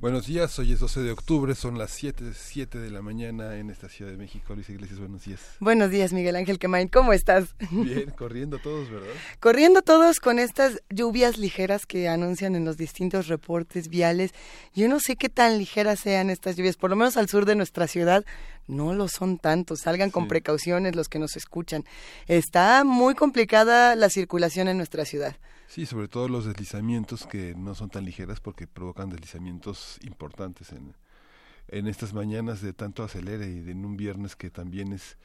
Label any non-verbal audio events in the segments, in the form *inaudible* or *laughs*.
Buenos días, hoy es 12 de octubre, son las 7, 7 de la mañana en esta Ciudad de México. Luis Iglesias, buenos días. Buenos días, Miguel Ángel Quemain, ¿cómo estás? Bien, *laughs* corriendo todos, ¿verdad? Corriendo todos con estas lluvias ligeras que anuncian en los distintos reportes viales. Yo no sé qué tan ligeras sean estas lluvias, por lo menos al sur de nuestra ciudad no lo son tanto. Salgan con precauciones los que nos escuchan. Está muy complicada la circulación en nuestra ciudad. Sí, sobre todo los deslizamientos que no son tan ligeras porque provocan deslizamientos importantes en, en estas mañanas de tanto acelere y en un viernes que también es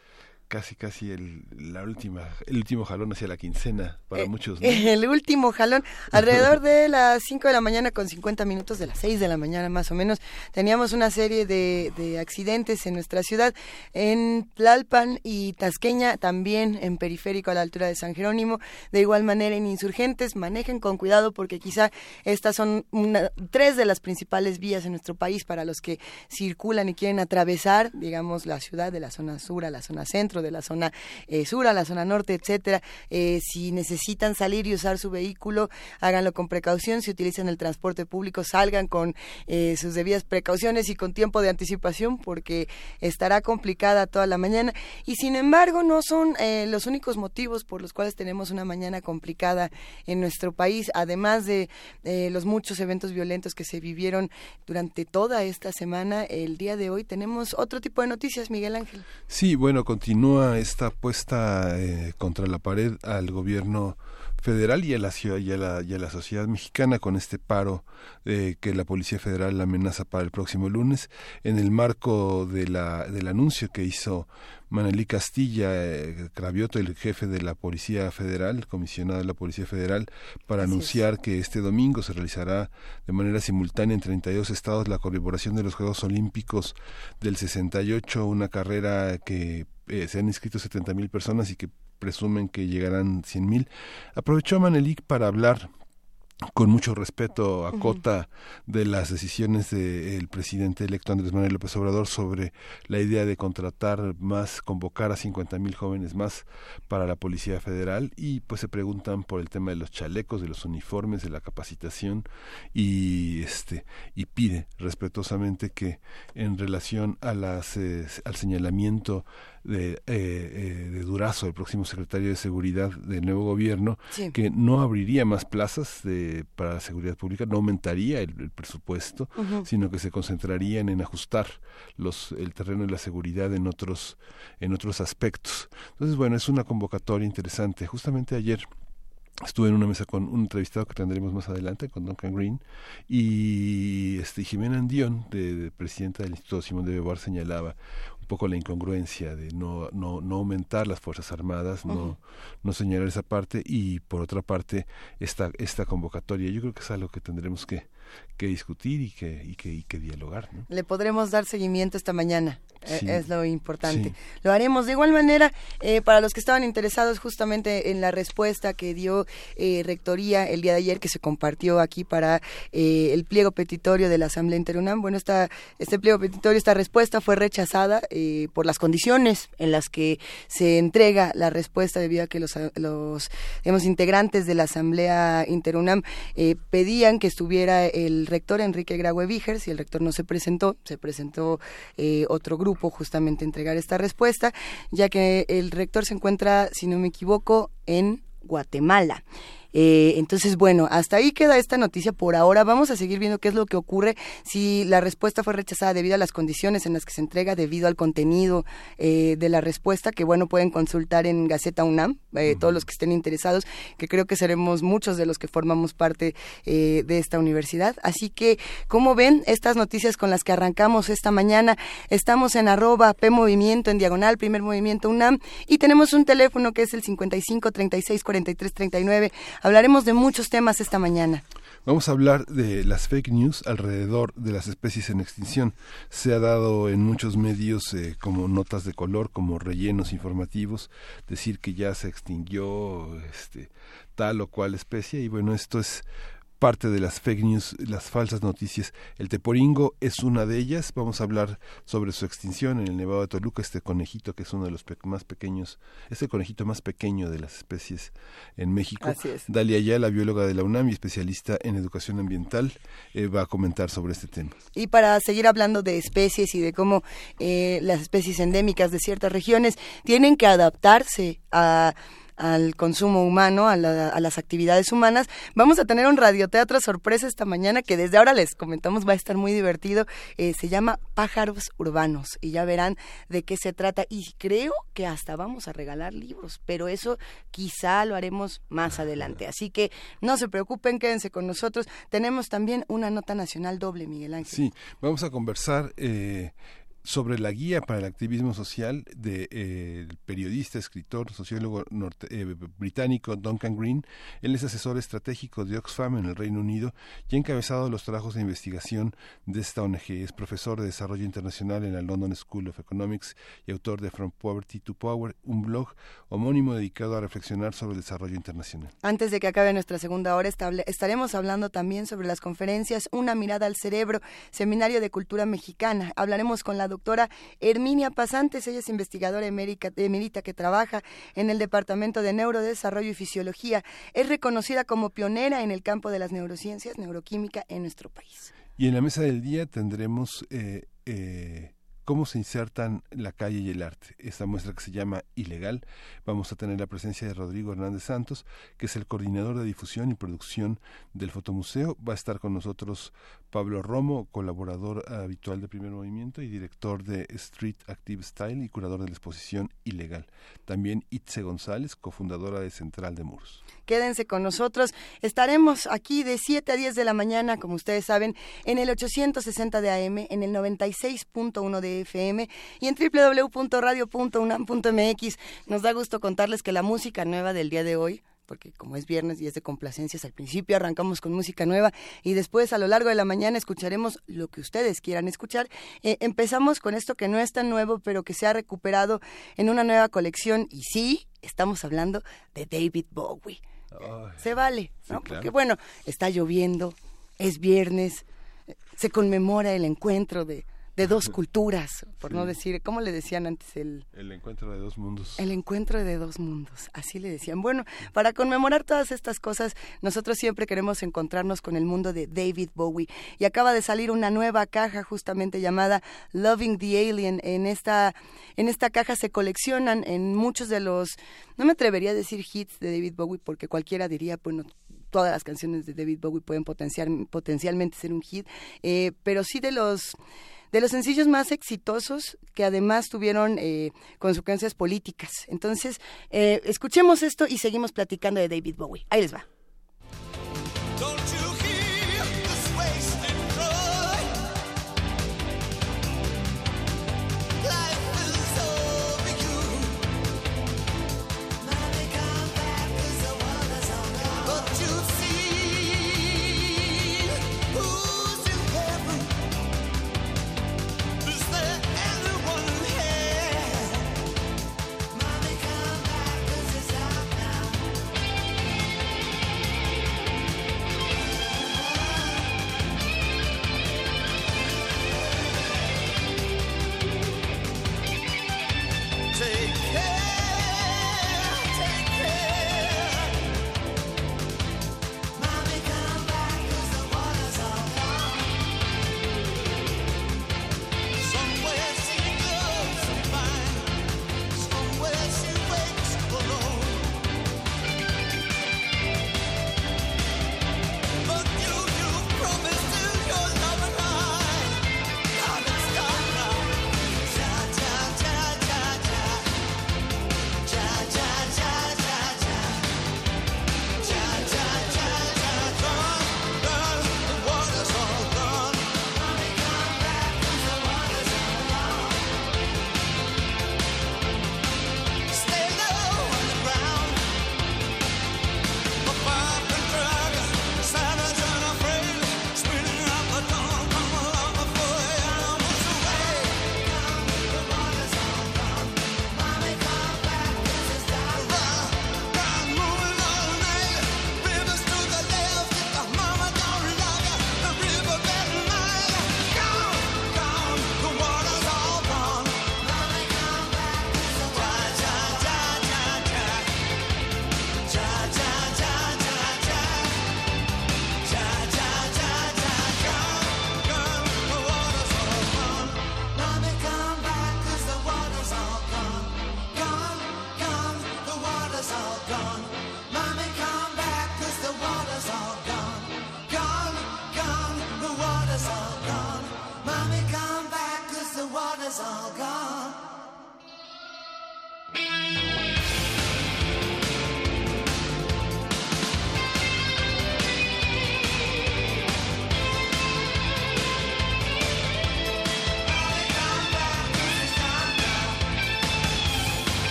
casi casi el la última el último jalón hacia la quincena para eh, muchos *laughs* el último jalón alrededor de las 5 de la mañana con 50 minutos de las 6 de la mañana más o menos teníamos una serie de, de accidentes en nuestra ciudad en Tlalpan y Tasqueña también en periférico a la altura de San Jerónimo. De igual manera en insurgentes manejen con cuidado porque quizá estas son una, tres de las principales vías en nuestro país para los que circulan y quieren atravesar digamos la ciudad de la zona sur a la zona centro de la zona eh, sur a la zona norte, etcétera. Eh, si necesitan salir y usar su vehículo, háganlo con precaución. Si utilizan el transporte público, salgan con eh, sus debidas precauciones y con tiempo de anticipación, porque estará complicada toda la mañana. Y sin embargo, no son los únicos motivos por los cuales tenemos una mañana complicada en nuestro país, además de los muchos eventos violentos que se vivieron durante toda esta semana. El día de hoy tenemos otro tipo de noticias, Miguel Ángel. Sí, bueno, continúa esta puesta eh, contra la pared al gobierno federal y a la ciudad y a la, y a la sociedad mexicana con este paro eh, que la policía federal amenaza para el próximo lunes. En el marco de la, del anuncio que hizo Manelí Castilla eh, Cravioto, el jefe de la Policía Federal, comisionado de la Policía Federal, para anunciar que este domingo se realizará de manera simultánea en 32 estados la conmemoración de los Juegos Olímpicos del 68, una carrera que eh, se han inscrito 70 mil personas y que presumen que llegarán 100 mil. Aprovechó Manelik para hablar con mucho respeto a Cota de las decisiones del presidente electo Andrés Manuel López Obrador sobre la idea de contratar más, convocar a 50 mil jóvenes más para la Policía Federal. Y pues se preguntan por el tema de los chalecos, de los uniformes, de la capacitación. Y este y pide respetuosamente que en relación a las eh, al señalamiento de, eh, eh, de Durazo, el próximo secretario de Seguridad del nuevo gobierno, que no abriría más plazas de, para la seguridad pública, no aumentaría el, presupuesto, sino que se concentrarían en ajustar los, el terreno de la seguridad en otros, en otros aspectos. Entonces, bueno, es una convocatoria interesante. Justamente ayer Estuve en una mesa con un entrevistado que tendremos más adelante, con Duncan Green, y este, Jimena Andión, de, presidenta del Instituto Simón de Beauvoir, señalaba un poco la incongruencia de no, no, no aumentar las Fuerzas Armadas, no, no señalar esa parte, y por otra parte, esta, esta convocatoria. Yo creo que es algo que tendremos que, que discutir y que, y que, y que dialogar. Le podremos dar seguimiento esta mañana. Eh, es lo importante. Lo haremos de igual manera eh, para los que estaban interesados justamente en la respuesta que dio eh, Rectoría el día de ayer que se compartió aquí para el pliego petitorio de la Asamblea Interunam. Bueno, esta, este pliego petitorio, esta respuesta fue rechazada por las condiciones en las que se entrega la respuesta debido a que los, los integrantes de la Asamblea Interunam pedían que estuviera el rector Enrique Graue Vigers y el rector no se presentó, se presentó otro grupo justamente entregar esta respuesta, ya que el rector se encuentra, si no me equivoco, en Guatemala. Eh, entonces, bueno, hasta ahí queda esta noticia por ahora. Vamos a seguir viendo qué es lo que ocurre si la respuesta fue rechazada debido a las condiciones en las que se entrega, debido al contenido eh, de la respuesta, que bueno, pueden consultar en Gaceta UNAM, eh, todos los que estén interesados, que creo que seremos muchos de los que formamos parte de esta universidad. Así que, como ven, estas noticias con las que arrancamos esta mañana, estamos en arroba P Movimiento, en diagonal, primer movimiento UNAM, y tenemos un teléfono que es el 55 36 43 39 Hablaremos de muchos temas esta mañana. Vamos a hablar de las fake news alrededor de las especies en extinción. Se ha dado en muchos medios eh, como notas de color, como rellenos informativos, decir que ya se extinguió este, tal o cual especie y bueno, esto es parte de las fake news, las falsas noticias. El teporingo es una de ellas. Vamos a hablar sobre su extinción en el Nevado de Toluca, este conejito que es uno de los más pequeños, es el conejito más pequeño de las especies en México. Así es. Dalia la bióloga de la UNAM y especialista en educación ambiental, eh, va a comentar sobre este tema. Y para seguir hablando de especies y de cómo eh, las especies endémicas de ciertas regiones tienen que adaptarse a al consumo humano, a, las actividades humanas. Vamos a tener un radioteatro sorpresa esta mañana que desde ahora les comentamos va a estar muy divertido. Eh, se llama Pájaros Urbanos y ya verán de qué se trata. Y creo que hasta vamos a regalar libros, pero eso quizá lo haremos más adelante. Así que no se preocupen, quédense con nosotros. Tenemos también una nota nacional doble, Miguel Ángel. Sí, vamos a conversar. Eh, sobre la guía para el activismo social del de, eh, periodista, escritor, sociólogo eh, británico Duncan Green. Él es asesor estratégico de Oxfam en el Reino Unido y ha encabezado los trabajos de investigación de esta ONG. Es profesor de desarrollo internacional en la London School of Economics y autor de From Poverty to Power, un blog homónimo dedicado a reflexionar sobre el desarrollo internacional. Antes de que acabe nuestra segunda hora, estaremos hablando también sobre las conferencias Una mirada al cerebro, Seminario de Cultura Mexicana. Hablaremos con la doctora Herminia Pasantes, ella es investigadora emérita que trabaja en el Departamento de Neurodesarrollo y Fisiología. Es reconocida como pionera en el campo de las neurociencias, neuroquímica en nuestro país. Y en la mesa del día tendremos eh, eh, cómo se insertan la calle y el arte. Esta muestra que se llama Ilegal. Vamos a tener la presencia de Rodrigo Hernández Santos, que es el coordinador de difusión y producción del Fotomuseo. Va a estar con nosotros Pablo Romo, colaborador habitual de Primer Movimiento y director de Street Active Style y curador de la exposición Ilegal. También Itze González, cofundadora de Central de Muros. Quédense con nosotros. Estaremos aquí de 7 a 10 de la mañana, como ustedes saben, en el 860 de AM, en el 96.1 de FM y en www.radio.unam.mx. Nos da gusto contarles que la música nueva del día de hoy porque como es viernes y es de complacencias, al principio arrancamos con música nueva y después a lo largo de la mañana escucharemos lo que ustedes quieran escuchar. Eh, empezamos con esto que no es tan nuevo, pero que se ha recuperado en una nueva colección y sí, estamos hablando de David Bowie. se vale, ¿no? Porque bueno, está lloviendo, es viernes, se conmemora el encuentro de de dos culturas, por no decir, ¿cómo le decían antes el... El encuentro de dos mundos. El encuentro de dos mundos, así le decían. Bueno, para conmemorar todas estas cosas, nosotros siempre queremos encontrarnos con el mundo de David Bowie. Y acaba de salir una nueva caja justamente llamada Loving the Alien. En esta, en esta caja se coleccionan en muchos de los, no me atrevería a decir hits de David Bowie, porque cualquiera diría, bueno, todas las canciones de David Bowie pueden potenciar, potencialmente ser un hit, eh, pero sí de los de los sencillos más exitosos que además tuvieron eh, consecuencias políticas. Entonces, eh, escuchemos esto y seguimos platicando de David Bowie. Ahí les va.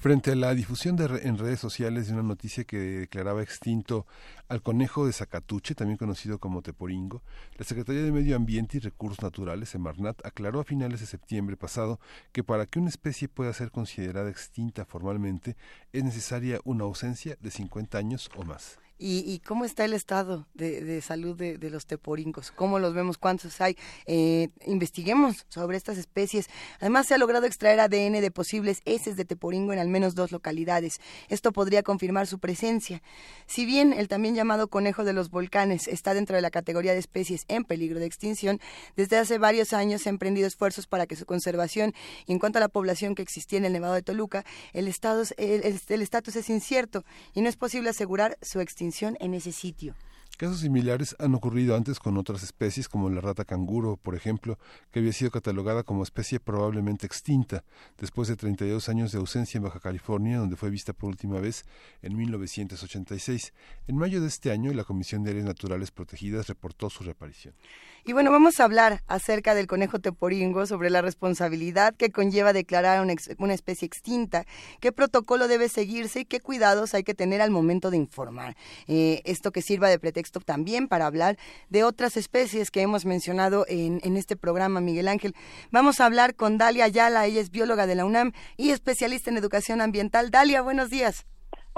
Frente a la difusión de en redes sociales de una noticia que declaraba extinto al conejo de Zacatuche, también conocido como teporingo, la Secretaría de Medio Ambiente y Recursos Naturales, Semarnat, aclaró a finales de septiembre pasado que para que una especie pueda ser considerada extinta formalmente es necesaria una ausencia de 50 años o más. ¿Y, cómo está el estado de, salud de, los teporingos? ¿Cómo los vemos? ¿Cuántos hay? Eh, investiguemos sobre estas especies. Además, se ha logrado extraer ADN de posibles heces de teporingo en al menos dos localidades. Esto podría confirmar su presencia. Si bien el también llamado conejo de los volcanes está dentro de la categoría de especies en peligro de extinción, desde hace varios años se han emprendido esfuerzos para que su conservación y en cuanto a la población que existía en el Nevado de Toluca, el estatus el, es incierto y no es posible asegurar su extinción en ese sitio. Casos similares han ocurrido antes con otras especies, como la rata canguro, por ejemplo, que había sido catalogada como especie probablemente extinta, después de 32 años de ausencia en Baja California, donde fue vista por última vez en 1986. En mayo de este año, la Comisión de Áreas Naturales Protegidas reportó su reaparición. Y bueno, vamos a hablar acerca del conejo teporingo, sobre la responsabilidad que conlleva declarar una, especie extinta, qué protocolo debe seguirse y qué cuidados hay que tener al momento de informar. Eh, esto que sirva de pretexto también para hablar de otras especies que hemos mencionado en, en este programa, Miguel Ángel. Vamos a hablar con Dalia Ayala, ella es bióloga de la UNAM y especialista en educación ambiental. Dalia, buenos días.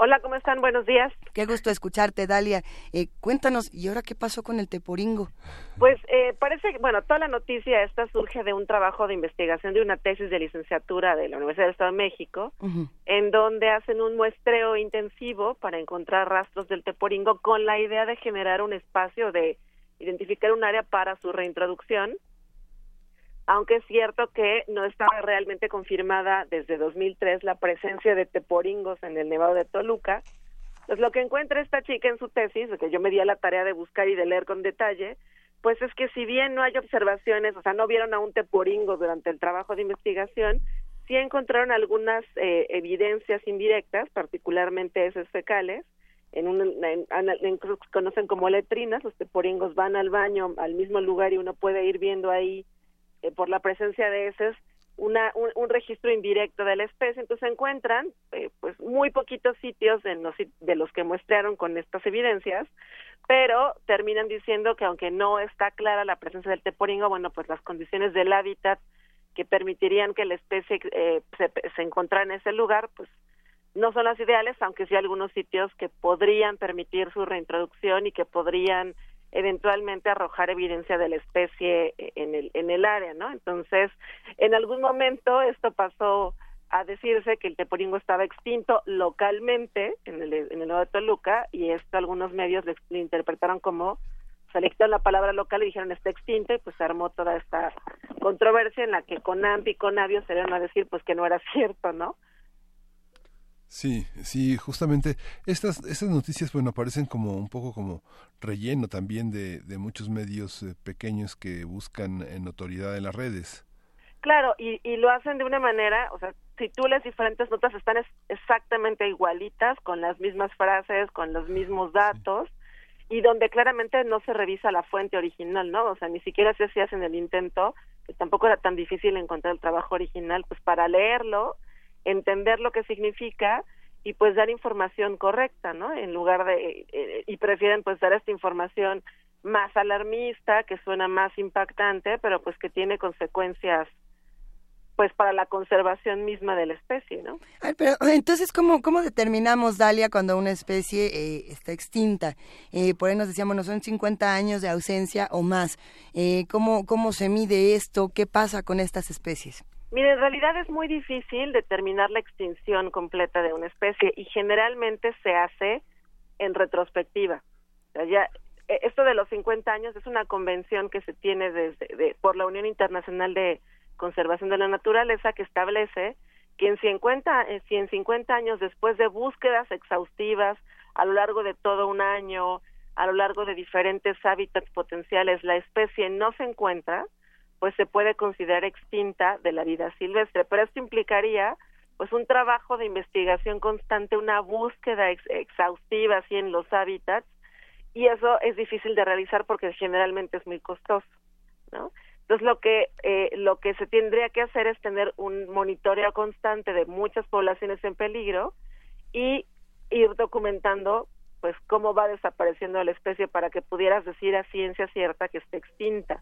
Hola, ¿cómo están? Buenos días. Qué gusto escucharte, Dalia. Eh, cuéntanos, ¿y ahora qué pasó con el teporingo? Pues eh, parece que, bueno, toda la noticia esta surge de un trabajo de investigación de una tesis de licenciatura de la Universidad del Estado de México, en donde hacen un muestreo intensivo para encontrar rastros del teporingo con la idea de generar un espacio de identificar un área para su reintroducción aunque es cierto que no estaba realmente confirmada desde 2003 la presencia de teporingos en el Nevado de Toluca, pues lo que encuentra esta chica en su tesis, que yo me di a la tarea de buscar y de leer con detalle, pues es que si bien no hay observaciones, o sea, no vieron a un teporingo durante el trabajo de investigación, sí encontraron algunas eh, evidencias indirectas, particularmente esas fecales, en un, en, en, conocen como letrinas, los teporingos van al baño al mismo lugar y uno puede ir viendo ahí eh, por la presencia de heces una, un, registro indirecto de la especie, entonces encuentran eh, pues muy poquitos sitios de los, de los que muestrearon con estas evidencias, pero terminan diciendo que aunque no está clara la presencia del teporingo, bueno, pues las condiciones del hábitat que permitirían que la especie eh, se, se encontrara en ese lugar, pues no son las ideales, aunque sí algunos sitios que podrían permitir su reintroducción y que podrían eventualmente arrojar evidencia de la especie en el, en el área, ¿no? Entonces, en algún momento esto pasó a decirse que el teporingo estaba extinto localmente en el, en el Nuevo Toluca y esto algunos medios lo, interpretaron como seleccionaron la palabra local y dijeron está extinto y pues se armó toda esta controversia en la que con Ampi y con Avio se dieron a decir pues que no era *laughs* cierto, ¿no? Sí, sí, justamente estas, estas noticias, bueno, aparecen como un poco como relleno también de, de muchos medios eh, pequeños que buscan en notoriedad en las redes. Claro, y, y lo hacen de una manera, o sea, si tú lees diferentes notas están exactamente igualitas, con las mismas frases, con los mismos datos, y donde claramente no se revisa la fuente original, ¿no? O sea, ni siquiera se hacía en el intento, que tampoco era tan difícil encontrar el trabajo original, pues para leerlo, entender lo que significa y pues dar información correcta, ¿no? En lugar de, eh, y prefieren pues dar esta información más alarmista, que suena más impactante, pero pues que tiene consecuencias pues para la conservación misma de la especie, ¿no? pero entonces, ¿cómo, cómo determinamos, Dalia, cuando una especie eh, está extinta? Eh, por ahí nos decíamos, no son 50 años de ausencia o más. Eh, ¿cómo, ¿Cómo se mide esto? ¿Qué pasa con estas especies? Mire, en realidad es muy difícil determinar la extinción completa de una especie y generalmente se hace en retrospectiva. Ya, e, esto de los 50 años es una convención que se tiene desde, de, por la Unión Internacional de Conservación de la Naturaleza que establece que en 50, eh, si en 50 años después de búsquedas exhaustivas a lo largo de todo un año, a lo largo de diferentes hábitats potenciales, la especie no se encuentra, pues se puede considerar extinta de la vida silvestre. Pero esto implicaría pues un trabajo de investigación constante, una búsqueda exhaustiva así en los hábitats y eso es difícil de realizar porque generalmente es muy costoso, ¿no? Entonces lo que eh, lo que se tendría que hacer es tener un monitoreo constante de muchas poblaciones en peligro y ir documentando pues cómo va desapareciendo la especie para que pudieras decir a ciencia cierta que está extinta,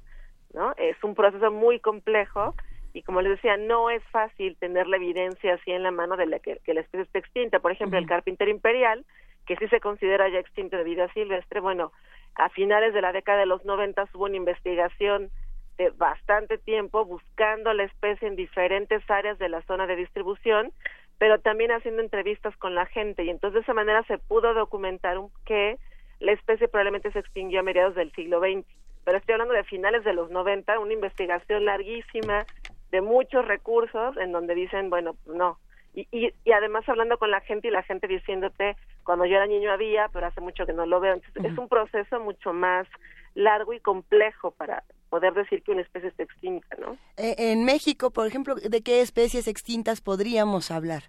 ¿no? Es un proceso muy complejo y como les decía, no es fácil tener la evidencia así en la mano de la que, la especie está extinta. Por ejemplo, el carpintero imperial, que sí se considera ya extinto de vida silvestre, bueno, a finales de la década de los 90 hubo una investigación de bastante tiempo buscando la especie en diferentes áreas de la zona de distribución, pero también haciendo entrevistas con la gente y entonces de esa manera se pudo documentar que la especie probablemente se extinguió a mediados del siglo XX. Pero estoy hablando de finales de los 90, una investigación larguísima de muchos recursos en donde dicen, bueno, no. Y, y, y además hablando con la gente y la gente diciéndote, cuando yo era niño había, pero hace mucho que no lo veo. Entonces, es un proceso mucho más largo y complejo para poder decir que una especie está extinta, ¿no? Eh, en México, por ejemplo, ¿de qué especies extintas podríamos hablar?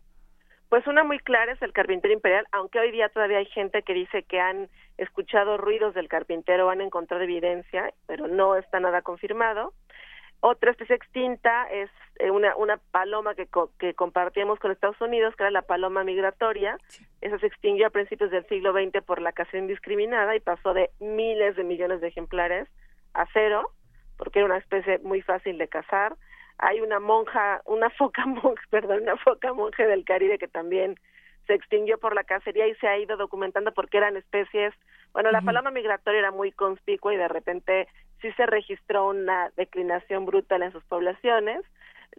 Pues una muy clara es el carpintero imperial, aunque hoy día todavía hay gente que dice que han escuchado ruidos del carpintero, han encontrado evidencia, pero no está nada confirmado. Otra especie extinta es eh, una, una paloma que, que compartíamos con Estados Unidos, que era la paloma migratoria. Esa se extinguió a principios del siglo XX por la caza indiscriminada y pasó de miles de millones de ejemplares a cero, porque era una especie muy fácil de cazar. Hay una monja, una *laughs* foca monja, perdón, una foca monje del Caribe que también se extinguió por la cacería y se ha ido documentando porque eran especies, bueno, la paloma migratoria era muy conspicua y de repente sí se registró una declinación brutal en sus poblaciones.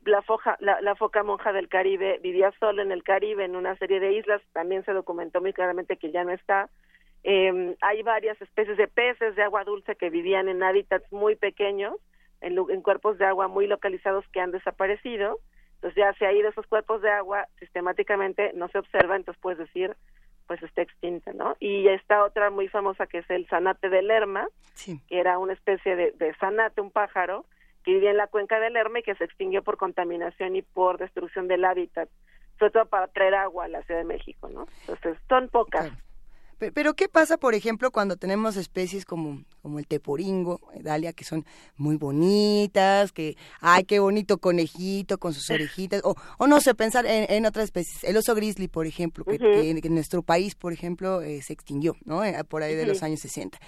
La, foja, la, foca monja del Caribe vivía solo en el Caribe, en una serie de islas, también se documentó muy claramente que ya no está. Eh, hay varias especies de peces de agua dulce que vivían en hábitats muy pequeños, en, en cuerpos de agua muy localizados que han desaparecido. Entonces ya se ha ido esos cuerpos de agua sistemáticamente, no se observa, entonces puedes decir pues está extinta, ¿no? Y esta otra muy famosa que es el zanate de Lerma, que era una especie de, de zanate, un pájaro, que vivía en la cuenca del Lerma y que se extinguió por contaminación y por destrucción del hábitat, sobre todo para traer agua a la Ciudad de México, ¿no? Entonces, son pocas. Pero ¿qué pasa, por ejemplo, cuando tenemos especies como, como el teporingo, eh, Dalia, que son muy bonitas, que, ay, qué bonito conejito con sus orejitas, o, o no sé, pensar en, otras especies, el oso grizzly, por ejemplo, que, en nuestro país, por ejemplo, eh, se extinguió, ¿no? Eh, por ahí de los años 60.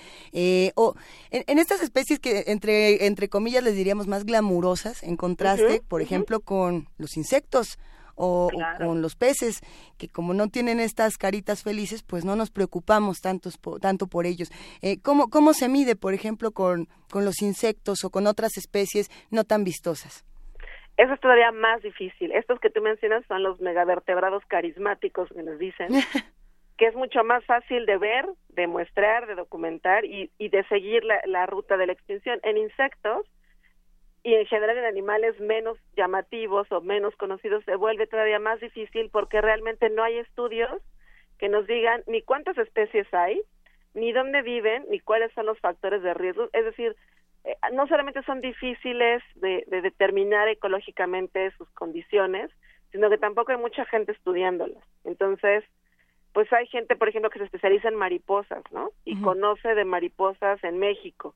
o en, estas especies que, entre, entre comillas, les diríamos más glamurosas, en contraste, por ejemplo, con los insectos, o, con los peces, que como no tienen estas caritas felices, pues no nos preocupamos tantos tanto por ellos. Eh, ¿cómo, ¿Cómo se mide, por ejemplo, con, con los insectos o con otras especies no tan vistosas? Eso es todavía más difícil. Estos que tú mencionas son los megavertebrados carismáticos, que nos dicen, *laughs* que es mucho más fácil de ver, de muestrar, de documentar y, y de seguir la, la ruta de la extinción. En insectos, y en general en animales menos llamativos o menos conocidos se vuelve todavía más difícil porque realmente no hay estudios que nos digan ni cuántas especies hay, ni dónde viven, ni cuáles son los factores de riesgo. Es decir, eh, no solamente son difíciles de, determinar ecológicamente sus condiciones, sino que tampoco hay mucha gente estudiándolas. Entonces, pues hay gente, por ejemplo, que se especializa en mariposas, ¿no? Y conoce de mariposas en México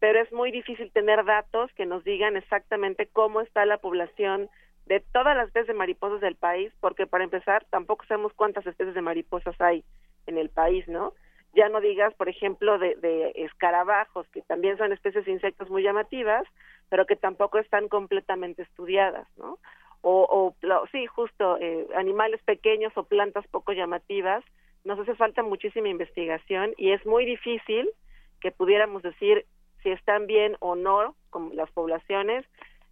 pero es muy difícil tener datos que nos digan exactamente cómo está la población de todas las especies de mariposas del país, porque para empezar tampoco sabemos cuántas especies de mariposas hay en el país, ¿no? Ya no digas, por ejemplo, de, de escarabajos, que también son especies de insectos muy llamativas, pero que tampoco están completamente estudiadas, ¿no? O, o sí, justo, eh, animales pequeños o plantas poco llamativas, nos hace falta muchísima investigación y es muy difícil que pudiéramos decir si están bien o no con las poblaciones,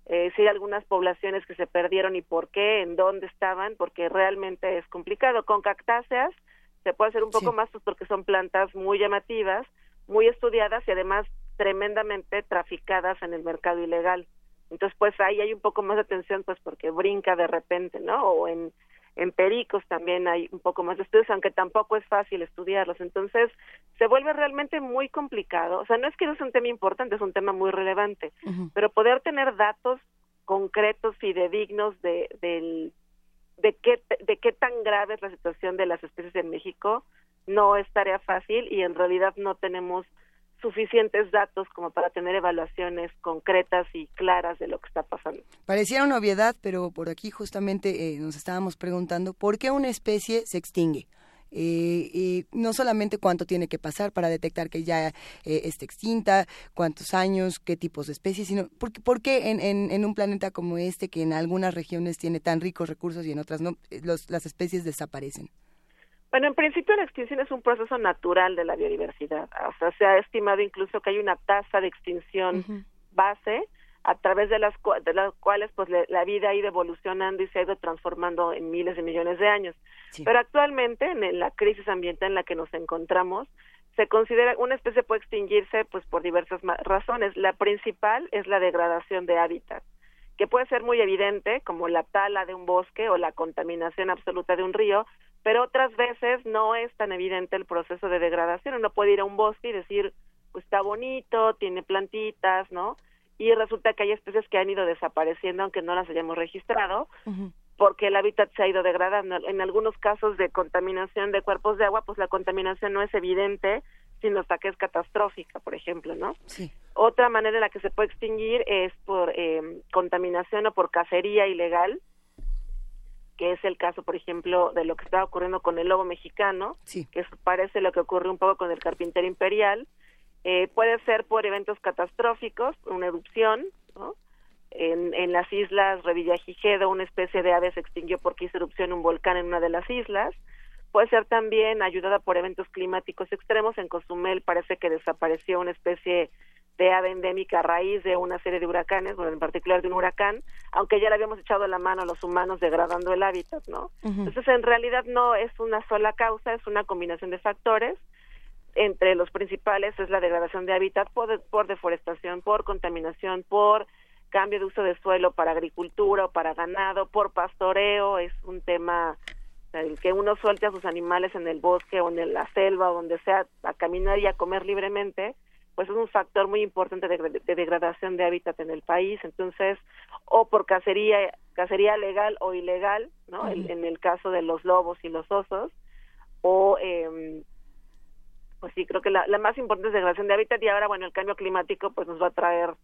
eh, si hay algunas poblaciones que se perdieron y por qué, en dónde estaban, porque realmente es complicado. Con cactáceas se puede hacer un poco más pues, porque son plantas muy llamativas, muy estudiadas y además tremendamente traficadas en el mercado ilegal. Entonces, pues ahí hay un poco más de atención, pues porque brinca de repente, ¿no? O en en pericos también hay un poco más de estudios, aunque tampoco es fácil estudiarlos. Entonces, se vuelve realmente muy complicado. O sea, no es que no es un tema importante, es un tema muy relevante, pero poder tener datos concretos y dignos de, del, de, qué, de qué tan grave es la situación de las especies en México no es tarea fácil y en realidad no tenemos suficientes datos como para tener evaluaciones concretas y claras de lo que está pasando. Pareciera una obviedad, pero por aquí justamente eh, nos estábamos preguntando por qué una especie se extingue. Eh, no solamente cuánto tiene que pasar para detectar que ya eh, está extinta, cuántos años, qué tipos de especies, sino por, por qué en, en, un planeta como este, que en algunas regiones tiene tan ricos recursos y en otras no, las especies desaparecen. Bueno, en principio la extinción es un proceso natural de la biodiversidad. O sea, se ha estimado incluso que hay una tasa de extinción base a través de las, de las cuales pues la vida ha ido evolucionando y se ha ido transformando en miles de millones de años. Pero actualmente, en la crisis ambiental en la que nos encontramos, se considera una especie puede extinguirse pues por diversas razones. La principal es la degradación de hábitat, que puede ser muy evidente, como la tala de un bosque o la contaminación absoluta de un río, pero otras veces no es tan evidente el proceso de degradación. Uno puede ir a un bosque y decir, pues está bonito, tiene plantitas, ¿no? Y resulta que hay especies que han ido desapareciendo aunque no las hayamos registrado, porque el hábitat se ha ido degradando. En algunos casos de contaminación de cuerpos de agua, pues la contaminación no es evidente, sino hasta que es catastrófica, por ejemplo, ¿no? Sí. Otra manera en la que se puede extinguir es por eh, contaminación o por cacería ilegal, que es el caso, por ejemplo, de lo que está ocurriendo con el lobo mexicano, que parece lo que ocurrió un poco con el carpintero imperial. Eh, puede ser por eventos catastróficos, una erupción, ¿no? En, en las islas Revillagigedo, una especie de ave se extinguió porque hizo erupción un volcán en una de las islas. Puede ser también ayudada por eventos climáticos extremos. En Cozumel parece que desapareció una especie de ave endémica a raíz de una serie de huracanes, bueno, en particular de un huracán, aunque ya le habíamos echado la mano a los humanos degradando el hábitat, ¿no? Entonces, en realidad no es una sola causa, es una combinación de factores. Entre los principales es la degradación de hábitat por, por deforestación, por contaminación, por cambio de uso de suelo para agricultura o para ganado, por pastoreo, es un tema el que uno suelte a sus animales en el bosque o en la selva o donde sea a caminar y a comer libremente, pues es un factor muy importante de, degradación de hábitat en el país, entonces, o por cacería, cacería legal o ilegal, ¿no? en, el caso de los lobos y los osos, o, eh, pues sí, creo que la, más importante es degradación de hábitat y ahora, bueno, el cambio climático pues nos va a traer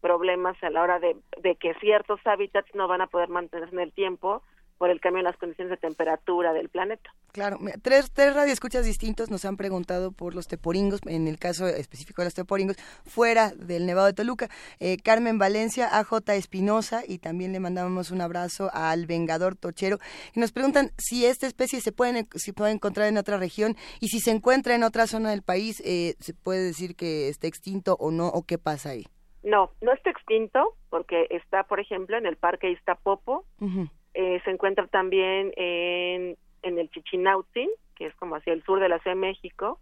problemas a la hora de, de que ciertos hábitats no van a poder mantenerse en el tiempo por el cambio en las condiciones de temperatura del planeta. Claro, tres, tres radioescuchas distintos nos han preguntado por los teporingos, en el caso específico de los teporingos, fuera del Nevado de Toluca. Eh, Carmen Valencia, AJ Espinosa, y también le mandamos un abrazo al Vengador Tochero. Y nos preguntan si esta especie se puede, si puede encontrar en otra región y si se encuentra en otra zona del país, eh, ¿se puede decir que está extinto o no, o qué pasa ahí? No, no está extinto porque está, por ejemplo, en el Parque Iztapopo, eh, se encuentra también en, en el Chichinautzin, que es como hacia el sur de la Ciudad de México,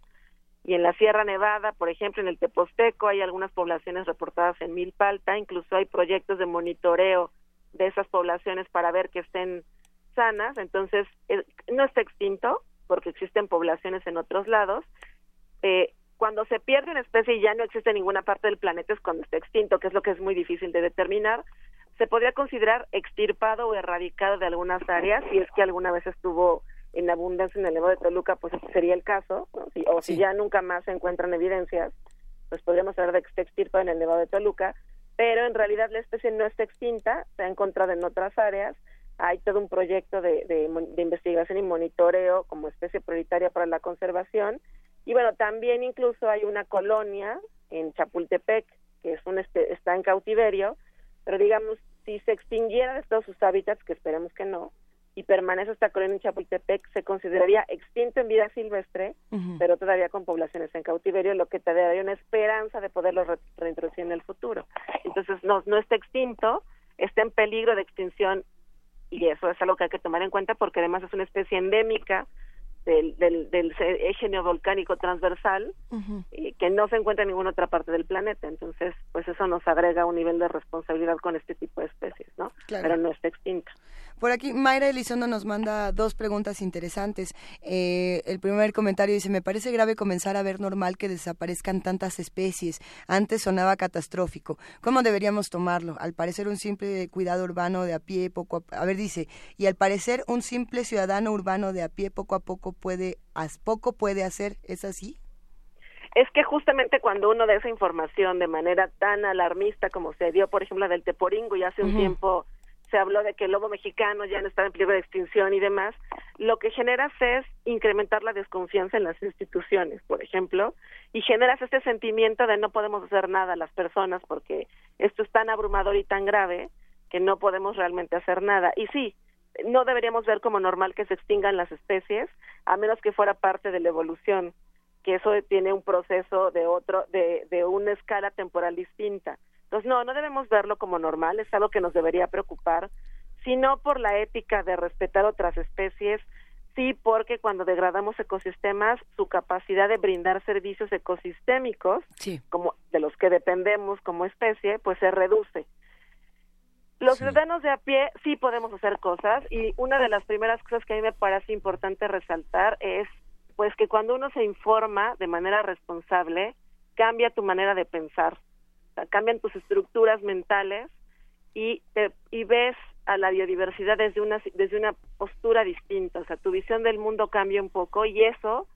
Y en la Sierra Nevada, por ejemplo, en el Teposteco, hay algunas poblaciones reportadas en Milpalta, incluso hay proyectos de monitoreo de esas poblaciones para ver que estén sanas, entonces no está extinto porque existen poblaciones en otros lados. Eh, cuando se pierde una especie y ya no existe en ninguna parte del planeta es cuando está extinto, que es lo que es muy difícil de determinar. Se podría considerar extirpado o erradicado de algunas áreas si es que alguna vez estuvo en abundancia en el Nevado de Toluca, pues ese sería el caso, o si ya nunca más se encuentran evidencias, pues podríamos hablar de que está extirpado en el Nevado de Toluca, pero en realidad la especie no está extinta, se ha encontrado en otras áreas, hay todo un proyecto de, de, investigación y monitoreo como especie prioritaria para la conservación, y bueno, también incluso hay una colonia en Chapultepec, que es un está en cautiverio, pero digamos, si se extinguiera de todos sus hábitats, que esperemos que no, y permanece esta colonia en Chapultepec, se consideraría extinto en vida silvestre, pero todavía con poblaciones en cautiverio, lo que te daría una esperanza de poderlo reintroducir en el futuro. Entonces, no, no está extinto, está en peligro de extinción y eso es algo que hay que tomar en cuenta porque además es una especie endémica del, del, del eje neovolcánico transversal y que no se encuentra en ninguna otra parte del planeta. Entonces, pues eso nos agrega un nivel de responsabilidad con este tipo de especies, ¿no? Pero no está extinta. Por aquí, Mayra Elizondo nos manda dos preguntas interesantes. Eh, el primer comentario dice, me parece grave comenzar a ver normal que desaparezcan tantas especies. Antes sonaba catastrófico. ¿Cómo deberíamos tomarlo? Al parecer un simple cuidado urbano de a pie, poco a, a ver, dice, y al parecer un simple ciudadano urbano de a pie, poco a poco puede, poco puede hacer, ¿es así? Es que justamente cuando uno da esa información de manera tan alarmista como se dio, por ejemplo, del Teporingo y hace un tiempo se habló de que el lobo mexicano ya no estaba en peligro de extinción y demás, lo que generas es incrementar la desconfianza en las instituciones, por ejemplo, y generas este sentimiento de no podemos hacer nada a las personas porque esto es tan abrumador y tan grave que no podemos realmente hacer nada. Y sí, no deberíamos ver como normal que se extingan las especies, a menos que fuera parte de la evolución, que eso tiene un proceso de otro, de una escala temporal distinta. Entonces, no, no debemos verlo como normal, es algo que nos debería preocupar, sino por la ética de respetar otras especies, sí porque cuando degradamos ecosistemas, su capacidad de brindar servicios ecosistémicos, como de los que dependemos como especie, pues se reduce. Los ciudadanos de a pie sí podemos hacer cosas y una de las primeras cosas que a mí me parece importante resaltar es pues que cuando uno se informa de manera responsable, cambia tu manera de pensar, cambian tus estructuras mentales y, y ves a la biodiversidad desde una, desde una postura distinta, o sea, tu visión del mundo cambia un poco y eso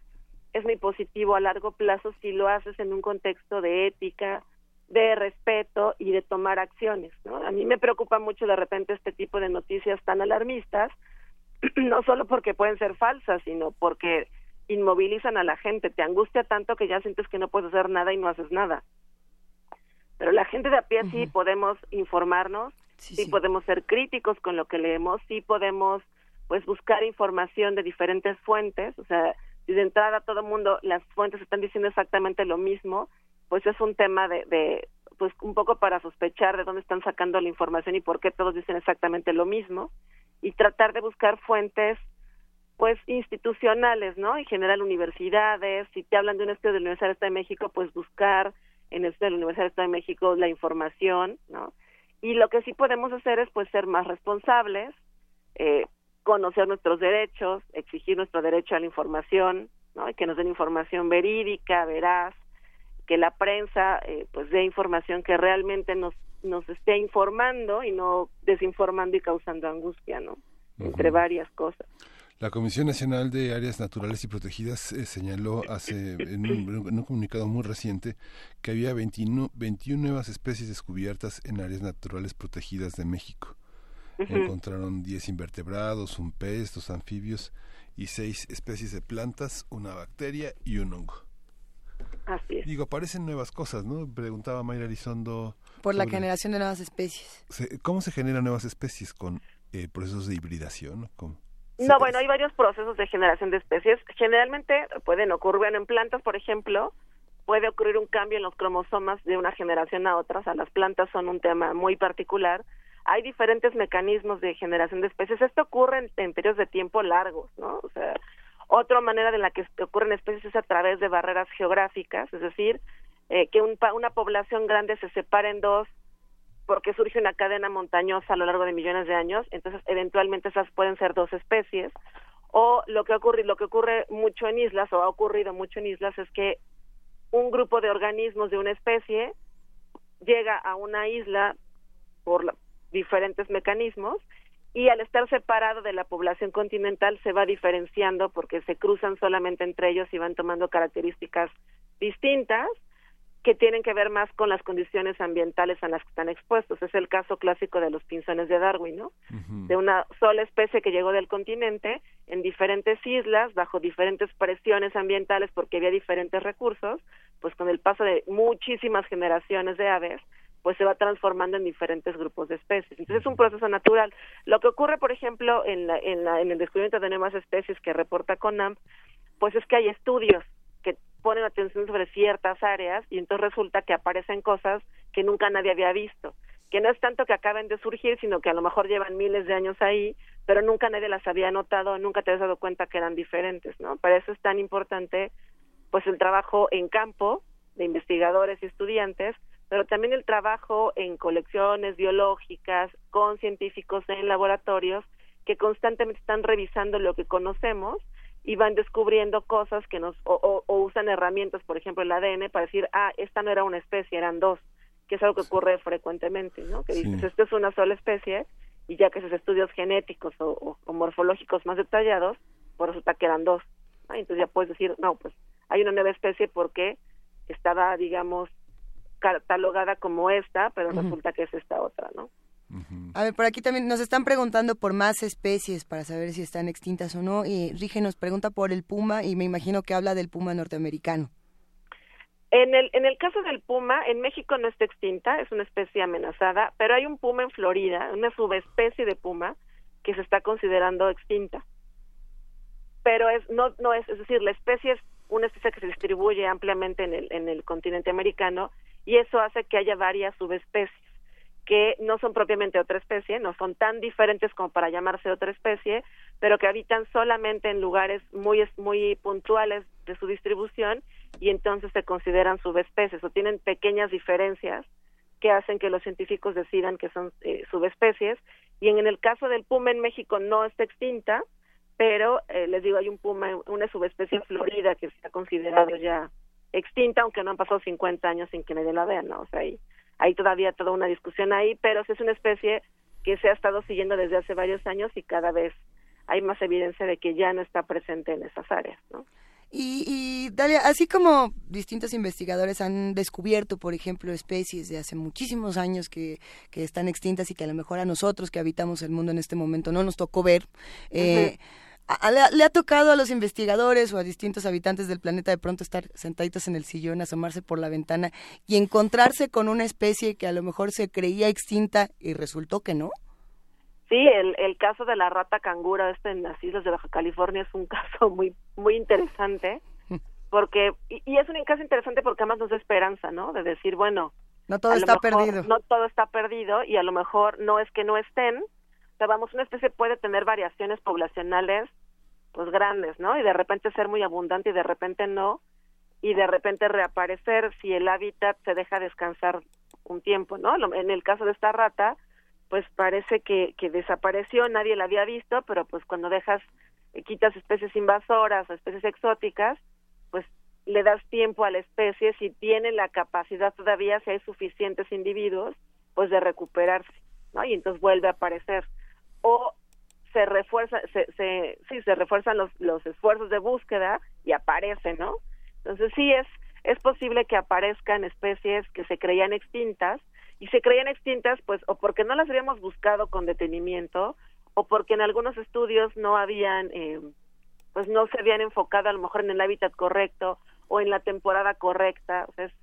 es muy positivo a largo plazo si lo haces en un contexto de ética, de respeto y de tomar acciones. ¿no? A mí me preocupa mucho de repente este tipo de noticias tan alarmistas, *clears throat* no solo porque pueden ser falsas, sino porque inmovilizan a la gente, te angustia tanto que ya sientes que no puedes hacer nada y no haces nada. Pero la gente de a pie sí podemos informarnos, sí, podemos ser críticos con lo que leemos, sí podemos pues buscar información de diferentes fuentes, o sea, si de entrada todo el mundo las fuentes están diciendo exactamente lo mismo, pues es un tema de, de, pues un poco para sospechar de dónde están sacando la información y por qué todos dicen exactamente lo mismo y tratar de buscar fuentes pues institucionales, ¿no? En general universidades, si te hablan de un estudio de la Universidad de México, pues buscar en el de la Universidad de México la información, ¿no? Y lo que sí podemos hacer es pues ser más responsables, eh, conocer nuestros derechos, exigir nuestro derecho a la información, ¿no? Y que nos den información verídica, veraz, que la prensa eh, pues dé información que realmente nos nos esté informando y no desinformando y causando angustia, ¿no? Entre varias cosas. La Comisión Nacional de Áreas Naturales y Protegidas eh, señaló hace en un, comunicado muy reciente que había 21, 21, nuevas especies descubiertas en áreas naturales protegidas de México. Encontraron 10 invertebrados, un pez, dos anfibios y seis especies de plantas, una bacteria y un hongo. Así es. Digo, aparecen nuevas cosas, ¿no? Preguntaba Mayra Elizondo. Por la generación de nuevas especies. ¿Cómo se generan nuevas especies? ¿Con eh, procesos de hibridación? No, bueno, hay varios procesos de generación de especies. Generalmente pueden ocurrir, bueno, en plantas, por ejemplo, puede ocurrir un cambio en los cromosomas de una generación a otra. O sea, las plantas son un tema muy particular. Hay diferentes mecanismos de generación de especies. Esto ocurre en, en periodos de tiempo largos, ¿no? O sea, Otra manera de la que ocurren especies es a través de barreras geográficas, es decir, eh, que una población grande se separe en dos porque surge una cadena montañosa a lo largo de millones de años, entonces eventualmente esas pueden ser dos especies. O lo que ocurre, lo que ocurre mucho en islas, o ha ocurrido mucho en islas, es que un grupo de organismos de una especie llega a una isla por diferentes mecanismos y al estar separado de la población continental se va diferenciando porque se cruzan solamente entre ellos y van tomando características distintas que tienen que ver más con las condiciones ambientales a las que están expuestos. Es el caso clásico de los pinzones de Darwin, ¿no? De una sola especie que llegó del continente en diferentes islas, bajo diferentes presiones ambientales porque había diferentes recursos, pues con el paso de muchísimas generaciones de aves, pues se va transformando en diferentes grupos de especies. Entonces es un proceso natural. Lo que ocurre, por ejemplo, en, la, en, la, en el descubrimiento de nuevas especies que reporta CONAM, pues es que hay estudios ponen atención sobre ciertas áreas y entonces resulta que aparecen cosas que nunca nadie había visto, que no es tanto que acaben de surgir, sino que a lo mejor llevan miles de años ahí, pero nunca nadie las había notado, nunca te has dado cuenta que eran diferentes, ¿no? Para eso es tan importante pues el trabajo en campo de investigadores y estudiantes, pero también el trabajo en colecciones biológicas con científicos en laboratorios que constantemente están revisando lo que conocemos y van descubriendo cosas que nos o, usan herramientas, por ejemplo el ADN para decir, ah, esta no era una especie, eran dos, que es algo que ocurre frecuentemente, ¿no? Que dices, esto es una sola especie y ya que esos estudios genéticos o, morfológicos más detallados, pues resulta que eran dos. Entonces ya puedes decir, no, pues hay una nueva especie porque estaba, digamos, catalogada como esta, pero resulta que es esta otra, ¿no? A ver, por aquí también nos están preguntando por más especies para saber si están extintas o no. Y Rige nos pregunta por el puma y me imagino que habla del puma norteamericano. En el, en el caso del puma, en México no está extinta, es una especie amenazada, pero hay un puma en Florida, una subespecie de puma que se está considerando extinta. Pero es no no es, es decir, la especie es una especie que se distribuye ampliamente en el en el continente americano y eso hace que haya varias subespecies que no son propiamente otra especie, no son tan diferentes como para llamarse otra especie, pero que habitan solamente en lugares muy muy puntuales de su distribución y entonces se consideran subespecies o tienen pequeñas diferencias que hacen que los científicos decidan que son eh, subespecies y en, el caso del puma en México no está extinta, pero eh, les digo hay un puma una subespecie Florida que se ha considerado ya extinta aunque no han pasado 50 años sin que nadie la vea, ¿no? O sea, ahí hay todavía toda una discusión ahí, pero es una especie que se ha estado siguiendo desde hace varios años y cada vez hay más evidencia de que ya no está presente en esas áreas, ¿no? Y, y Dalia, así como distintos investigadores han descubierto, por ejemplo, especies de hace muchísimos años que, que están extintas y que a lo mejor a nosotros que habitamos el mundo en este momento no nos tocó ver, eh, le, ha tocado a los investigadores o a distintos habitantes del planeta de pronto estar sentaditos en el sillón, asomarse por la ventana y encontrarse con una especie que a lo mejor se creía extinta y resultó que no? Sí, el, el caso de la rata cangura este en las islas de Baja California es un *laughs* caso muy muy interesante *laughs* porque y, es un caso interesante porque además nos da esperanza, ¿no? De decir, bueno, no todo está perdido. No todo está perdido y a lo mejor no es que no estén, o vamos, una especie puede tener variaciones poblacionales pues grandes, ¿no? Y de repente ser muy abundante y de repente no, y de repente reaparecer si el hábitat se deja descansar un tiempo, ¿no? En el caso de esta rata, pues parece que, que desapareció, nadie la había visto, pero pues cuando dejas, eh, quitas especies invasoras o especies exóticas, pues le das tiempo a la especie si tiene la capacidad todavía, si hay suficientes individuos, pues de recuperarse, ¿no? Y entonces vuelve a aparecer o se refuerza, se, se, sí, se refuerzan los, los esfuerzos de búsqueda y aparece, ¿no? Entonces sí es, es posible que aparezcan especies que se creían extintas y se creían extintas pues o porque no las habíamos buscado con detenimiento o porque en algunos estudios no habían eh, pues no se habían enfocado a lo mejor en el hábitat correcto o en la temporada correcta o sea es,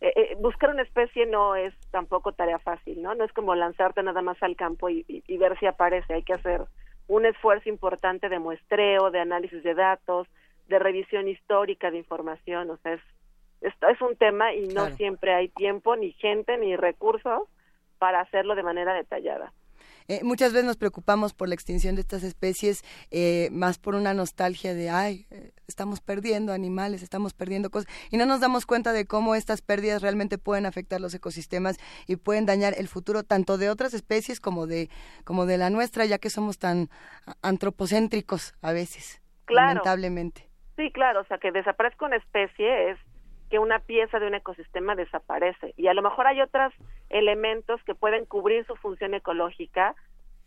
eh, eh, buscar una especie no es tampoco tarea fácil, ¿no? No es como lanzarte nada más al campo y, ver si aparece, hay que hacer un esfuerzo importante de muestreo, de análisis de datos, de revisión histórica de información, o sea, es, esto es un tema y no siempre hay tiempo, ni gente, ni recursos para hacerlo de manera detallada. Eh, muchas veces nos preocupamos por la extinción de estas especies, eh, más por una nostalgia de, ay, eh, estamos perdiendo animales, estamos perdiendo cosas, y no nos damos cuenta de cómo estas pérdidas realmente pueden afectar los ecosistemas y pueden dañar el futuro tanto de otras especies como de, como de la nuestra, ya que somos tan antropocéntricos a veces, lamentablemente. Sí, claro, o sea, que desaparezca una especie es que una pieza de un ecosistema desaparece y a lo mejor hay otros elementos que pueden cubrir su función ecológica,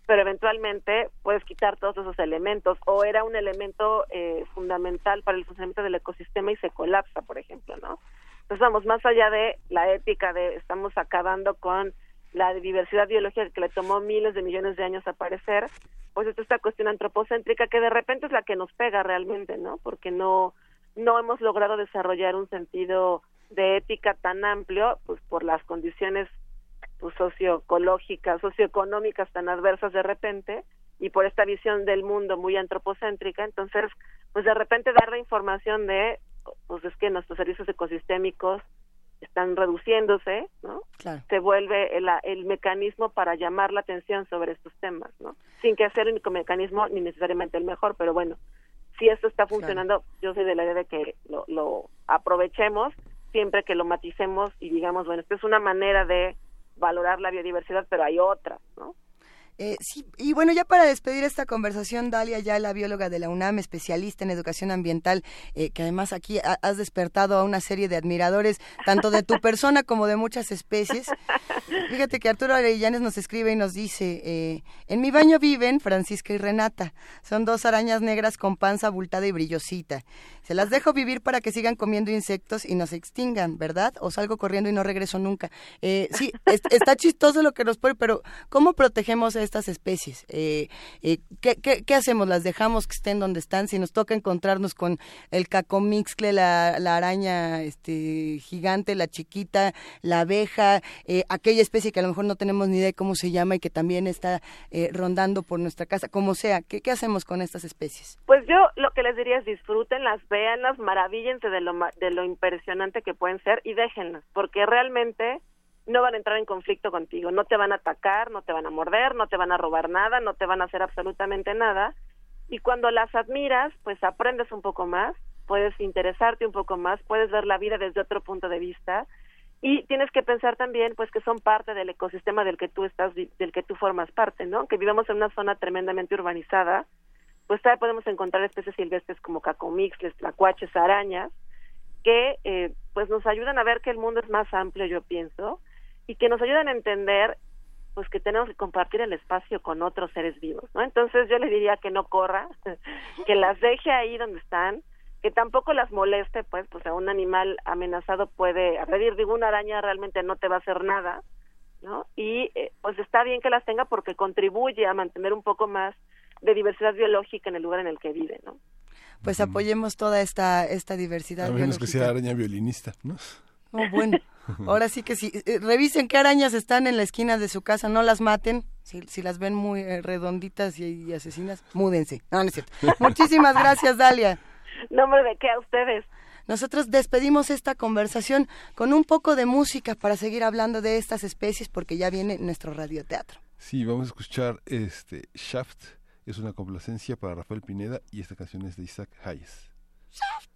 pero eventualmente puedes quitar todos esos elementos o era un elemento eh, fundamental para el funcionamiento del ecosistema y se colapsa, por ejemplo, ¿no? Entonces vamos más allá de la ética de estamos acabando con la diversidad biológica que le tomó miles de millones de años aparecer, pues es esta cuestión antropocéntrica que de repente es la que nos pega realmente, ¿no? Porque no no hemos logrado desarrollar un sentido de ética tan amplio, pues por las condiciones pues, socioecológicas, socioeconómicas tan adversas de repente y por esta visión del mundo muy antropocéntrica, entonces, pues de repente dar la información de, pues es que nuestros servicios ecosistémicos están reduciéndose, ¿no? Se vuelve el, el, mecanismo para llamar la atención sobre estos temas, ¿no? Sin que sea el único mecanismo ni necesariamente el mejor, pero bueno, si esto está funcionando, yo soy de la idea de que lo, lo aprovechemos siempre que lo maticemos y digamos, bueno, esto es una manera de valorar la biodiversidad, pero hay otras, ¿no? Eh, sí, y bueno, ya para despedir esta conversación, Dalia, ya la bióloga de la UNAM, especialista en educación ambiental, eh, que además aquí has despertado a una serie de admiradores, tanto de tu persona como de muchas especies. Fíjate que Arturo Arellanes nos escribe y nos dice, eh, en mi baño viven Francisca y Renata, son dos arañas negras con panza abultada y brillosita. Se las dejo vivir para que sigan comiendo insectos y no se extingan, ¿verdad? O salgo corriendo y no regreso nunca. sí, está chistoso lo que nos pone, pero ¿cómo protegemos a estas especies? Eh, eh, ¿qué, qué, hacemos? ¿Las dejamos que estén donde están? Si nos toca encontrarnos con el cacomixcle, la, la araña este, gigante, la chiquita, la abeja, eh, aquella especie que a lo mejor no tenemos ni idea de cómo se llama y que también está rondando por nuestra casa, como sea, ¿qué, ¿qué hacemos con estas especies? Pues yo lo que les diría es disfrútenlas, véanlas, maravíllense de lo, de lo impresionante que pueden ser y déjenlas, porque realmente no van a entrar en conflicto contigo, no te van a atacar, no te van a morder, no te van a robar nada, no te van a hacer absolutamente nada. Y cuando las admiras, pues aprendes un poco más, puedes interesarte un poco más, puedes ver la vida desde otro punto de vista y tienes que pensar también pues que son parte del ecosistema del que tú estás del que tú formas parte, ¿no? Que vivamos en una zona tremendamente urbanizada, pues todavía podemos encontrar especies silvestres como cacomixles, tlacuaches, arañas que eh, pues nos ayudan a ver que el mundo es más amplio, yo pienso, y que nos ayudan a entender pues que tenemos que compartir el espacio con otros seres vivos, ¿no? Entonces yo le diría que no corra, *laughs* que las deje ahí donde están, que tampoco las moleste, pues, pues a un animal amenazado puede agredir, digo, una araña realmente no te va a hacer nada, ¿no? Y eh, pues está bien que las tenga porque contribuye a mantener un poco más de diversidad biológica en el lugar en el que vive, ¿no? Pues apoyemos toda esta esta diversidad a menos que sea araña violinista, ¿no? Oh, bueno. Ahora sí que sí. Eh, revisen qué arañas están en la esquina de su casa, no las maten. Si, si las ven muy eh, redonditas y, asesinas, múdense. No, no es cierto. Muchísimas gracias, Dalia. Nombre de qué a ustedes. Nosotros despedimos esta conversación con un poco de música para seguir hablando de estas especies porque ya viene nuestro radioteatro. Sí, vamos a escuchar este Shaft. Es una complacencia para Rafael Pineda y esta canción es de Isaac Hayes. Shaft.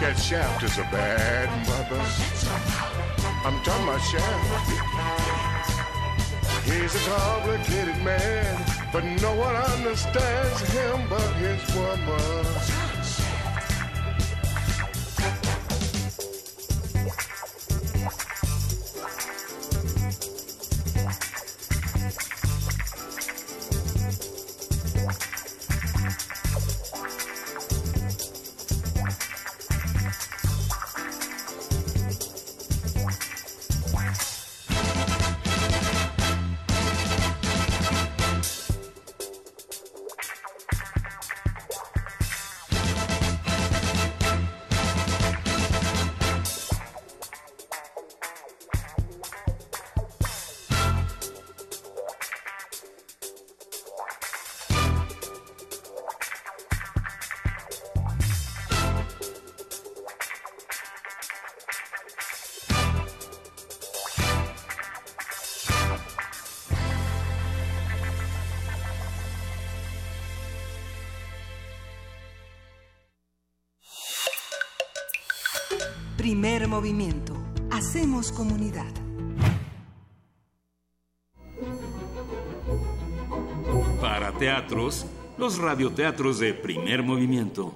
Cat Shaft is a bad mother. I'm talking about Shaft. He's a complicated man, but no one understands him but his woman. Primer movimiento. Hacemos comunidad. Para teatros, los radioteatros de primer movimiento.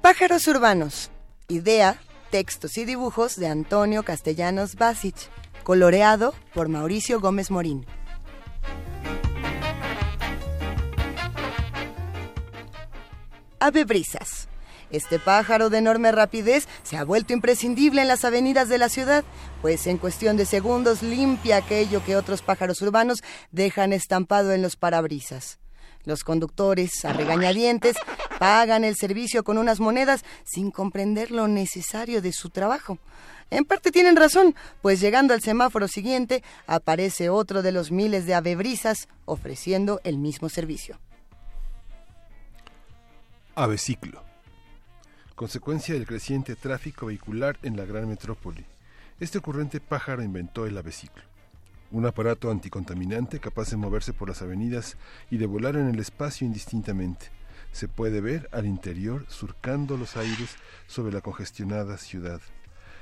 Pájaros urbanos. Idea, textos y dibujos de Antonio Castellanos Basic. Coloreado por Mauricio Gómez Morín. Ave Brisas. Este pájaro de enorme rapidez se ha vuelto imprescindible en las avenidas de la ciudad, pues en cuestión de segundos limpia aquello que otros pájaros urbanos dejan estampado en los parabrisas. Los conductores, a regañadientes, pagan el servicio con unas monedas sin comprender lo necesario de su trabajo. En parte tienen razón, pues llegando al semáforo siguiente aparece otro de los miles de avebrisas ofreciendo el mismo servicio. Aveciclo. Consecuencia del creciente tráfico vehicular en la gran metrópoli. Este ocurrente pájaro inventó el aveciclo un aparato anticontaminante capaz de moverse por las avenidas y de volar en el espacio indistintamente. Se puede ver al interior surcando los aires sobre la congestionada ciudad.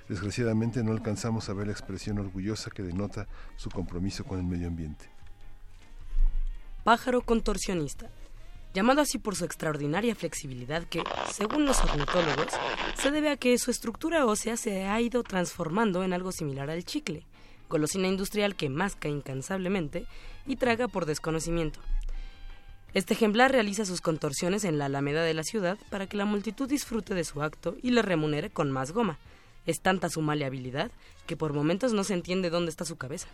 Desgraciadamente no alcanzamos a ver la expresión orgullosa que denota su compromiso con el medio ambiente. Pájaro contorsionista, llamado así por su extraordinaria flexibilidad que, según los ornitólogos, se debe a que su estructura ósea se ha ido transformando en algo similar al chicle golosina industrial que masca incansablemente y traga por desconocimiento. Este ejemplar realiza sus contorsiones en la alameda de la ciudad para que la multitud disfrute de su acto y le remunere con más goma. Es tanta su maleabilidad que por momentos no se entiende dónde está su cabeza.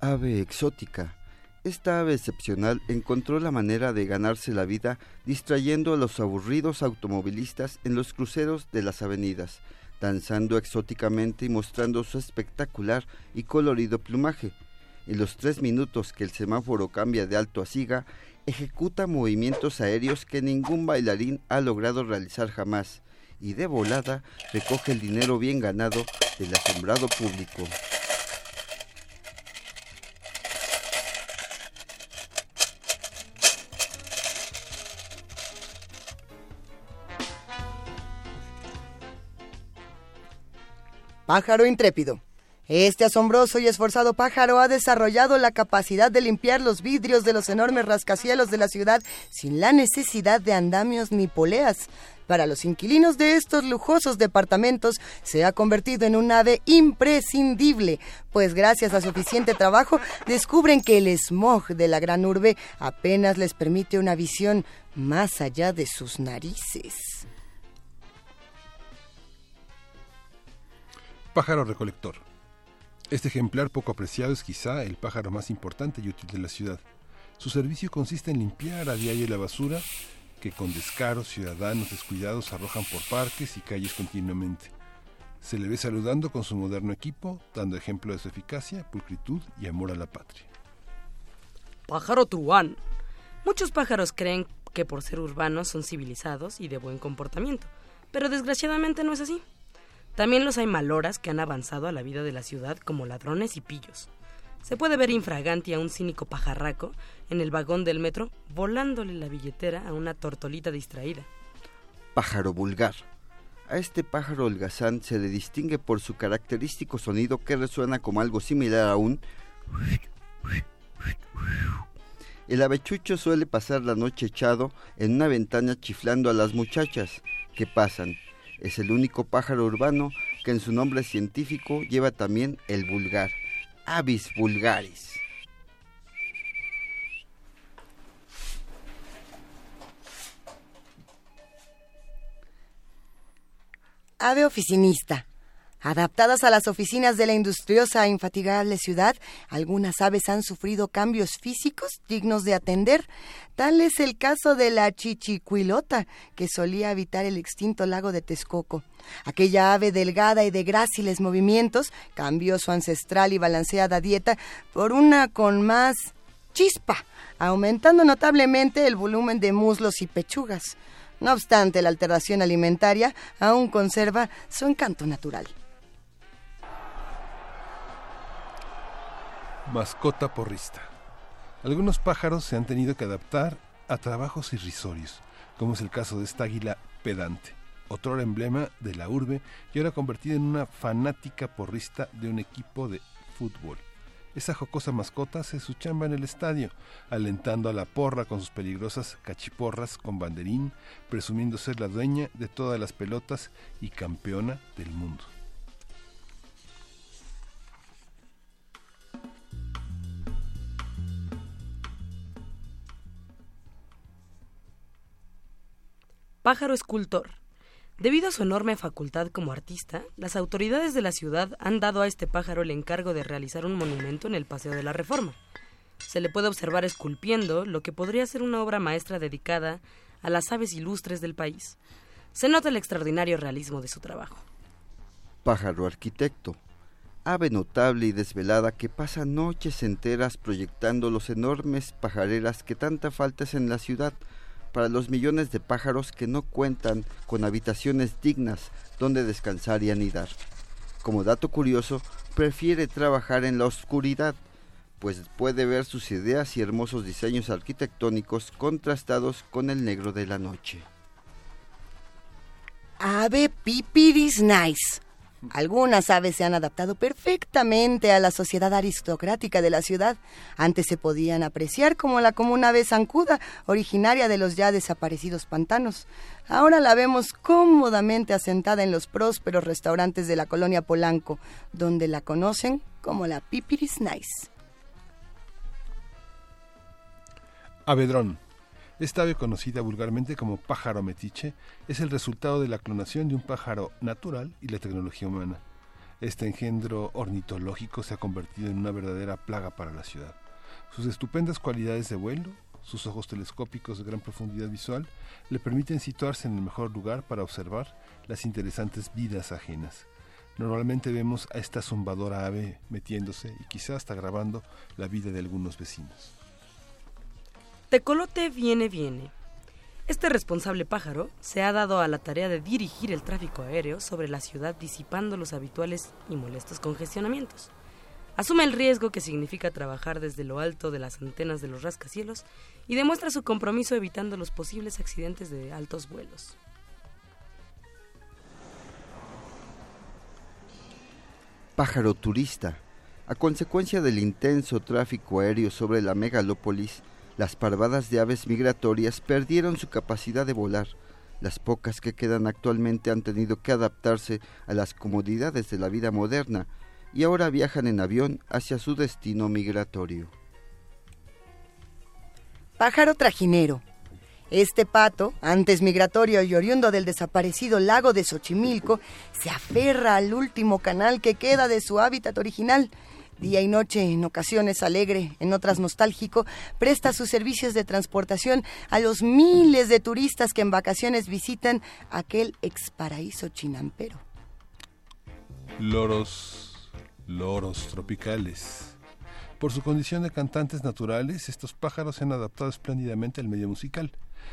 Ave exótica. Esta ave excepcional encontró la manera de ganarse la vida distrayendo a los aburridos automovilistas en los cruceros de las avenidas danzando exóticamente y mostrando su espectacular y colorido plumaje. En los tres minutos que el semáforo cambia de alto a siga, ejecuta movimientos aéreos que ningún bailarín ha logrado realizar jamás, y de volada recoge el dinero bien ganado del asombrado público. Pájaro intrépido. Este asombroso y esforzado pájaro ha desarrollado la capacidad de limpiar los vidrios de los enormes rascacielos de la ciudad sin la necesidad de andamios ni poleas. Para los inquilinos de estos lujosos departamentos se ha convertido en un ave imprescindible, pues gracias a su eficiente trabajo descubren que el smog de la gran urbe apenas les permite una visión más allá de sus narices. Pájaro recolector. Este ejemplar poco apreciado es quizá el pájaro más importante y útil de la ciudad. Su servicio consiste en limpiar a diario la basura que con descaro ciudadanos descuidados arrojan por parques y calles continuamente. Se le ve saludando con su moderno equipo, dando ejemplo de su eficacia, pulcritud y amor a la patria. Pájaro truán. Muchos pájaros creen que por ser urbanos son civilizados y de buen comportamiento, pero desgraciadamente no es así. También los hay maloras que han avanzado a la vida de la ciudad como ladrones y pillos. Se puede ver infraganti a un cínico pajarraco en el vagón del metro volándole la billetera a una tortolita distraída. Pájaro vulgar. A este pájaro holgazán se le distingue por su característico sonido que resuena como algo similar a un... El avechucho suele pasar la noche echado en una ventana chiflando a las muchachas que pasan. Es el único pájaro urbano que en su nombre científico lleva también el vulgar. Avis vulgaris. Ave oficinista. Adaptadas a las oficinas de la industriosa e infatigable ciudad, algunas aves han sufrido cambios físicos dignos de atender. Tal es el caso de la chichicuilota, que solía habitar el extinto lago de Texcoco. Aquella ave delgada y de gráciles movimientos cambió su ancestral y balanceada dieta por una con más chispa, aumentando notablemente el volumen de muslos y pechugas. No obstante, la alteración alimentaria aún conserva su encanto natural. Mascota porrista. Algunos pájaros se han tenido que adaptar a trabajos irrisorios, como es el caso de esta águila pedante, otro emblema de la urbe y ahora convertida en una fanática porrista de un equipo de fútbol. Esa jocosa mascota hace su chamba en el estadio, alentando a la porra con sus peligrosas cachiporras con banderín, presumiendo ser la dueña de todas las pelotas y campeona del mundo. Pájaro escultor. Debido a su enorme facultad como artista, las autoridades de la ciudad han dado a este pájaro el encargo de realizar un monumento en el Paseo de la Reforma. Se le puede observar esculpiendo lo que podría ser una obra maestra dedicada a las aves ilustres del país. Se nota el extraordinario realismo de su trabajo. Pájaro arquitecto. Ave notable y desvelada que pasa noches enteras proyectando los enormes pajareras que tanta falta es en la ciudad para los millones de pájaros que no cuentan con habitaciones dignas donde descansar y anidar. Como dato curioso, prefiere trabajar en la oscuridad, pues puede ver sus ideas y hermosos diseños arquitectónicos contrastados con el negro de la noche. Ave pipiris nice. Algunas aves se han adaptado perfectamente a la sociedad aristocrática de la ciudad. Antes se podían apreciar como la común ave zancuda, originaria de los ya desaparecidos pantanos. Ahora la vemos cómodamente asentada en los prósperos restaurantes de la colonia Polanco, donde la conocen como la Pipiris Nice. Avedrón. Esta ave conocida vulgarmente como pájaro metiche es el resultado de la clonación de un pájaro natural y la tecnología humana. Este engendro ornitológico se ha convertido en una verdadera plaga para la ciudad. Sus estupendas cualidades de vuelo, sus ojos telescópicos de gran profundidad visual, le permiten situarse en el mejor lugar para observar las interesantes vidas ajenas. Normalmente vemos a esta zumbadora ave metiéndose y quizá hasta grabando la vida de algunos vecinos. Tecolote viene, viene. Este responsable pájaro se ha dado a la tarea de dirigir el tráfico aéreo sobre la ciudad disipando los habituales y molestos congestionamientos. Asume el riesgo que significa trabajar desde lo alto de las antenas de los rascacielos y demuestra su compromiso evitando los posibles accidentes de altos vuelos. Pájaro turista. A consecuencia del intenso tráfico aéreo sobre la megalópolis, las parvadas de aves migratorias perdieron su capacidad de volar. Las pocas que quedan actualmente han tenido que adaptarse a las comodidades de la vida moderna y ahora viajan en avión hacia su destino migratorio. Pájaro trajinero. Este pato, antes migratorio y oriundo del desaparecido lago de Xochimilco, se aferra al último canal que queda de su hábitat original. Día y noche, en ocasiones alegre, en otras nostálgico, presta sus servicios de transportación a los miles de turistas que en vacaciones visitan aquel exparaíso chinampero. Loros, loros tropicales. Por su condición de cantantes naturales, estos pájaros se han adaptado espléndidamente al medio musical.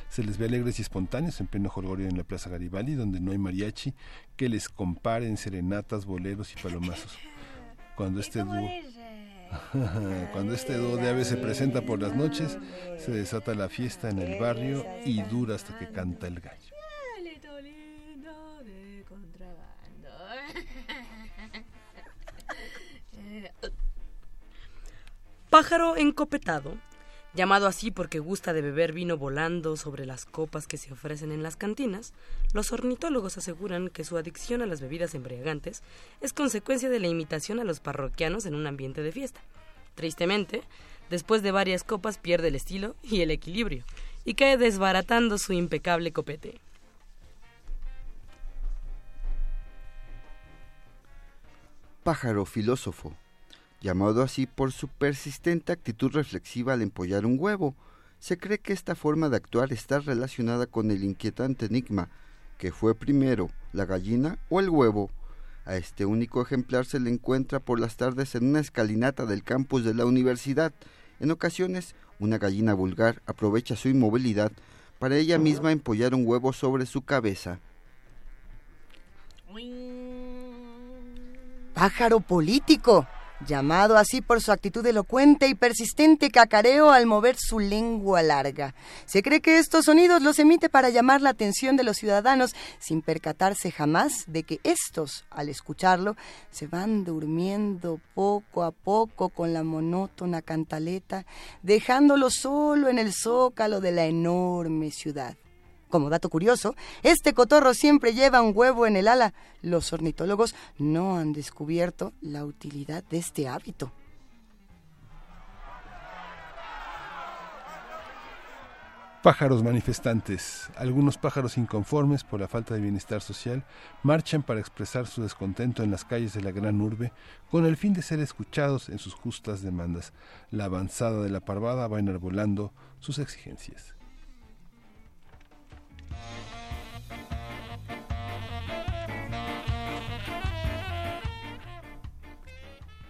Se les ve alegres y espontáneos en pleno jolgorio en la Plaza Garibaldi, donde no hay mariachi que les compare en serenatas, boleros y palomazos. Cuando este dúo *laughs* cuando este dúo de aves se presenta por las noches, se desata la fiesta en el barrio y dura hasta que canta el gallo. *laughs* Pájaro encopetado, llamado así porque gusta de beber vino volando sobre las copas que se ofrecen en las cantinas, los ornitólogos aseguran que su adicción a las bebidas embriagantes es consecuencia de la imitación a los parroquianos en un ambiente de fiesta. Tristemente, después de varias copas pierde el estilo y el equilibrio, y cae desbaratando su impecable copete. Pájaro filósofo llamado así por su persistente actitud reflexiva al empollar un huevo. Se cree que esta forma de actuar está relacionada con el inquietante enigma que fue primero la gallina o el huevo. A este único ejemplar se le encuentra por las tardes en una escalinata del campus de la universidad. En ocasiones, una gallina vulgar aprovecha su inmovilidad para ella misma empollar un huevo sobre su cabeza. Pájaro político llamado así por su actitud elocuente y persistente cacareo al mover su lengua larga. Se cree que estos sonidos los emite para llamar la atención de los ciudadanos sin percatarse jamás de que estos, al escucharlo, se van durmiendo poco a poco con la monótona cantaleta, dejándolo solo en el zócalo de la enorme ciudad. Como dato curioso, este cotorro siempre lleva un huevo en el ala. Los ornitólogos no han descubierto la utilidad de este hábito. Pájaros manifestantes. Algunos pájaros inconformes por la falta de bienestar social marchan para expresar su descontento en las calles de la gran urbe con el fin de ser escuchados en sus justas demandas. La avanzada de la parvada va enarbolando sus exigencias.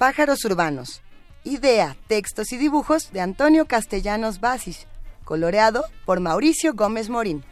Pájaros urbanos. Idea, textos y dibujos de Antonio Castellanos Basis. Coloreado por Mauricio Gómez Morín.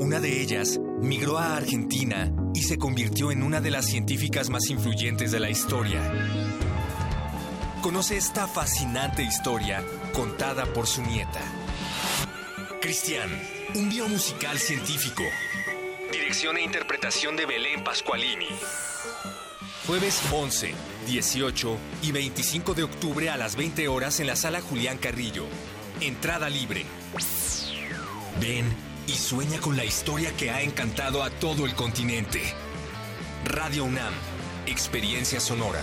Una de ellas migró a Argentina y se convirtió en una de las científicas más influyentes de la historia. Conoce esta fascinante historia contada por su nieta. Cristian, un biomusical científico Dirección e interpretación de Belén Pascualini. Jueves 11, 18 y 25 de octubre a las 20 horas en la sala Julián Carrillo. Entrada libre. Ven y sueña con la historia que ha encantado a todo el continente. Radio UNAM, Experiencia Sonora.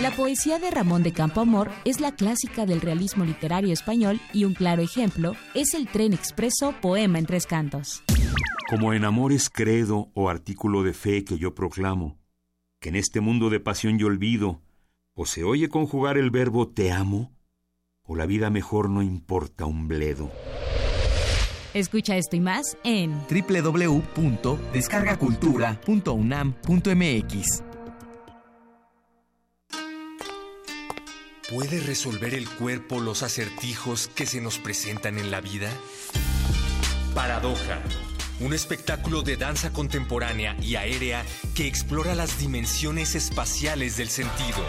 La poesía de Ramón de Campoamor es la clásica del realismo literario español y un claro ejemplo es el Tren Expreso Poema en tres cantos. Como en amores credo o artículo de fe que yo proclamo, que en este mundo de pasión yo olvido, o se oye conjugar el verbo te amo, o la vida mejor no importa un bledo. Escucha esto y más en www.descargacultura.unam.mx. ¿Puede resolver el cuerpo los acertijos que se nos presentan en la vida? Paradoja, un espectáculo de danza contemporánea y aérea que explora las dimensiones espaciales del sentido.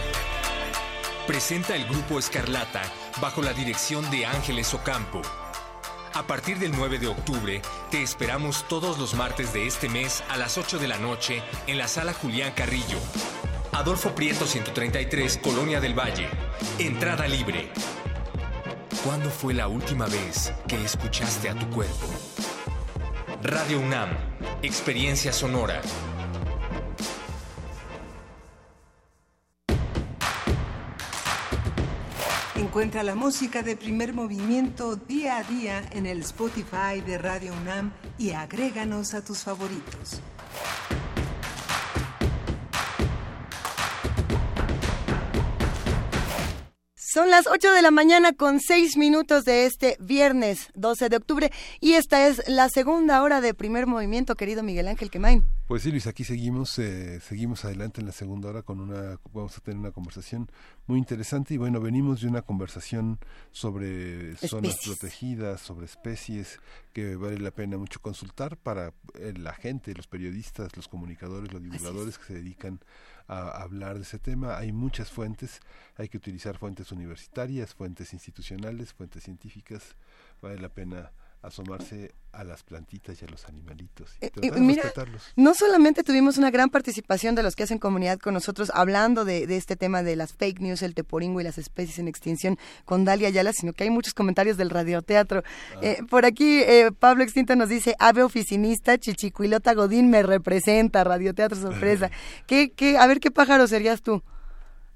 Presenta el grupo Escarlata bajo la dirección de Ángeles Ocampo. A partir del 9 de octubre, te esperamos todos los martes de este mes a las 8 de la noche en la sala Julián Carrillo. Adolfo Prieto 133, Colonia del Valle. Entrada libre. ¿Cuándo fue la última vez que escuchaste a tu cuerpo? Radio UNAM, Experiencia Sonora. Encuentra la música de primer movimiento día a día en el Spotify de Radio UNAM y agréganos a tus favoritos. Son las 8 de la mañana con 6 minutos de este viernes 12 de octubre y esta es la segunda hora de primer movimiento, querido Miguel Ángel Quemain. Pues sí, Luis, aquí seguimos, eh, seguimos adelante en la segunda hora con una, vamos a tener una conversación muy interesante y bueno, venimos de una conversación sobre zonas protegidas, sobre especies que vale la pena mucho consultar para eh, la gente, los periodistas, los comunicadores, los divulgadores que se dedican a hablar de ese tema. Hay muchas fuentes, hay que utilizar fuentes universitarias, fuentes institucionales, fuentes científicas. Vale la pena asomarse a las plantitas y a los animalitos. Y eh, mira, no solamente tuvimos una gran participación de los que hacen comunidad con nosotros hablando de, este tema de las fake news, el teporingo y las especies en extinción con Dalia Ayala, sino que hay muchos comentarios del radioteatro. Ah. Eh, por aquí eh, Pablo Extinto nos dice, ave oficinista, Chichicuilota Godín me representa, radioteatro sorpresa. *laughs* ¿Qué, qué, a ver, ¿qué pájaro serías tú?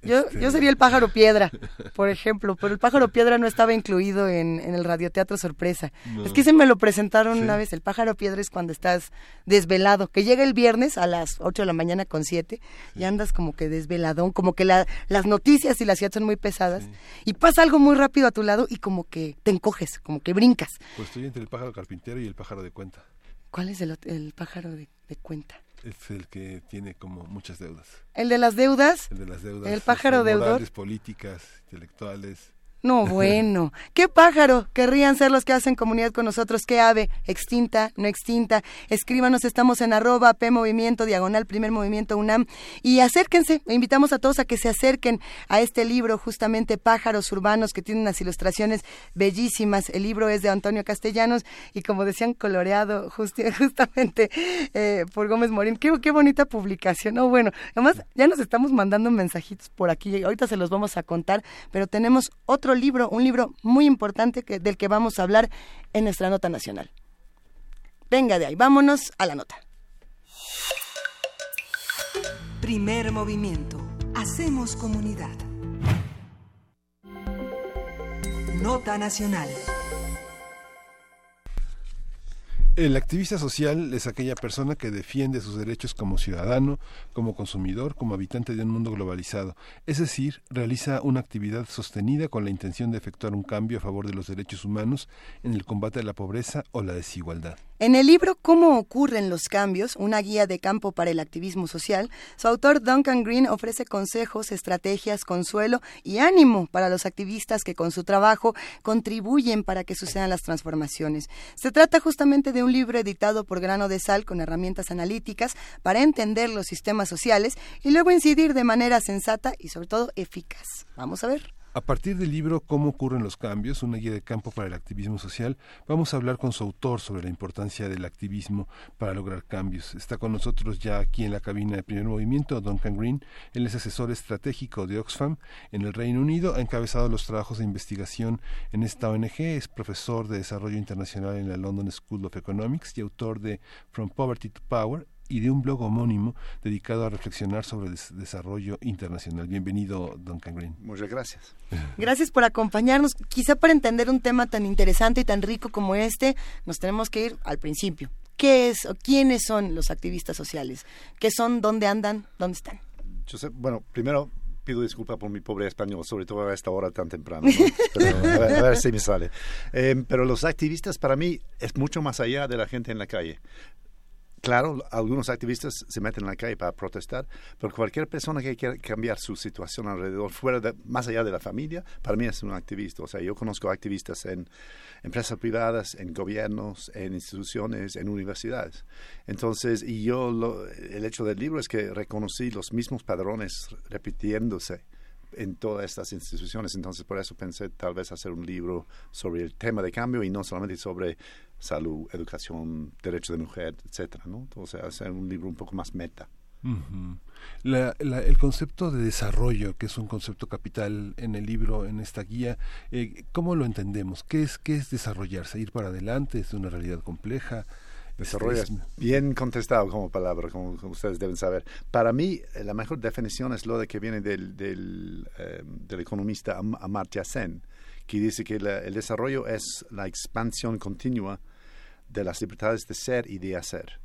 Yo, yo este, sería el pájaro piedra, por ejemplo, pero el pájaro piedra no estaba incluido en, el radioteatro sorpresa. Es que se me lo presentaron una vez. El pájaro piedra es cuando estás desvelado, que llega el viernes a las 8 de la mañana con 7 y andas como que desveladón, como que la, las noticias y las ciudades son muy pesadas y pasa algo muy rápido a tu lado y como que te encoges, como que brincas. Pues estoy entre el pájaro carpintero y el pájaro de cuenta. ¿Cuál es el, el pájaro de cuenta? Es el que tiene como muchas deudas. ¿El de las deudas? El de las deudas. El pájaro deudor. políticas, intelectuales. No, *laughs* bueno. ¿Qué pájaro querrían ser los que hacen comunidad con nosotros? ¿Qué ave? ¿Extinta? ¿No extinta? Escríbanos, estamos en arroba P Movimiento, diagonal Primer Movimiento UNAM. Y acérquense, invitamos a todos a que se acerquen a este libro, justamente Pájaros Urbanos, que tiene unas ilustraciones bellísimas. El libro es de Antonio Castellanos y como decían, coloreado *laughs* justamente eh, por Gómez Morín. Qué, qué bonita publicación. No, bueno, además ya nos estamos mandando mensajitos por aquí. Ahorita se los vamos a contar, pero tenemos otro libro, un libro muy importante del que vamos a hablar en nuestra nota nacional. Venga de ahí, vámonos a la nota. Primer movimiento. Hacemos comunidad. Nota nacional. El activista social es aquella persona que defiende sus derechos como ciudadano, como consumidor, como habitante de un mundo globalizado. Es decir, realiza una actividad sostenida con la intención de efectuar un cambio a favor de los derechos humanos en el combate a la pobreza o la desigualdad. En el libro Cómo ocurren los cambios, una guía de campo para el activismo social, su autor Duncan Green ofrece consejos, estrategias, consuelo y ánimo para los activistas que con su trabajo contribuyen para que sucedan las transformaciones. Se trata justamente de un libro editado por Grano de Sal con herramientas analíticas para entender los sistemas sociales y luego incidir de manera sensata y sobre todo eficaz. Vamos a ver. A partir del libro Cómo ocurren los cambios, una guía de campo para el activismo social, vamos a hablar con su autor sobre la importancia del activismo para lograr cambios. Está con nosotros ya aquí en la cabina de primer movimiento Duncan Green. Él es asesor estratégico de Oxfam en el Reino Unido, ha encabezado los trabajos de investigación en esta ONG, es profesor de desarrollo internacional en la London School of Economics y autor de From Poverty to Power, y de un blog homónimo dedicado a reflexionar sobre el desarrollo internacional. Bienvenido, Duncan Green. Muchas gracias. *laughs* Gracias por acompañarnos. Quizá para entender un tema tan interesante y tan rico como este, nos tenemos que ir al principio. ¿Qué es o quiénes son los activistas sociales? ¿Qué son? ¿Dónde andan? ¿Dónde están? Yo sé, bueno, primero pido disculpas por mi pobre español, sobre todo a esta hora tan temprano. *laughs* a, ver, si me sale. Eh, pero los activistas para mí es mucho más allá de la gente en la calle. Claro, algunos activistas se meten en la calle para protestar, pero cualquier persona que quiera cambiar su situación alrededor, fuera de, más allá de la familia, para mí es un activista. O sea, yo conozco activistas en empresas privadas, en gobiernos, en instituciones, en universidades. Entonces, y yo, el hecho del libro es que reconocí los mismos padrones repitiéndose en todas estas instituciones. Entonces, por eso pensé tal vez hacer un libro sobre el tema de cambio y no solamente sobre salud, educación, derechos de mujer, etcétera, ¿no? O sea, hacer un libro un poco más meta. el concepto de desarrollo, que es un concepto capital en el libro, en esta guía, eh, ¿cómo lo entendemos? ¿Qué es, ¿Qué es desarrollarse? ¿Ir para adelante? ¿Es una realidad compleja? Desarrollo es bien contestado como palabra, como, ustedes deben saber. Para mí, eh, la mejor definición es lo de que viene del, del, eh, del economista Amartya Sen, que dice que el desarrollo es la expansión continua de las libertades de ser y de hacer.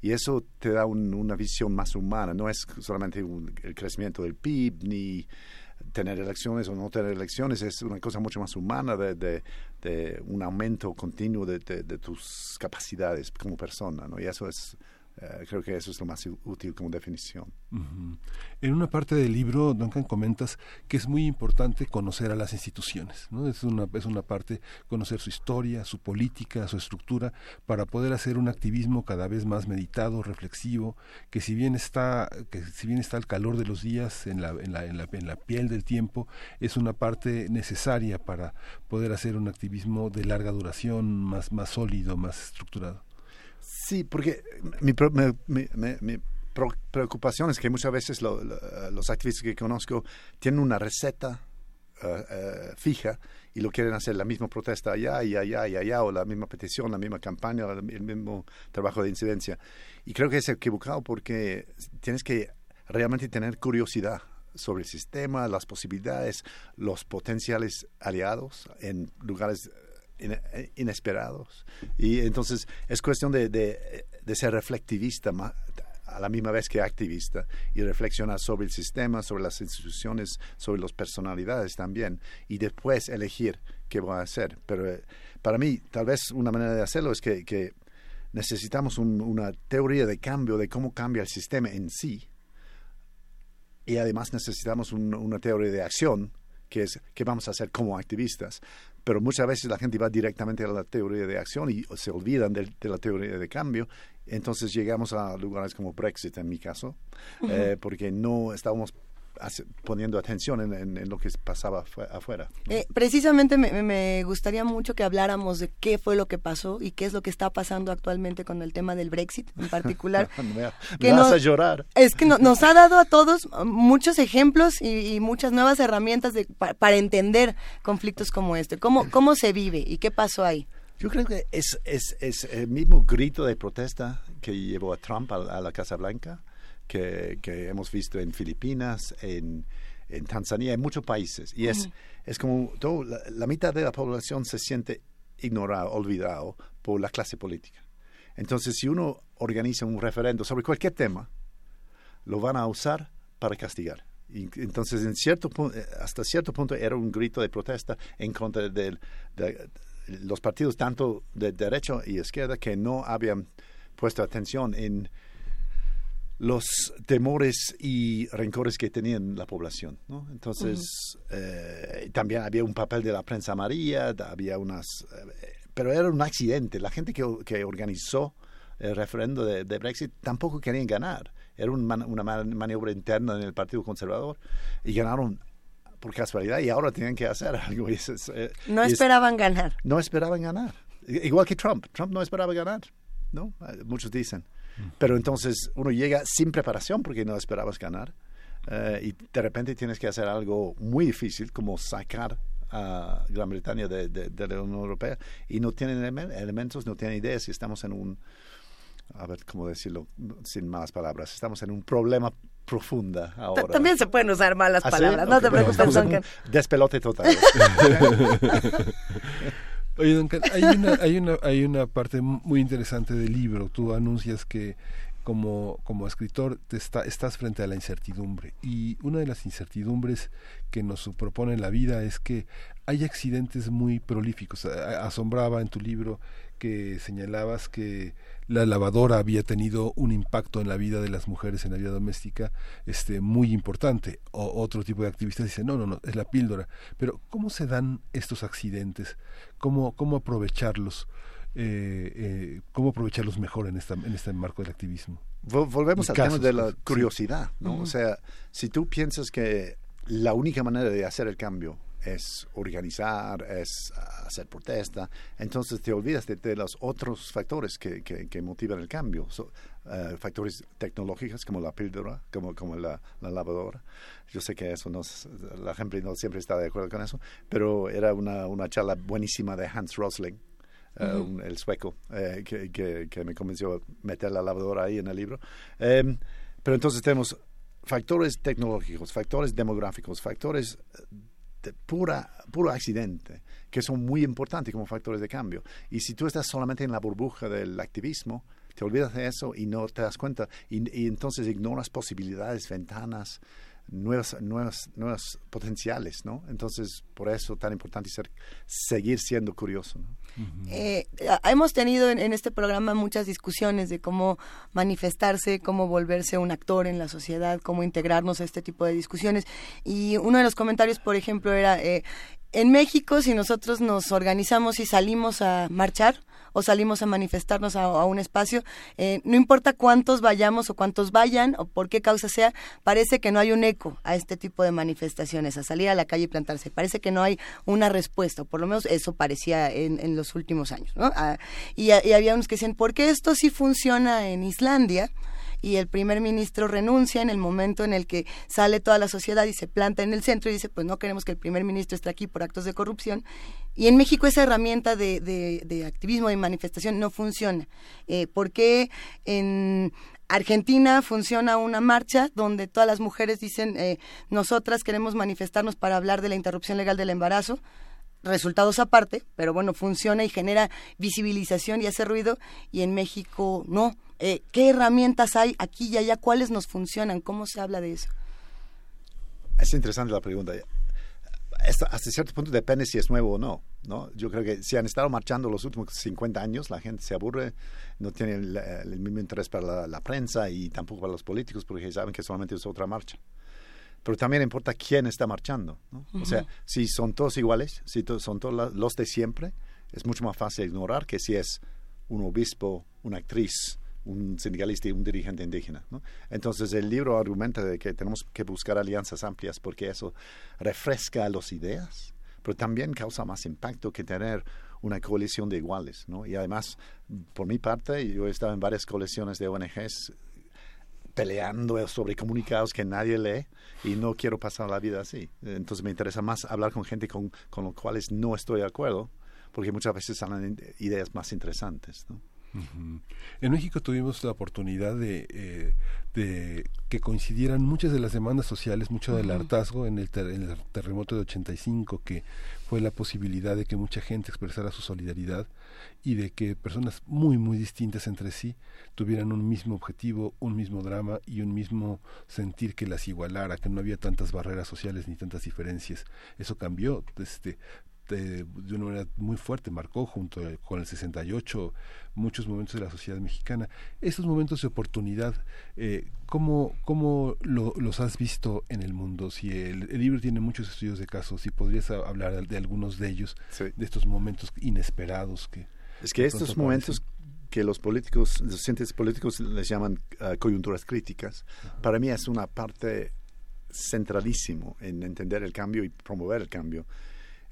Y eso te da una visión más humana, no es solamente el crecimiento del PIB ni tener elecciones o no tener elecciones, es una cosa mucho más humana de, de, un aumento continuo de, de, tus capacidades como persona, ¿no? Y eso es eh, creo que eso es lo más útil como definición. En una parte del libro, Duncan, comentas que es muy importante conocer a las instituciones. ¿no? Es, una, es una parte conocer su historia, su política, su estructura, para poder hacer un activismo cada vez más meditado, reflexivo, que si bien está, que si bien está el calor de los días en la, en la, en la, en la piel del tiempo, es una parte necesaria para poder hacer un activismo de larga duración, más, más sólido, más estructurado. Sí, porque mi, preocupación es que muchas veces los activistas que conozco tienen una receta eh, eh, fija y lo quieren hacer la misma protesta allá y allá y allá o la misma petición, la misma campaña, el mismo trabajo de incidencia. Y creo que es equivocado porque tienes que realmente tener curiosidad sobre el sistema, las posibilidades, los potenciales aliados en lugares eh, inesperados. Y entonces es cuestión de, de, ser reflectivista a la misma vez que activista y reflexionar sobre el sistema, sobre las instituciones, sobre las personalidades también y después elegir qué voy a hacer. Pero eh, para mí, tal vez una manera de hacerlo es que, que necesitamos una teoría de cambio de cómo cambia el sistema en sí y además necesitamos una teoría de acción que es qué vamos a hacer como activistas pero muchas veces la gente va directamente a la teoría de acción y se olvidan de, la teoría de cambio. Entonces llegamos a lugares como Brexit, en mi caso, eh, porque no estábamos poniendo atención en, lo que pasaba afuera. Eh, precisamente me, gustaría mucho que habláramos de qué fue lo que pasó y qué es lo que está pasando actualmente con el tema del Brexit en particular. *laughs* que vas a llorar. Es que nos ha dado a todos muchos ejemplos y, muchas nuevas herramientas de, para, entender conflictos como este. ¿Cómo, ¿Cómo se vive y qué pasó ahí? Yo creo que es, es, es el mismo grito de protesta que llevó a Trump a la Casa Blanca que, hemos visto en Filipinas, en, en, Tanzania, en muchos países. Y es, es como todo, la, mitad de la población se siente ignorado, olvidado por la clase política. Entonces, si uno organiza un referendo sobre cualquier tema, lo van a usar para castigar. Y, entonces, en cierto eh, hasta cierto punto era un grito de protesta en contra de, de los partidos tanto de derecha y izquierda que no habían puesto atención en los temores y rencores que tenía la población. ¿no? Entonces, eh, también había un papel de la prensa amarilla, había unas... Eh, pero era un accidente. La gente que, que organizó el referendo de, Brexit tampoco querían ganar. Era una maniobra interna en el Partido Conservador y ganaron por casualidad y ahora tienen que hacer *laughs* algo. Eh, no esperaban ganar. No esperaban ganar. Igual que Trump. Trump no esperaba ganar. ¿no? Muchos dicen. Pero entonces uno llega sin preparación porque no esperabas ganar eh, y de repente tienes que hacer algo muy difícil como sacar a Gran Bretaña de, de, la Unión Europea y no tienen elementos, no tienen ideas y estamos en un, a ver cómo decirlo sin malas palabras, estamos en un problema profunda ahora. También se pueden usar malas ¿Ah, palabras, no te preocupes, Despelote total. *laughs* Oye, Duncan, hay una, hay una, hay una parte muy interesante del libro. Tú anuncias que como, como escritor te está, estás frente a la incertidumbre y una de las incertidumbres que nos propone la vida es que hay accidentes muy prolíficos. Asombraba en tu libro que señalabas que la lavadora había tenido un impacto en la vida de las mujeres en la vida doméstica este muy importante o otro tipo de activistas dicen no no no es la píldora pero cómo se dan estos accidentes cómo cómo aprovecharlos eh, eh, cómo aprovecharlos mejor en esta en este marco del activismo. Volvemos al tema de la curiosidad no o sea si tú piensas que la única manera de hacer el cambio es organizar, es hacer protesta, entonces te olvidas de, los otros factores que, que, motivan el cambio, eh, factores tecnológicos como la píldora, como, como la, lavadora. Yo sé que eso no la gente no siempre está de acuerdo con eso, pero era una, una charla buenísima de Hans Rosling, eh, el sueco, eh, que, que, me convenció a meter la lavadora ahí en el libro. Em, pero entonces tenemos factores tecnológicos, factores demográficos, factores pura, puro accidente, que son muy importantes como factores de cambio. Y si tú estás solamente en la burbuja del activismo, te olvidas de eso y no te das cuenta, y, entonces ignoras posibilidades, ventanas, nuevas, nuevas, nuevas potenciales, ¿no? Entonces, por eso tan importante ser, seguir siendo curioso, eh, hemos tenido en, este programa muchas discusiones de cómo manifestarse, cómo volverse un actor en la sociedad, cómo integrarnos a este tipo de discusiones. Y uno de los comentarios, por ejemplo, era, eh, en México, si nosotros nos organizamos y salimos a marchar, o salimos a manifestarnos a, un espacio, eh, no importa cuántos vayamos o cuántos vayan o por qué causa sea, parece que no hay un eco a este tipo de manifestaciones, a salir a la calle y plantarse. Parece que no hay una respuesta, o por lo menos eso parecía en, los últimos años. ¿no? Ah, y, y había unos que decían, ¿por qué esto sí funciona en Islandia? Y el primer ministro renuncia en el momento en el que sale toda la sociedad y se planta en el centro y dice, pues no queremos que el primer ministro esté aquí por actos de corrupción. Y en México esa herramienta de, de, activismo, de manifestación, no funciona. Eh, ¿Por qué en Argentina funciona una marcha donde todas las mujeres dicen, eh, nosotras queremos manifestarnos para hablar de la interrupción legal del embarazo? Resultados aparte, pero bueno, funciona y genera visibilización y hace ruido, y en México no. Eh, ¿Qué herramientas hay aquí y allá? ¿Cuáles nos funcionan? ¿Cómo se habla de eso? Es interesante la pregunta. Hasta, cierto punto depende si es nuevo o no, no. Yo creo que si han estado marchando los últimos 50 años, la gente se aburre, no tiene el, mismo interés para la, prensa y tampoco para los políticos porque saben que solamente es otra marcha pero también importa quién está marchando. O sea, si son todos iguales, si son todos los de siempre, es mucho más fácil ignorar que si es un obispo, una actriz, un sindicalista y un dirigente indígena. Entonces el libro argumenta de que tenemos que buscar alianzas amplias porque eso refresca las ideas, pero también causa más impacto que tener una coalición de iguales. ¿no? Y además, por mi parte, yo he estado en varias coaliciones de ONGs peleando sobre comunicados que nadie lee y no quiero pasar la vida así. Entonces me interesa más hablar con gente con, con los cuales no estoy de acuerdo, porque muchas veces salen ideas más interesantes. ¿no? En México tuvimos la oportunidad de, eh, de, que coincidieran muchas de las demandas sociales, mucho del hartazgo en el, en el, terremoto de 85, que fue la posibilidad de que mucha gente expresara su solidaridad y de que personas muy, muy distintas entre sí tuvieran un mismo objetivo, un mismo drama y un mismo sentir que las igualara, que no había tantas barreras sociales ni tantas diferencias. Eso cambió. Este, de, de, una manera muy fuerte, marcó junto con el 68 muchos momentos de la sociedad mexicana. Estos momentos de oportunidad, eh, ¿cómo, cómo lo, los has visto en el mundo? Si el, el, libro tiene muchos estudios de casos, si podrías hablar de algunos de ellos, sí. de estos momentos inesperados que... Es que estos momentos que los políticos, los científicos políticos les llaman uh, coyunturas críticas, Ajá. para mí es una parte centralísimo en entender el cambio y promover el cambio.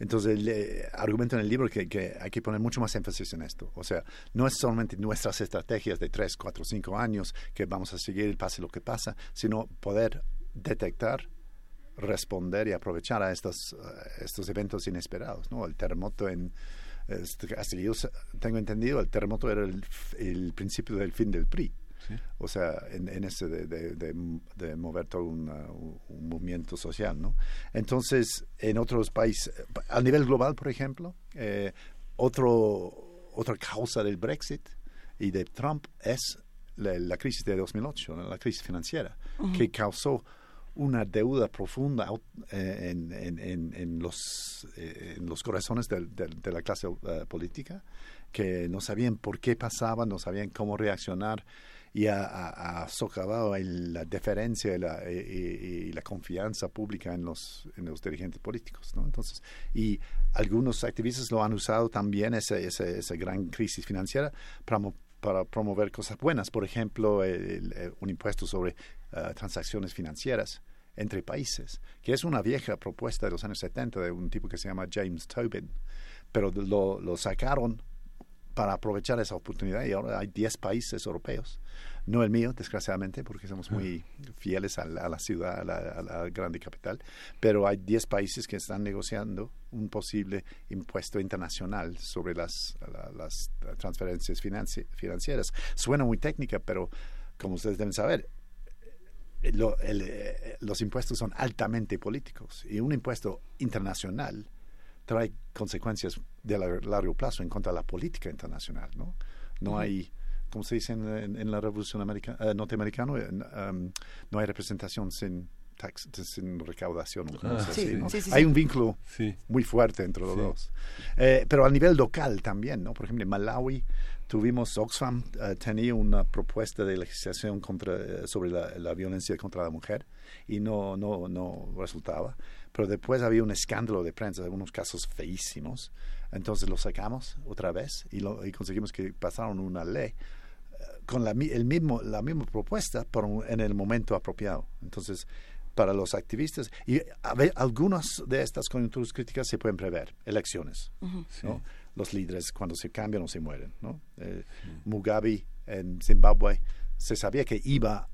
Entonces, el, eh, argumento en el libro que, que, hay que poner mucho más énfasis en esto. O sea, no es solamente nuestras estrategias de 3, 4, 5 años que vamos a seguir, pase lo que pasa, sino poder detectar, responder y aprovechar a estos, uh, estos eventos inesperados. ¿no? El terremoto en. Este, hasta que yo tengo entendido, el terremoto era el principio del fin del PRI. Sí. O sea, en, en ese de, de, de, de mover todo una, un movimiento social, ¿no? Entonces, en otros países, a nivel global, por ejemplo, eh, otro, otra causa del Brexit y de Trump es la, la crisis de 2008, la crisis financiera, uh -huh. que causó una deuda profunda eh, en, en, en, los, eh, en los corazones de, de, de la clase uh, política, que no sabían por qué pasaba, no sabían cómo reaccionar y ha, ha, ha socavado la deferencia y la, y, y la, confianza pública en los, en los dirigentes políticos. ¿no? Entonces, y algunos activistas lo han usado también, esa, esa, esa gran crisis financiera, para, para, promover cosas buenas. Por ejemplo, el, el, un impuesto sobre uh, transacciones financieras entre países, que es una vieja propuesta de los años 70 de un tipo que se llama James Tobin, pero lo, lo sacaron para aprovechar esa oportunidad y ahora hay 10 países europeos, no el mío, desgraciadamente, porque somos muy fieles a la, a la ciudad, a la, a la, grande capital, pero hay 10 países que están negociando un posible impuesto internacional sobre las, las transferencias financi financieras. Suena muy técnica, pero como ustedes deben saber, lo, el, los impuestos son altamente políticos y un impuesto internacional trae consecuencias de largo plazo en contra de la política internacional, ¿no? No uh -huh. hay, como se dice en, en, en la Revolución uh, norteamericana, um, no hay representación sin tax, sin recaudación. Ah, así, sí, ¿no? sí, sí, hay un vínculo muy fuerte entre los dos. Eh, pero a nivel local también, ¿no? Por ejemplo, en Malawi tuvimos, Oxfam uh, tenía una propuesta de legislación contra, sobre la, la, violencia contra la mujer y no, no, no resultaba pero después había un escándalo de prensa, unos casos feísimos. Entonces lo sacamos otra vez y, lo, y conseguimos que pasaron una ley uh, con la, el mismo, la misma propuesta, pero en el momento apropiado. Entonces, para los activistas, y a ver, algunas de estas coyunturas críticas se pueden prever, elecciones. Uh -huh. ¿no? sí. Los líderes cuando se cambian o se mueren. ¿no? Eh, sí. Mugabe en Zimbabue se sabía que iba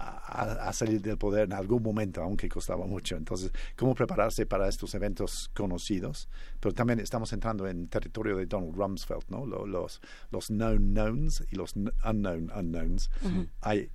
a, a, salir del poder en algún momento, aunque costaba mucho. Entonces, ¿cómo prepararse para estos eventos conocidos? Pero también estamos entrando en territorio de Donald Rumsfeld, ¿no? Los, los, known knowns y los unknown unknowns. Uh -huh. Hay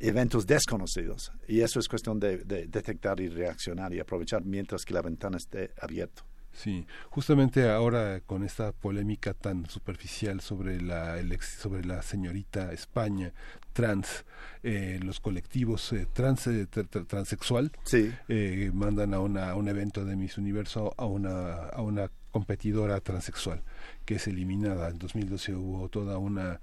eventos desconocidos y eso es cuestión de, de detectar y reaccionar y aprovechar mientras que la ventana esté abierta. Sí, justamente ahora con esta polémica tan superficial sobre la sobre la señorita España trans, eh, los colectivos eh, trans eh, transexual sí. Eh, mandan a, una, a un evento de Miss Universo a una a una competidora transexual que es eliminada. En 2012 hubo toda una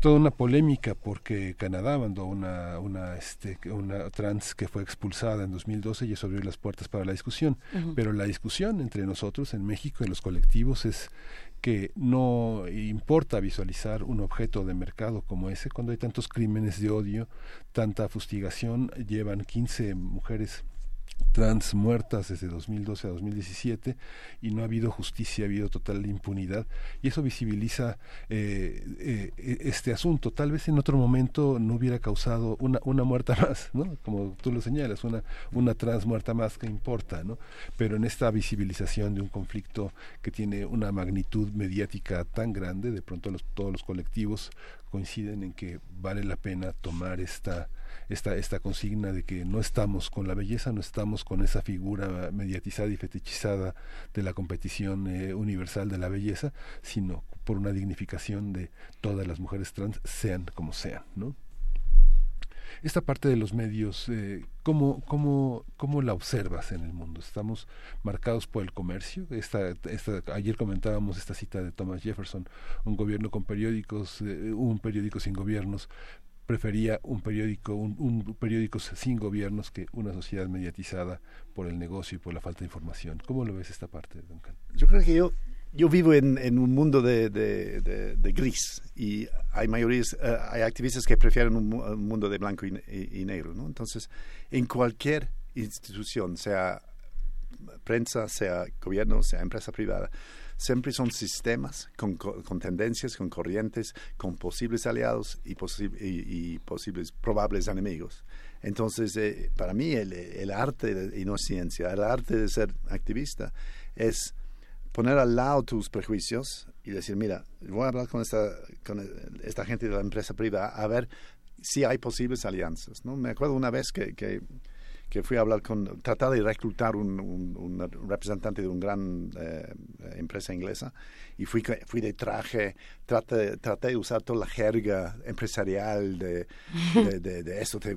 toda una polémica porque Canadá mandó una, una, este, una trans que fue expulsada en 2012 y eso abrió las puertas para la discusión. Pero la discusión entre nosotros en México, en los colectivos, es que no importa visualizar un objeto de mercado como ese cuando hay tantos crímenes de odio, tanta fustigación, llevan 15 mujeres trans muertas desde 2012 a 2017 y no ha habido justicia, ha habido total impunidad y eso visibiliza eh, eh, este asunto. Tal vez en otro momento no hubiera causado una, una muerta *laughs* más, ¿no? como tú lo señalas, una, una trans muerta más que importa, ¿no? pero en esta visibilización de un conflicto que tiene una magnitud mediática tan grande, de pronto los, todos los colectivos coinciden en que vale la pena tomar esta esta, esta consigna de que no estamos con la belleza, no estamos con esa figura mediatizada y fetichizada de la competición eh, universal de la belleza, sino por una dignificación de todas las mujeres trans, sean como sean, ¿no? Esta parte de los medios, eh, ¿cómo, cómo, cómo la observas en el mundo? ¿Estamos marcados por el comercio? Esta, esta, ayer comentábamos esta cita de Thomas Jefferson, un gobierno con periódicos, eh, un periódico sin gobiernos, prefería un periódico, un, periódico sin gobiernos que una sociedad mediatizada por el negocio y por la falta de información. ¿Cómo lo ves esta parte, Duncan? Yo creo que yo, yo vivo en, en un mundo de, de, gris y hay mayorías, eh, hay activistas que prefieren un, mundo de blanco y, negro, ¿no? Entonces, en cualquier institución, sea prensa, sea gobierno, sea empresa privada, siempre son sistemas con, con tendencias, con corrientes, con posibles aliados y, posibles probables enemigos. Entonces, eh, para mí el, el arte, de, y no ciencia, el arte de ser activista es poner al lado tus prejuicios y decir, mira, voy a hablar con esta, con esta gente de la empresa privada a ver si hay posibles alianzas. ¿no? Me acuerdo una vez que, que que fui a hablar con, tratar de reclutar un, un, representante de una gran eh, empresa inglesa y fui, fui de traje, traté, traté de usar toda la jerga empresarial de, de, de, eso, te,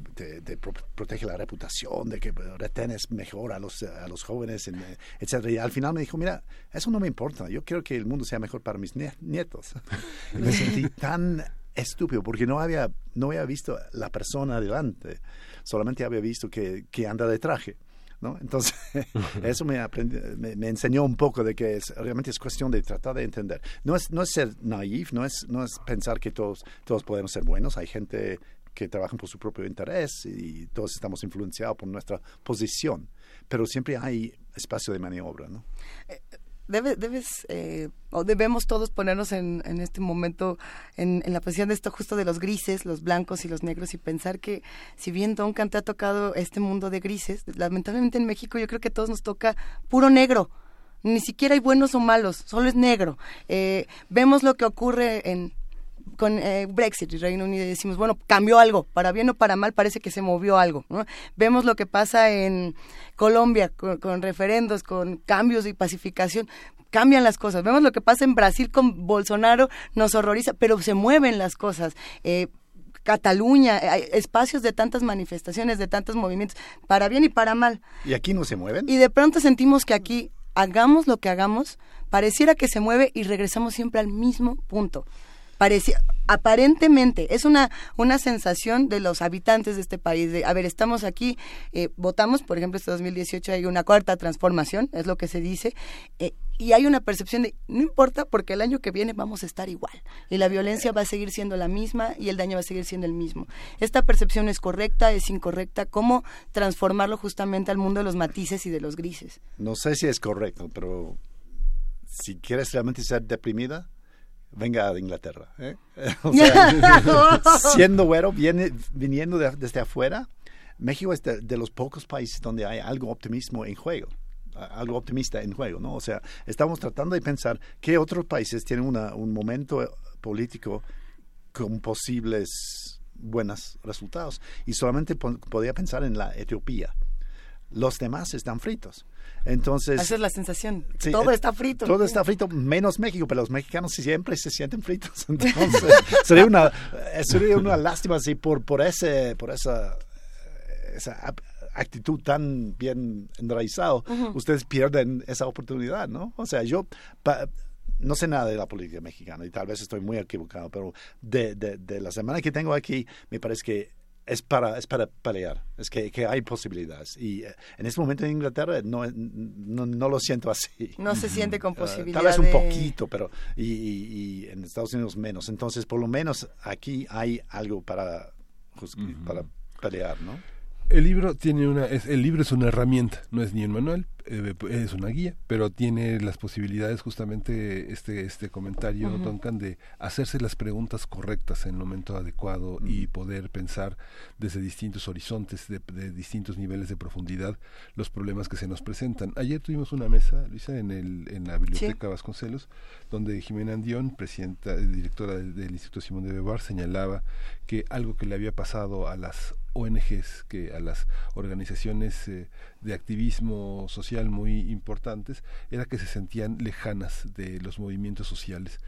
protege la reputación, de que retenes mejor a los, a los jóvenes, etc. Y al final me dijo, mira, eso no me importa, yo quiero que el mundo sea mejor para mis nietos. *laughs* y me sentí tan estúpido porque no había, no había visto la persona delante solamente había visto que, que anda de traje. ¿no? Entonces, *laughs* eso me, me, enseñó un poco de que es, realmente es cuestión de tratar de entender. No es, no es ser naif, no es, no es pensar que todos, todos podemos ser buenos. Hay gente que trabaja por su propio interés y todos estamos influenciados por nuestra posición, pero siempre hay espacio de maniobra. ¿no? Debes eh, o debemos todos ponernos en, en este momento en, en, la posición de esto justo de los grises, los blancos y los negros y pensar que si bien Duncan te ha tocado este mundo de grises, lamentablemente en México yo creo que a todos nos toca puro negro. Ni siquiera hay buenos o malos, solo es negro. Eh, vemos lo que ocurre en, con eh, Brexit y Reino Unido y decimos, bueno, cambió algo, para bien o para mal parece que se movió algo. ¿no? Vemos lo que pasa en Colombia con, referendos, con cambios y pacificación, cambian las cosas. Vemos lo que pasa en Brasil con Bolsonaro, nos horroriza, pero se mueven las cosas. Eh, Cataluña, hay espacios de tantas manifestaciones, de tantos movimientos, para bien y para mal. ¿Y aquí no se mueven? Y de pronto sentimos que aquí, hagamos lo que hagamos, pareciera que se mueve y regresamos siempre al mismo punto aparentemente es una una sensación de los habitantes de este país de a ver estamos aquí eh, votamos por ejemplo este 2018 hay una cuarta transformación es lo que se dice eh, y hay una percepción de no importa porque el año que viene vamos a estar igual y la violencia va a seguir siendo la misma y el daño va a seguir siendo el mismo. Esta percepción es correcta es incorrecta cómo transformarlo justamente al mundo de los matices y de los grises no sé si es correcto pero si quieres realmente ser deprimida venga de Inglaterra. ¿eh? *laughs* *laughs* siendo güero, viene, viniendo desde afuera, México es de, los pocos países donde hay algo optimismo en juego algo optimista en juego, ¿no? O sea, estamos tratando de pensar qué otros países tienen una, un momento político con posibles buenos resultados. Y solamente podía pensar en la Etiopía. Los demás están fritos. Entonces, Esa es la sensación. todo está frito. Todo está frito, menos México, pero los mexicanos siempre se sienten fritos. *laughs* Entonces, *laughs* sería una eh, sería una lástima si por por ese por esa esa actitud tan bien enraizado, ustedes pierden esa oportunidad, ¿no? O sea, yo no sé nada de la política mexicana y tal vez estoy muy equivocado, pero de, de, la semana que tengo aquí me parece que es para, es para pelear, es que, que hay posibilidades. Y eh, en este momento en Inglaterra no, no, lo siento así. No se siente con posibilidad. *laughs* tal vez un poquito, pero y, y, en Estados Unidos menos. Entonces, por lo menos aquí hay algo para, para pelear, ¿no? El libro tiene una, el libro es una herramienta, no es ni un manual, eh, es una guía, pero tiene las posibilidades justamente este este comentario Duncan de hacerse las preguntas correctas en el momento adecuado y poder pensar desde distintos horizontes, de, distintos niveles de profundidad los problemas que se nos presentan. Ayer tuvimos una mesa, Luisa, en el en la biblioteca Vasconcelos, donde Jimena Andión, presidenta, directora del, Instituto Simón de Bebar, señalaba que algo que le había pasado a las ONGs, que a las organizaciones eh, de activismo social muy importantes era que se sentían lejanas de los movimientos sociales.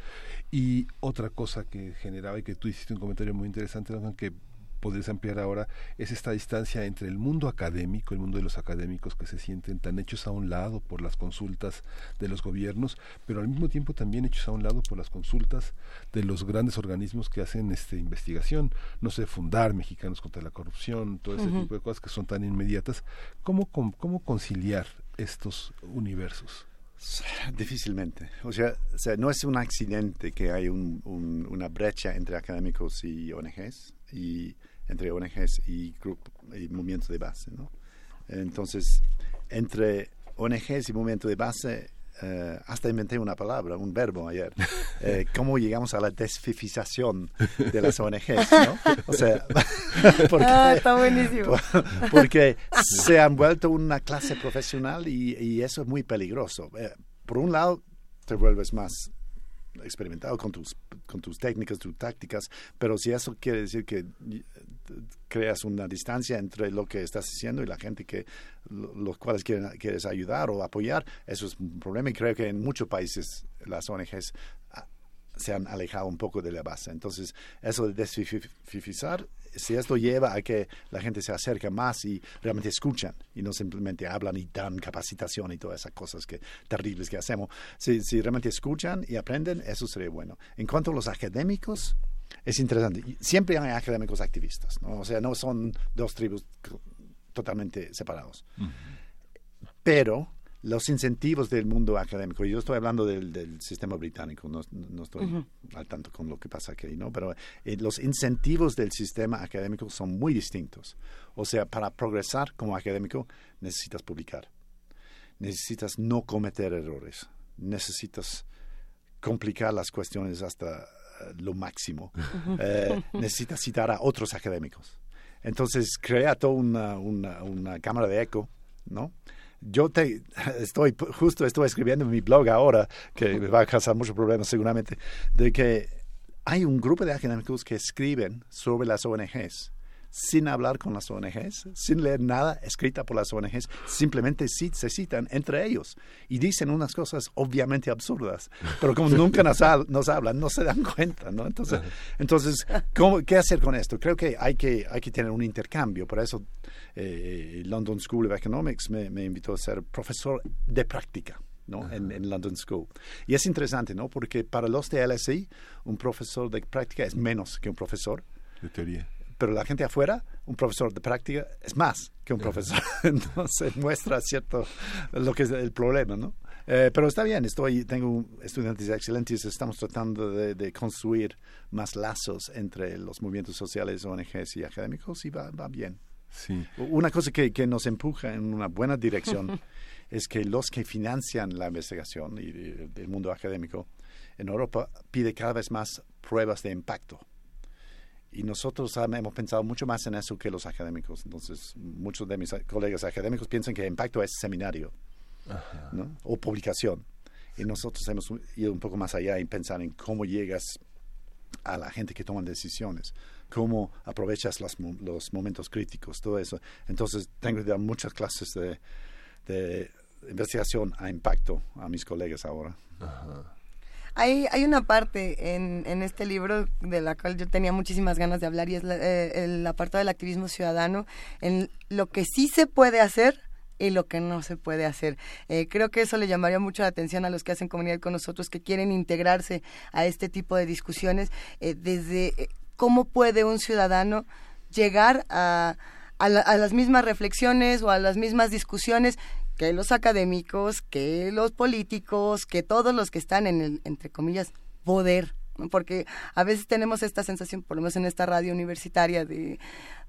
Y otra cosa que generaba, y que tú hiciste un comentario muy interesante, que podrías ampliar ahora es esta distancia entre el mundo académico, el mundo de los académicos que se sienten tan hechos a un lado por las consultas de los gobiernos, pero al mismo tiempo también hechos a un lado por las consultas de los grandes organismos que hacen este investigación, no sé, fundar mexicanos contra la corrupción, todo ese tipo de cosas que son tan inmediatas. ¿Cómo, cómo conciliar estos universos? Difícilmente. O sea, no es un accidente que hay una brecha entre académicos y ONGs. Y entre ONGs y, y movimientos de base. ¿no? Entonces, entre ONGs y movimientos de base, eh, hasta inventé una palabra, un verbo ayer, *laughs* eh, cómo llegamos a la desfifización de las ONGs, ¿no? O sea, *laughs* porque, ah, está buenísimo. porque se han vuelto una clase profesional y, y eso es muy peligroso. Eh, por un lado, te vuelves más experimentado con tus, con tus técnicas, tus tácticas, pero si eso quiere decir que creas una distancia entre lo que estás haciendo y la gente que los cuales quieres ayudar o apoyar, eso es un problema y creo que en muchos países las ONGs ah, se han alejado un poco de la base. Entonces, eso de desfifizar si esto lleva a que la gente se acerque más y realmente escuchan y no simplemente hablan y dan capacitación y todas esas cosas que terribles que hacemos, si, si realmente escuchan y aprenden, eso sería bueno. En cuanto a los académicos, es interesante. Siempre hay académicos activistas, ¿no? O sea, no son dos tribus totalmente separados. Pero los incentivos del mundo académico, y yo estoy hablando del, sistema británico, no, estoy al tanto con lo que pasa aquí, ¿no? Pero eh, los incentivos del sistema académico son muy distintos. O sea, para progresar como académico necesitas publicar, necesitas no cometer errores, necesitas complicar las cuestiones hasta lo máximo, eh, necesitas citar a otros académicos. Entonces crea toda una, una, una cámara de eco, ¿no? yo te *laughs* estoy justo estoy escribiendo en mi blog ahora que me va a causar muchos problemas seguramente de que hay un grupo de académicos que escriben sobre las ONGs sin hablar con las ONGs, sin leer nada escrita por las ONGs, simplemente se citan entre ellos y dicen unas cosas obviamente absurdas, pero como *laughs* nunca nos, hablan, no se dan cuenta, ¿no? Entonces, entonces ¿qué hacer con esto? Creo que hay que, hay que tener un intercambio, por eso eh, London School of Economics me, invitó a ser profesor de práctica. ¿no? En, en, London School. Y es interesante, ¿no? Porque para los de LSI, un profesor de práctica es menos que un profesor. De teoría pero la gente afuera, un profesor de práctica es más que un profesor. *laughs* Entonces muestra cierto lo que es el problema, ¿no? Eh, pero está bien, estoy, tengo estudiantes excelentes, estamos tratando de, construir más lazos entre los movimientos sociales, ONGs y académicos y va, va bien. Sí. Una cosa que, que, nos empuja en una buena dirección *laughs* es que los que financian la investigación y el mundo académico en Europa pide cada vez más pruebas de impacto y nosotros hemos pensado mucho más en eso que los académicos. Entonces, muchos de mis colegas académicos piensan que impacto es seminario ¿no? o publicación. Y nosotros hemos ido un poco más allá y pensar en cómo llegas a la gente que toma decisiones, cómo aprovechas los, los momentos críticos, todo eso. Entonces, tengo que dar muchas clases de, de investigación a impacto a mis colegas ahora. Ajá. Hay, hay una parte en, en este libro de la cual yo tenía muchísimas ganas de hablar y es la, eh, el apartado del activismo ciudadano, en lo que sí se puede hacer y lo que no se puede hacer. Eh, creo que eso le llamaría mucho la atención a los que hacen comunidad con nosotros, que quieren integrarse a este tipo de discusiones, eh, desde eh, cómo puede un ciudadano llegar a, a, las mismas reflexiones o a las mismas discusiones que los académicos, que los políticos, que todos los que están en el, entre comillas, poder porque a veces tenemos esta sensación, por lo menos en esta radio universitaria, de,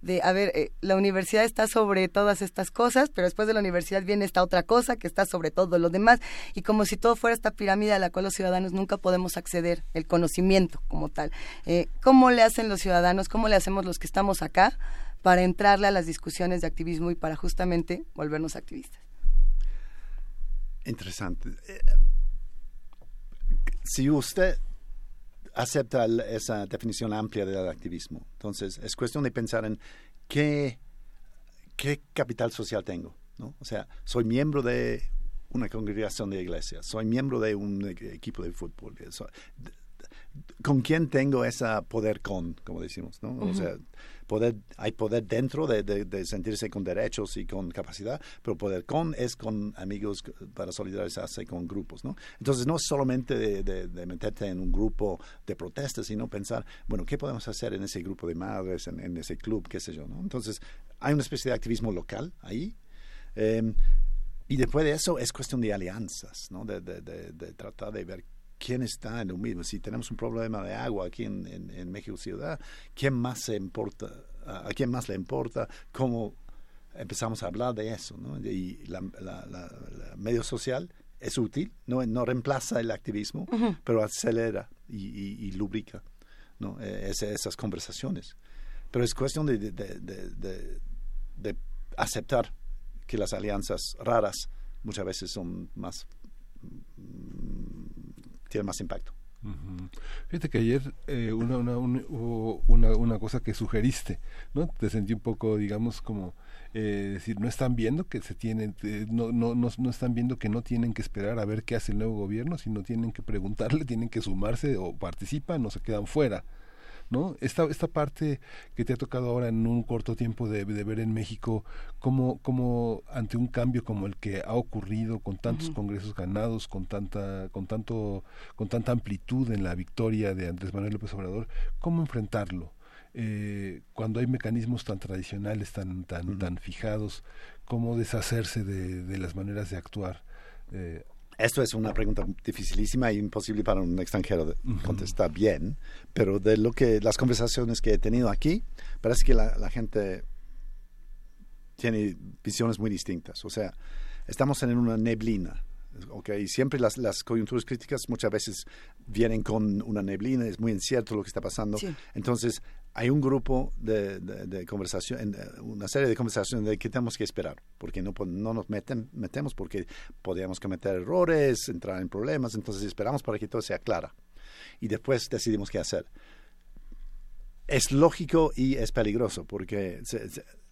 de a ver, eh, la universidad está sobre todas estas cosas, pero después de la universidad viene esta otra cosa que está sobre todo lo demás, y como si todo fuera esta pirámide a la cual los ciudadanos nunca podemos acceder, el conocimiento como tal. Eh, ¿Cómo le hacen los ciudadanos, cómo le hacemos los que estamos acá para entrarle a las discusiones de activismo y para justamente volvernos activistas? Interesante. Eh, si usted acepta esa definición amplia del activismo. Entonces, es cuestión de pensar en qué, qué capital social tengo. ¿no? O sea, soy miembro de una congregación de iglesia, soy miembro de un equipo de fútbol. ¿Con quién tengo ese poder con, como decimos? ¿no? O sea, poder, hay poder dentro de, sentirse con derechos y con capacidad, pero poder con es con amigos para solidarizarse con grupos, ¿no? Entonces no es solamente de, meterte en un grupo de protestas, sino pensar, bueno, ¿qué podemos hacer en ese grupo de madres, en, ese club, qué sé yo, ¿no? Entonces hay una especie de activismo local ahí. Em, y después de eso es cuestión de alianzas, de, tratar de ver quién está en lo mismo. Si tenemos un problema de agua aquí en, en, México Ciudad, ¿quién más se importa? ¿A quién más le importa cómo empezamos a hablar de eso? ¿no? Y la, medio social es útil, no, no reemplaza el activismo, pero acelera y, lubrica ¿no? E, esas conversaciones. Pero es cuestión de, de aceptar que las alianzas raras muchas veces son más tiene más impacto. Fíjate que ayer eh, una, una, una, una, cosa que sugeriste, ¿no? Te sentí un poco, digamos, como eh, decir, no están viendo que se tienen, eh, no, no, no, no, están viendo que no tienen que esperar a ver qué hace el nuevo gobierno, sino tienen que preguntarle, tienen que sumarse o participan o se quedan fuera. ¿No? Esta, esta parte que te ha tocado ahora en un corto tiempo de, ver en México, como, como ante un cambio como el que ha ocurrido con tantos congresos ganados, con tanta, con tanto, con tanta amplitud en la victoria de Andrés Manuel López Obrador, ¿cómo enfrentarlo? Eh, cuando hay mecanismos tan tradicionales, tan, tan, tan fijados, cómo deshacerse de, de las maneras de actuar. Eh, esto es una pregunta dificilísima e imposible para un extranjero contestar bien, pero de lo que las conversaciones que he tenido aquí, parece que la, gente tiene visiones muy distintas. O sea, estamos en una neblina. Okay, siempre las, las coyunturas críticas muchas veces vienen con una neblina, es muy incierto lo que está pasando. Entonces, hay un grupo de, de, conversación, una serie de conversaciones de que tenemos que esperar, porque no, no nos metemos porque podríamos cometer errores, entrar en problemas, entonces esperamos para que todo sea claro y después decidimos qué hacer. Es lógico y es peligroso porque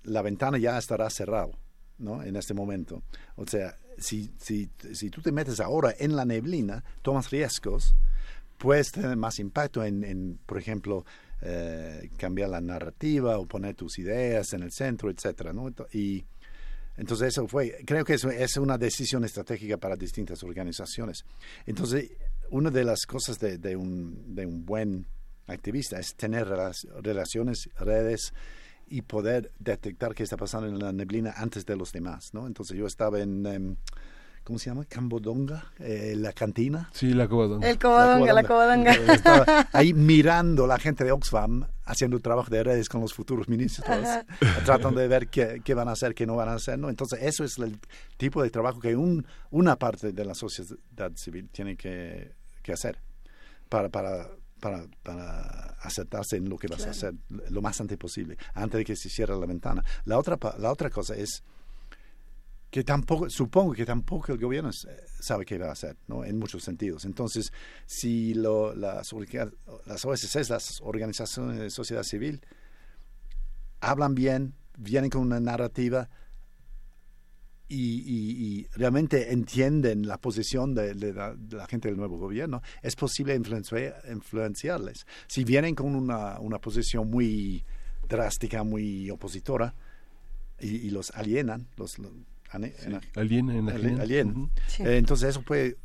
la ventana ya estará cerrada ¿no? en este momento. O sea, si, si, si tú te metes ahora en la neblina, tomas riesgos, puedes tener más impacto en, en por ejemplo, eh, cambiar la narrativa o poner tus ideas en el centro, etcétera. Y entonces eso fue, creo que eso es una decisión estratégica para distintas organizaciones. Entonces, una de las cosas de, un, buen activista es tener relaciones, redes y poder detectar qué está pasando en la neblina antes de los demás. Entonces yo estaba en... Em, ¿cómo se llama? Cambodonga, eh, la cantina. Sí, la Cobadonga. El Cobadonga, la Cobadonga. *laughs* Ahí mirando la gente de Oxfam haciendo el trabajo de redes con los futuros ministros, *laughs* tratando de ver qué, qué, van a hacer, qué no van a hacer, ¿no? Entonces, eso es el tipo de trabajo que un, una parte de la sociedad civil tiene que, que hacer para, para, para, para, aceptarse en lo que vas a hacer lo más antes posible, antes de que se cierre la ventana. La otra, la otra cosa es que tampoco, supongo que tampoco el gobierno sabe qué va a hacer, ¿no? En muchos sentidos. Entonces, si las, las las organizaciones de sociedad civil, hablan bien, vienen con una narrativa y, realmente entienden la posición de, la, gente del nuevo gobierno, es posible influenciarles. Si vienen con una, una posición muy drástica, muy opositora, y, los alienan, los alien, alien. Eh, entonces eso puede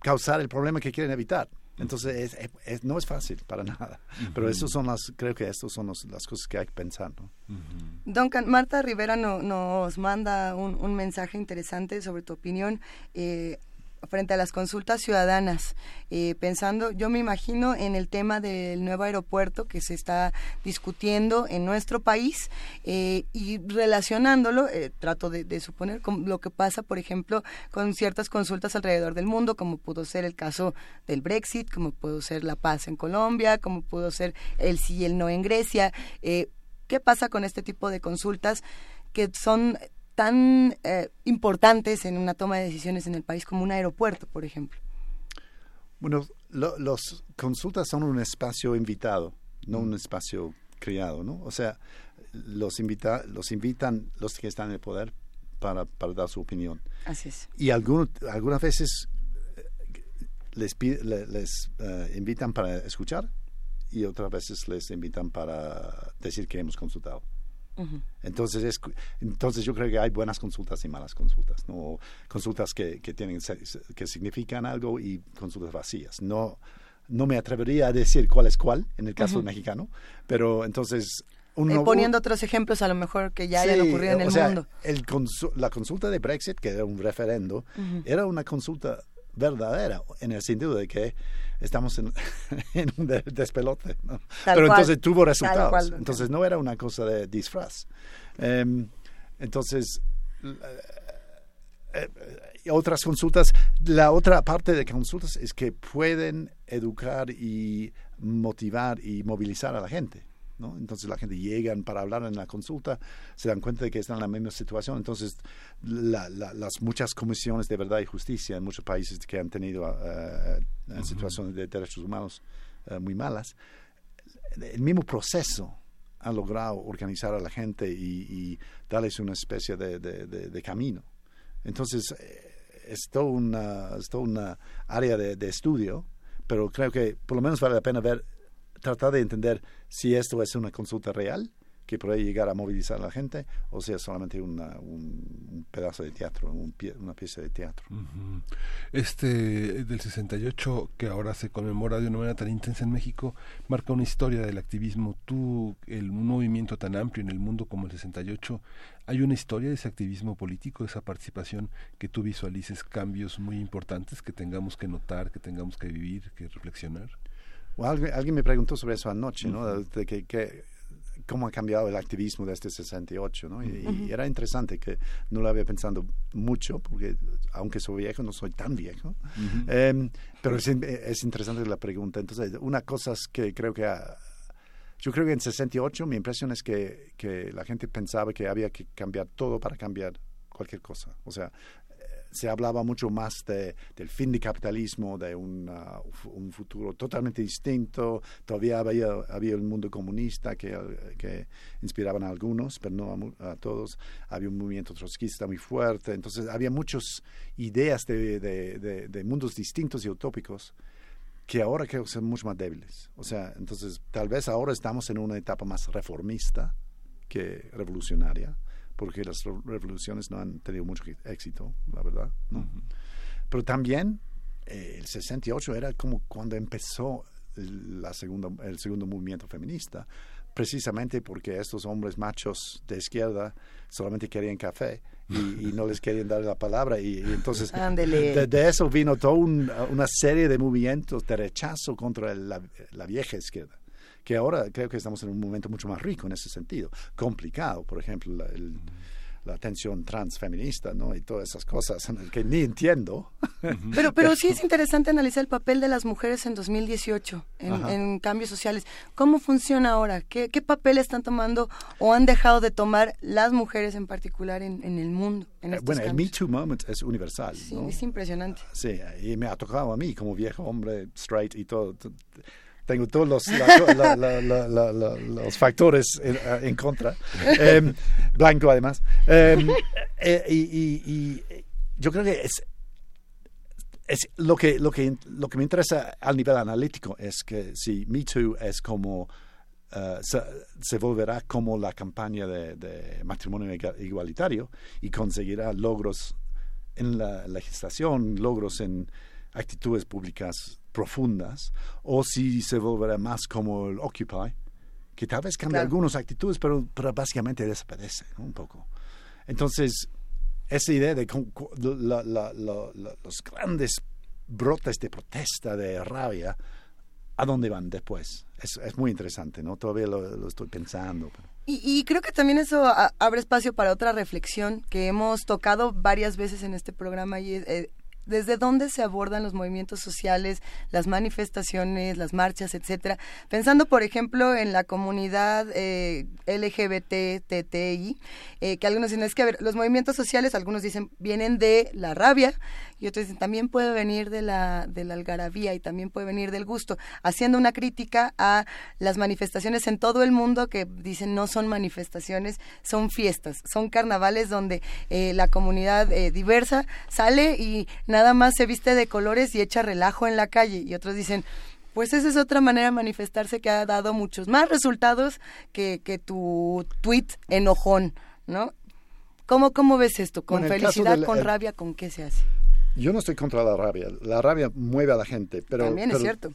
causar el problema que quieren evitar. Entonces no es fácil para *laughs* nada. Pero eso son las, creo que estas son las cosas que hay que pensar. ¿no? Duncan, Marta Rivera nos manda un, un, mensaje interesante sobre tu opinión. Eh, frente a las consultas ciudadanas, eh, pensando, yo me imagino en el tema del nuevo aeropuerto que se está discutiendo en nuestro país eh, y relacionándolo, eh, trato de, suponer con lo que pasa, por ejemplo, con ciertas consultas alrededor del mundo, como pudo ser el caso del Brexit, como pudo ser la paz en Colombia, como pudo ser el sí y el no en Grecia. ¿Qué pasa con este tipo de consultas que son tan eh, importantes en una toma de decisiones en el país como un aeropuerto, por ejemplo? Bueno, los consultas son un espacio invitado, no un espacio creado, ¿no? O sea, los, invita, los invitan los que están en el poder para, para dar su opinión. Así es. Y algunos, algunas veces eh, les, les eh, invitan para escuchar y otras veces les invitan para decir que hemos consultado. Entonces, es, entonces yo creo que hay buenas consultas y malas consultas, ¿no? Consultas que, que, tienen, que significan algo y consultas vacías. No, no me atrevería a decir cuál es cuál en el caso mexicano, pero entonces... Uno, poniendo otros ejemplos a lo mejor que ya hayan ocurrido en el mundo. El la consulta de Brexit, que era un referendo, era una consulta verdadera, en el sentido de que estamos en, *laughs* un despelote. Pero entonces tuvo resultados. entonces no era una cosa de disfraz. Em, entonces, eh, eh, otras consultas, la otra parte de consultas es que pueden educar y motivar y movilizar a la gente. Entonces la gente llegan para hablar en la consulta, se dan cuenta de que están en la misma situación. Entonces las muchas comisiones de verdad y justicia en muchos países que han tenido uh, situaciones de derechos humanos eh, muy malas, el mismo proceso ha logrado organizar a la gente y, darles una especie de, camino. Entonces, es toda una, es una área de, estudio, pero creo que por lo menos vale la pena ver tratar de entender si esto es una consulta real que puede llegar a movilizar a la gente o sea solamente una, un, pedazo de teatro, una pieza de teatro. Este del 68 que ahora se conmemora de una manera tan intensa en México marca una historia del activismo. Tú, el, un movimiento tan amplio en el mundo como el 68, ¿hay una historia de ese activismo político, de esa participación que tú visualices cambios muy importantes que tengamos que notar, que tengamos que vivir, que reflexionar? Alguien, me preguntó sobre eso anoche, ¿no? De que, cómo ha cambiado el activismo desde 68, ¿no? Y, era interesante que no lo había pensado mucho, porque aunque soy viejo, no soy tan viejo. Em, pero es, es, interesante la pregunta. Entonces, una cosa es que creo que... yo creo que en 68 mi impresión es que, que la gente pensaba que había que cambiar todo para cambiar cualquier cosa. O sea, se hablaba mucho más de, del fin del capitalismo, de un futuro totalmente distinto. Todavía había, había el mundo comunista que, inspiraban a algunos, pero no a, todos. Había un movimiento trotskista muy fuerte. Entonces había muchas ideas de, de, de mundos distintos y utópicos que ahora creo que son mucho más débiles. O sea, entonces tal vez ahora estamos en una etapa más reformista que revolucionaria porque las revoluciones no han tenido mucho éxito, la verdad. ¿no? Pero también eh, el 68 era como cuando empezó la segunda, el segundo movimiento feminista, precisamente porque estos hombres machos de izquierda solamente querían café y, no les querían dar la palabra y, entonces de, eso vino toda una serie de movimientos de rechazo contra la, la vieja izquierda que ahora creo que estamos en un momento mucho más rico en ese sentido, complicado, por ejemplo, la, el, la tensión transfeminista, ¿no? Y todas esas cosas que ni entiendo. Pero, pero sí es *laughs* interesante analizar el papel de las mujeres en 2018, en, cambios sociales. ¿Cómo funciona ahora? ¿Qué, ¿Qué, papel están tomando o han dejado de tomar las mujeres en particular en, en el mundo? En eh, bueno, el Me Too moment es universal. Sí, es impresionante. Sí, y me ha tocado a mí como viejo hombre straight y todo tengo todos los, los factores en, contra. Em, blanco, además. Em, eh, y, yo creo que es, es lo, que, lo, que, lo que me interesa al nivel analítico es que si Me Too es como eh, se, volverá como la campaña de, matrimonio igualitario y conseguirá logros en la legislación, logros en actitudes públicas profundas, o si se volverá más como el Occupy, que tal vez cambia algunas actitudes, pero, pero básicamente desaparece un poco. Entonces, esa idea de los grandes brotes de protesta, de rabia, ¿a dónde van después? Es, es muy interesante, ¿no? Todavía lo, estoy pensando. Y, y, creo que también eso abre espacio para otra reflexión que hemos tocado varias veces en este programa y eh, desde dónde se abordan los movimientos sociales, las manifestaciones, las marchas, etcétera. Pensando, por ejemplo, en la comunidad eh, LGBT, TTI, eh, que algunos dicen es que los movimientos sociales, algunos dicen vienen de la rabia y otros dicen también puede venir de la de la algarabía y también puede venir del gusto, haciendo una crítica a las manifestaciones en todo el mundo que dicen no son manifestaciones, son fiestas, son carnavales donde eh, la comunidad eh, diversa sale y nada más se viste de colores y echa relajo en la calle. Y otros dicen, pues esa es otra manera de manifestarse que ha dado muchos más resultados que, que tu tweet enojón, ¿no? ¿Cómo, cómo ves esto? ¿Con felicidad, con rabia, con qué se hace? Yo no estoy contra la rabia. La rabia mueve a la gente, pero... También es cierto.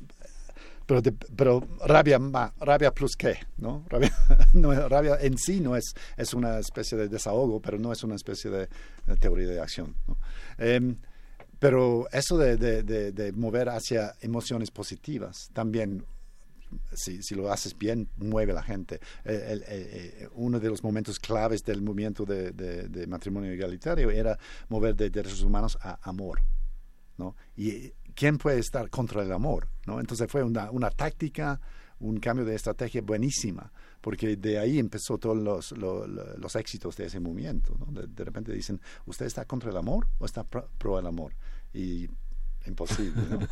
Pero, pero rabia, rabia plus qué, ¿no? Rabia, *laughs* no, rabia en sí no es, es una especie de desahogo, pero no es una especie de, teoría de acción. ¿no? Em, pero eso de, de, mover hacia emociones positivas también si, si, lo haces bien, mueve a la gente. Eh, eh, uno de los momentos claves del movimiento de, de, matrimonio igualitario era mover de derechos humanos a amor. ¿no? ¿Y quién puede estar contra el amor? ¿no? Entonces fue una, una táctica, un cambio de estrategia buenísima, porque de ahí empezó todos los, los, éxitos de ese movimiento. ¿no? De, repente dicen, ¿usted está contra el amor o está pro, el amor? Y imposible. ¿no? *laughs*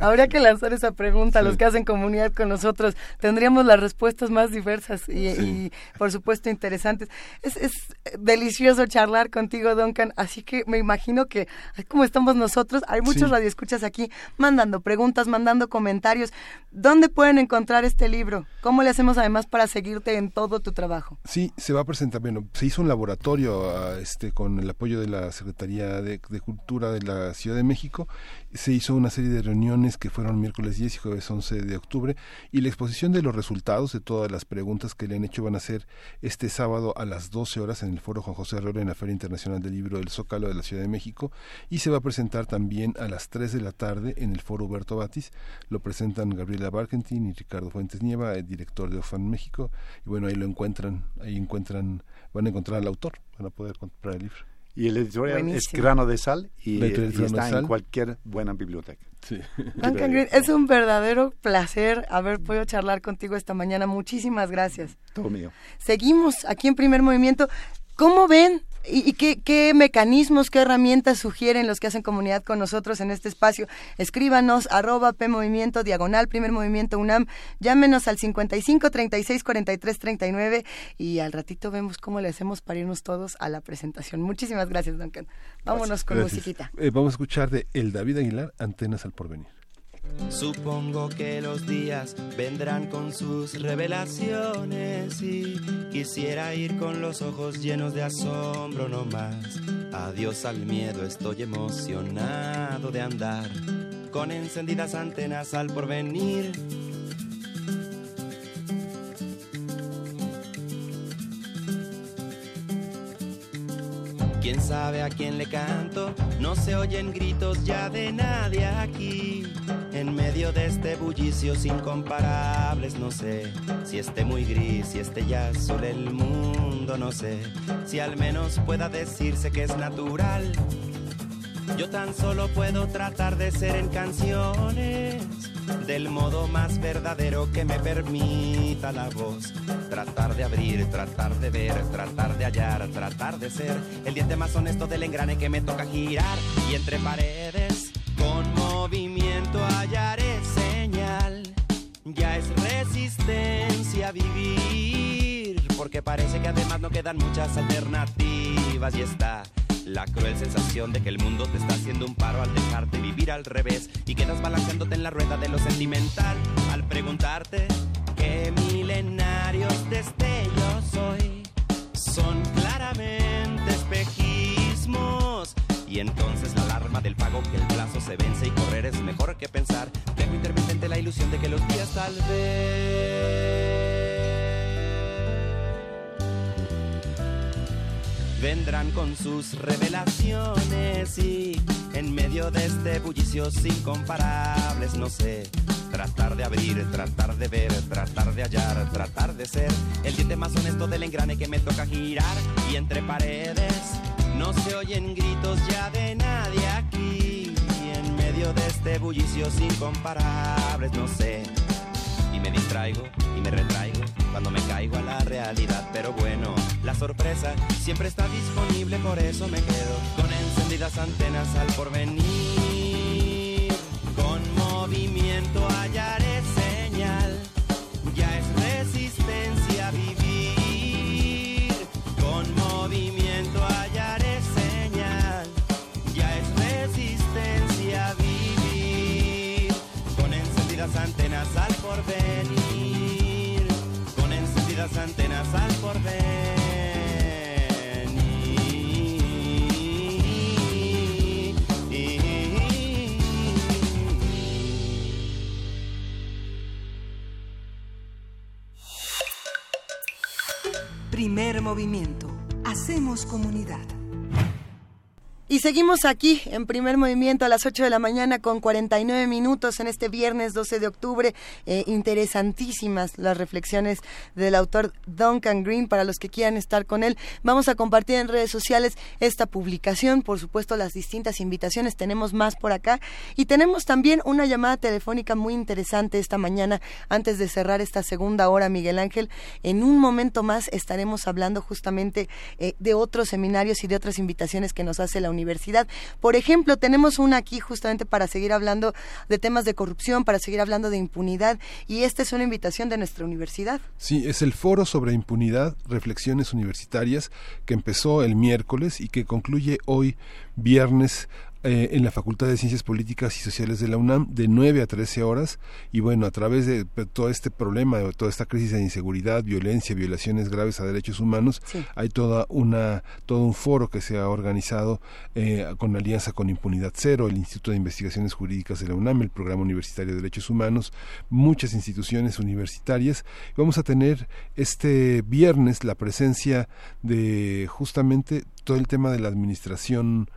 Habría que lanzar esa pregunta a los que hacen comunidad con nosotros. Tendríamos las respuestas más diversas y, por supuesto interesantes. Es, es, delicioso charlar contigo, Duncan. Así que me imagino que, como estamos nosotros, hay muchos radioescuchas aquí mandando preguntas, mandando comentarios. ¿Dónde pueden encontrar este libro? ¿Cómo le hacemos además para seguirte en todo tu trabajo? Sí, se va a presentar. Bueno, se hizo un laboratorio ah, este, con el apoyo de la Secretaría de Cultura de la Ciudad de México. Se hizo una serie de reuniones que fueron miércoles 10 y jueves 11 de octubre y la exposición de los resultados de todas las preguntas que le han hecho van a ser este sábado a las 12 horas en el Foro Juan José Herrera en la Feria Internacional del Libro del Zócalo de la Ciudad de México y se va a presentar también a las 3 de la tarde en el Foro Huberto Batis. Lo presentan Gabriela Barkentin y Ricardo Fuentes Nieva, el director de OFAN México. Y bueno, ahí lo encuentran, ahí encuentran, van a encontrar al autor, van a poder comprar el libro. Y el editorial es Grano de Sal y, está en cualquier buena biblioteca. es un verdadero placer haber podido charlar contigo esta mañana. Muchísimas gracias. Todo mío. Seguimos aquí en primer movimiento. ¿Cómo ven ¿Y, qué, mecanismos, qué herramientas sugieren los que hacen comunidad con nosotros en este espacio? Escríbanos, arroba P Movimiento, diagonal, primer movimiento UNAM. Llámenos al 55 36 43 39 y al ratito vemos cómo le hacemos para irnos todos a la presentación. Muchísimas gracias, Duncan. Vámonos con musiquita. Eh, vamos a escuchar de El David Aguilar, Antenas al Porvenir. Supongo que los días vendrán con sus revelaciones y quisiera ir con los ojos llenos de asombro no más. Adiós al miedo, estoy emocionado de andar con encendidas antenas al porvenir. ¿Quién sabe a quién le canto? No se oyen gritos ya de nadie aquí. En medio de este bullicio incomparables, no sé si esté muy gris, si esté ya azul el mundo, no sé si al menos pueda decirse que es natural. Yo tan solo puedo tratar de ser en canciones del modo más verdadero que me permita la voz. Tratar de abrir, tratar de ver, tratar de hallar, tratar de ser el diente más honesto del engrane que me toca girar y entre paredes con movimiento hallaré señal. Ya es resistencia vivir, porque parece que además no quedan muchas alternativas y está la cruel sensación de que el mundo te está haciendo un paro al dejarte vivir al revés y quedas balanceándote en la rueda de lo sentimental. Al preguntarte qué milenarios destellos hoy son claramente espejismos. Y entonces la alarma del pago que el plazo se vence y correr es mejor que pensar. Tengo intermitente la ilusión de que los días tal vez vendrán con sus revelaciones y en medio de este bullicio incomparables, no sé, tratar de abrir, tratar de ver, tratar de hallar, tratar de ser el diente más honesto del engrane que me toca girar. Y entre paredes no se oyen gritos ya de nadie aquí. En medio de este bullicio incomparables, no sé me distraigo y me retraigo cuando me caigo a la realidad. Pero bueno, la sorpresa siempre está disponible, por eso me quedo con encendidas antenas al porvenir. Con movimiento hallaré señal, ya es resistencia vivir. Con movimiento hallaré señal, ya es resistencia vivir. Con encendidas antenas al porvenir, encendidas antenas al porvenir. Primer movimiento. Hacemos comunidad. Y seguimos aquí en primer movimiento a las 8 de la mañana con 49 minutos en este viernes 12 de octubre. Eh, interesantísimas las reflexiones del autor Duncan Green para los que quieran estar con él. Vamos a compartir en redes sociales esta publicación, por supuesto las distintas invitaciones, tenemos más por acá y tenemos también una llamada telefónica muy interesante esta mañana antes de cerrar esta segunda hora, Miguel Ángel. En un momento más estaremos hablando justamente eh, de otros seminarios y de otras invitaciones que nos hace la universidad. Por ejemplo, tenemos una aquí justamente para seguir hablando de temas de corrupción, para seguir hablando de impunidad, y esta es una invitación de nuestra universidad. Sí, es el foro sobre impunidad, reflexiones universitarias, que empezó el miércoles y que concluye hoy viernes eh, en la Facultad de Ciencias Políticas y Sociales de la UNAM de 9 a 13 horas y bueno, a través de todo este problema, de toda esta crisis de inseguridad, violencia, violaciones graves a derechos humanos, Sí. hay toda una todo un foro que se ha organizado eh, con alianza con Impunidad Cero, el Instituto de Investigaciones Jurídicas de la UNAM, el Programa Universitario de Derechos Humanos, muchas instituciones universitarias. Vamos a tener este viernes la presencia de justamente todo el tema de la administración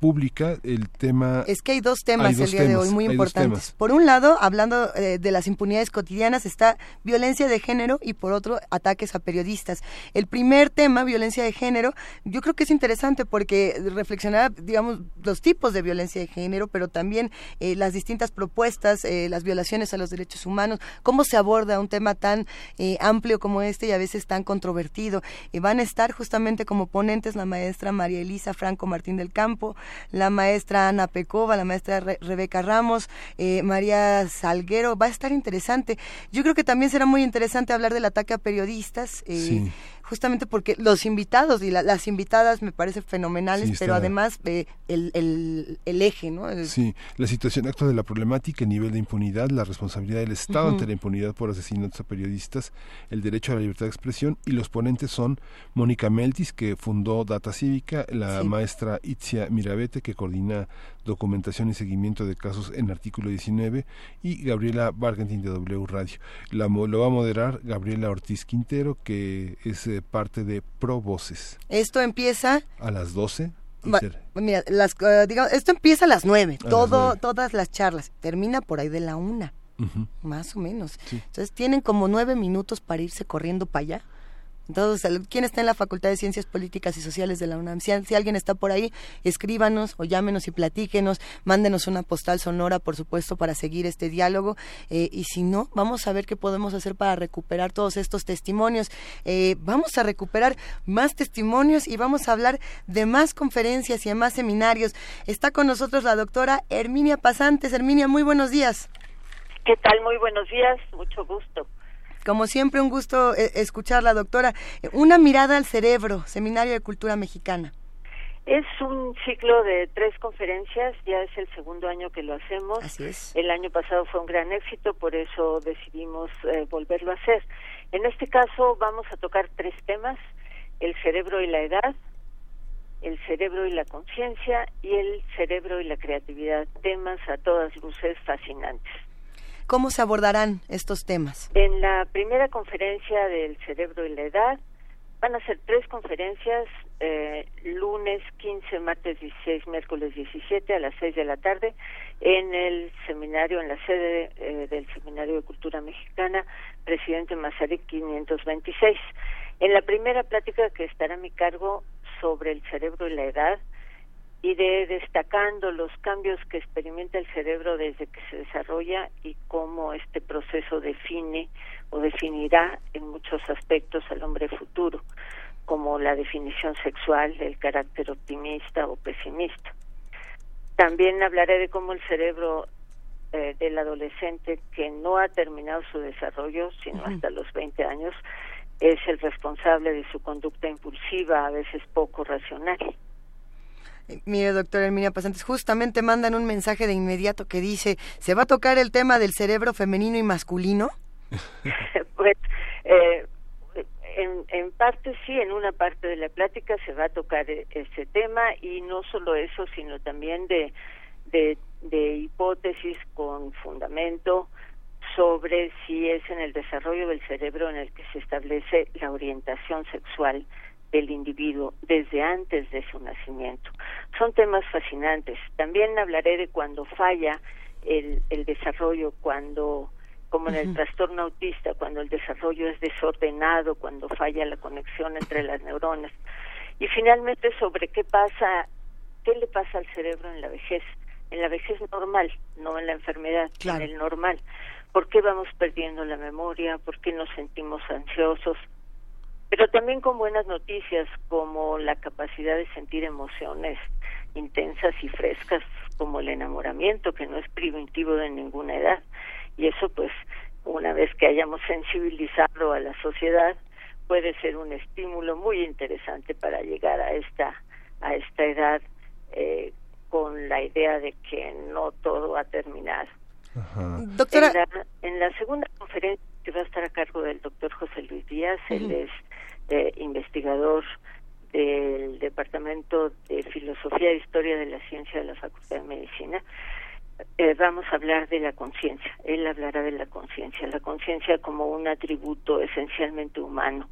pública, el tema... Es que hay dos temas Hay el día de hoy muy importantes. Por un lado, hablando eh, de las impunidades cotidianas, está violencia de género y por otro, ataques a periodistas. El primer tema, violencia de género, yo creo que es interesante porque reflexionar, digamos, los tipos de violencia de género, pero también eh, las distintas propuestas, eh, las violaciones a los derechos humanos, cómo se aborda un tema tan eh, amplio como este y a veces tan controvertido. Y van a estar justamente como ponentes la maestra María Elisa Franco Martín del Campo, la maestra Ana Pecova, la maestra Re- Rebeca Ramos, eh, María Salguero. Va a estar interesante. Yo creo que también será muy interesante hablar del ataque a periodistas. eh, Sí. Justamente porque los invitados y la- las invitadas me parecen fenomenales, Sí, pero además eh, el, el, el eje, ¿no? El- Sí, la situación actual de la problemática, el nivel de impunidad, la responsabilidad del Estado ante la impunidad por asesinatos a periodistas, el derecho a la libertad de expresión y los ponentes son Mónica Meltis, que fundó Data Cívica, la Sí. maestra Itzia Mirabete, que coordina documentación y seguimiento de casos en artículo 19, y Gabriela Bargentin de W Radio. La, lo va a moderar Gabriela Ortiz Quintero, que es eh, parte de Pro Voces. Esto empieza A las 12. y Va- mira, las, eh, digamos, esto empieza a las nueve, A las todo, nueve. todas las charlas, termina por ahí de la una, Ujú. más o menos. Sí. Entonces tienen como nueve minutos para irse corriendo para allá. Entonces, ¿quién está en la Facultad de Ciencias Políticas y Sociales de la UNAM? Si alguien está por ahí, escríbanos o llámenos y platíquenos, mándenos una postal sonora, por supuesto, para seguir este diálogo. eh, y si no, vamos a ver qué podemos hacer para recuperar todos estos testimonios. Eh, vamos a recuperar más testimonios y vamos a hablar de más conferencias y de más seminarios. Está con nosotros la doctora Herminia Pasantes. Herminia, muy buenos días. ¿Qué tal? Muy buenos días, mucho gusto. Como siempre, un gusto eh, escucharla, doctora. Una mirada al cerebro, Seminario de Cultura Mexicana. Es un ciclo de tres conferencias, ya es el segundo año que lo hacemos. Así es. El año pasado fue un gran éxito, por eso decidimos eh, volverlo a hacer. En este caso vamos a tocar tres temas, el cerebro y la edad, el cerebro y la conciencia y el cerebro y la creatividad, temas a todas luces fascinantes. ¿Cómo se abordarán estos temas? En la primera conferencia del cerebro y la edad van a ser tres conferencias, eh, lunes 15, martes 16, miércoles 17 a las 6 de la tarde en el seminario, en la sede eh, del Seminario de Cultura Mexicana, Presidente Mazarik 526. En la primera plática que estará a mi cargo sobre el cerebro y la edad, iré destacando los cambios que experimenta el cerebro desde que se desarrolla y cómo este proceso define o definirá en muchos aspectos al hombre futuro, como la definición sexual, el carácter optimista o pesimista. También hablaré de cómo el cerebro eh, del adolescente que no ha terminado su desarrollo, sino hasta los 20 años, es el responsable de su conducta impulsiva, a veces poco racional. Mire, doctora Herminia Pasantes, justamente mandan un mensaje de inmediato que dice, ¿se va a tocar el tema del cerebro femenino y masculino? *laughs* pues, eh, en, parte sí, en una parte de la plática se va a tocar e, ese tema y no solo eso, sino también de, de, de hipótesis con fundamento sobre si es en el desarrollo del cerebro en el que se establece la orientación sexual del individuo desde antes de su nacimiento. Son temas fascinantes. También hablaré de cuando falla el, el desarrollo, cuando, como en el trastorno autista, cuando el desarrollo es desordenado, cuando falla la conexión entre las neuronas. Y finalmente sobre qué pasa, qué le pasa al cerebro en la vejez, en la vejez normal, no en la enfermedad, en el normal. ¿Por qué vamos perdiendo la memoria? ¿Por qué nos sentimos ansiosos? Pero también con buenas noticias como la capacidad de sentir emociones intensas y frescas como el enamoramiento que no es preventivo de ninguna edad. Y eso pues una vez que hayamos sensibilizado a la sociedad puede ser un estímulo muy interesante para llegar a esta a esta edad eh, con la idea de que no todo ha terminado. Doctora... En la, en la segunda conferencia que va a estar a cargo del doctor José Luis Díaz, él es eh, investigador del Departamento de Filosofía e Historia de la Ciencia de la Facultad de Medicina. Eh, vamos a hablar de la conciencia. Él hablará de la conciencia, la conciencia como un atributo esencialmente humano.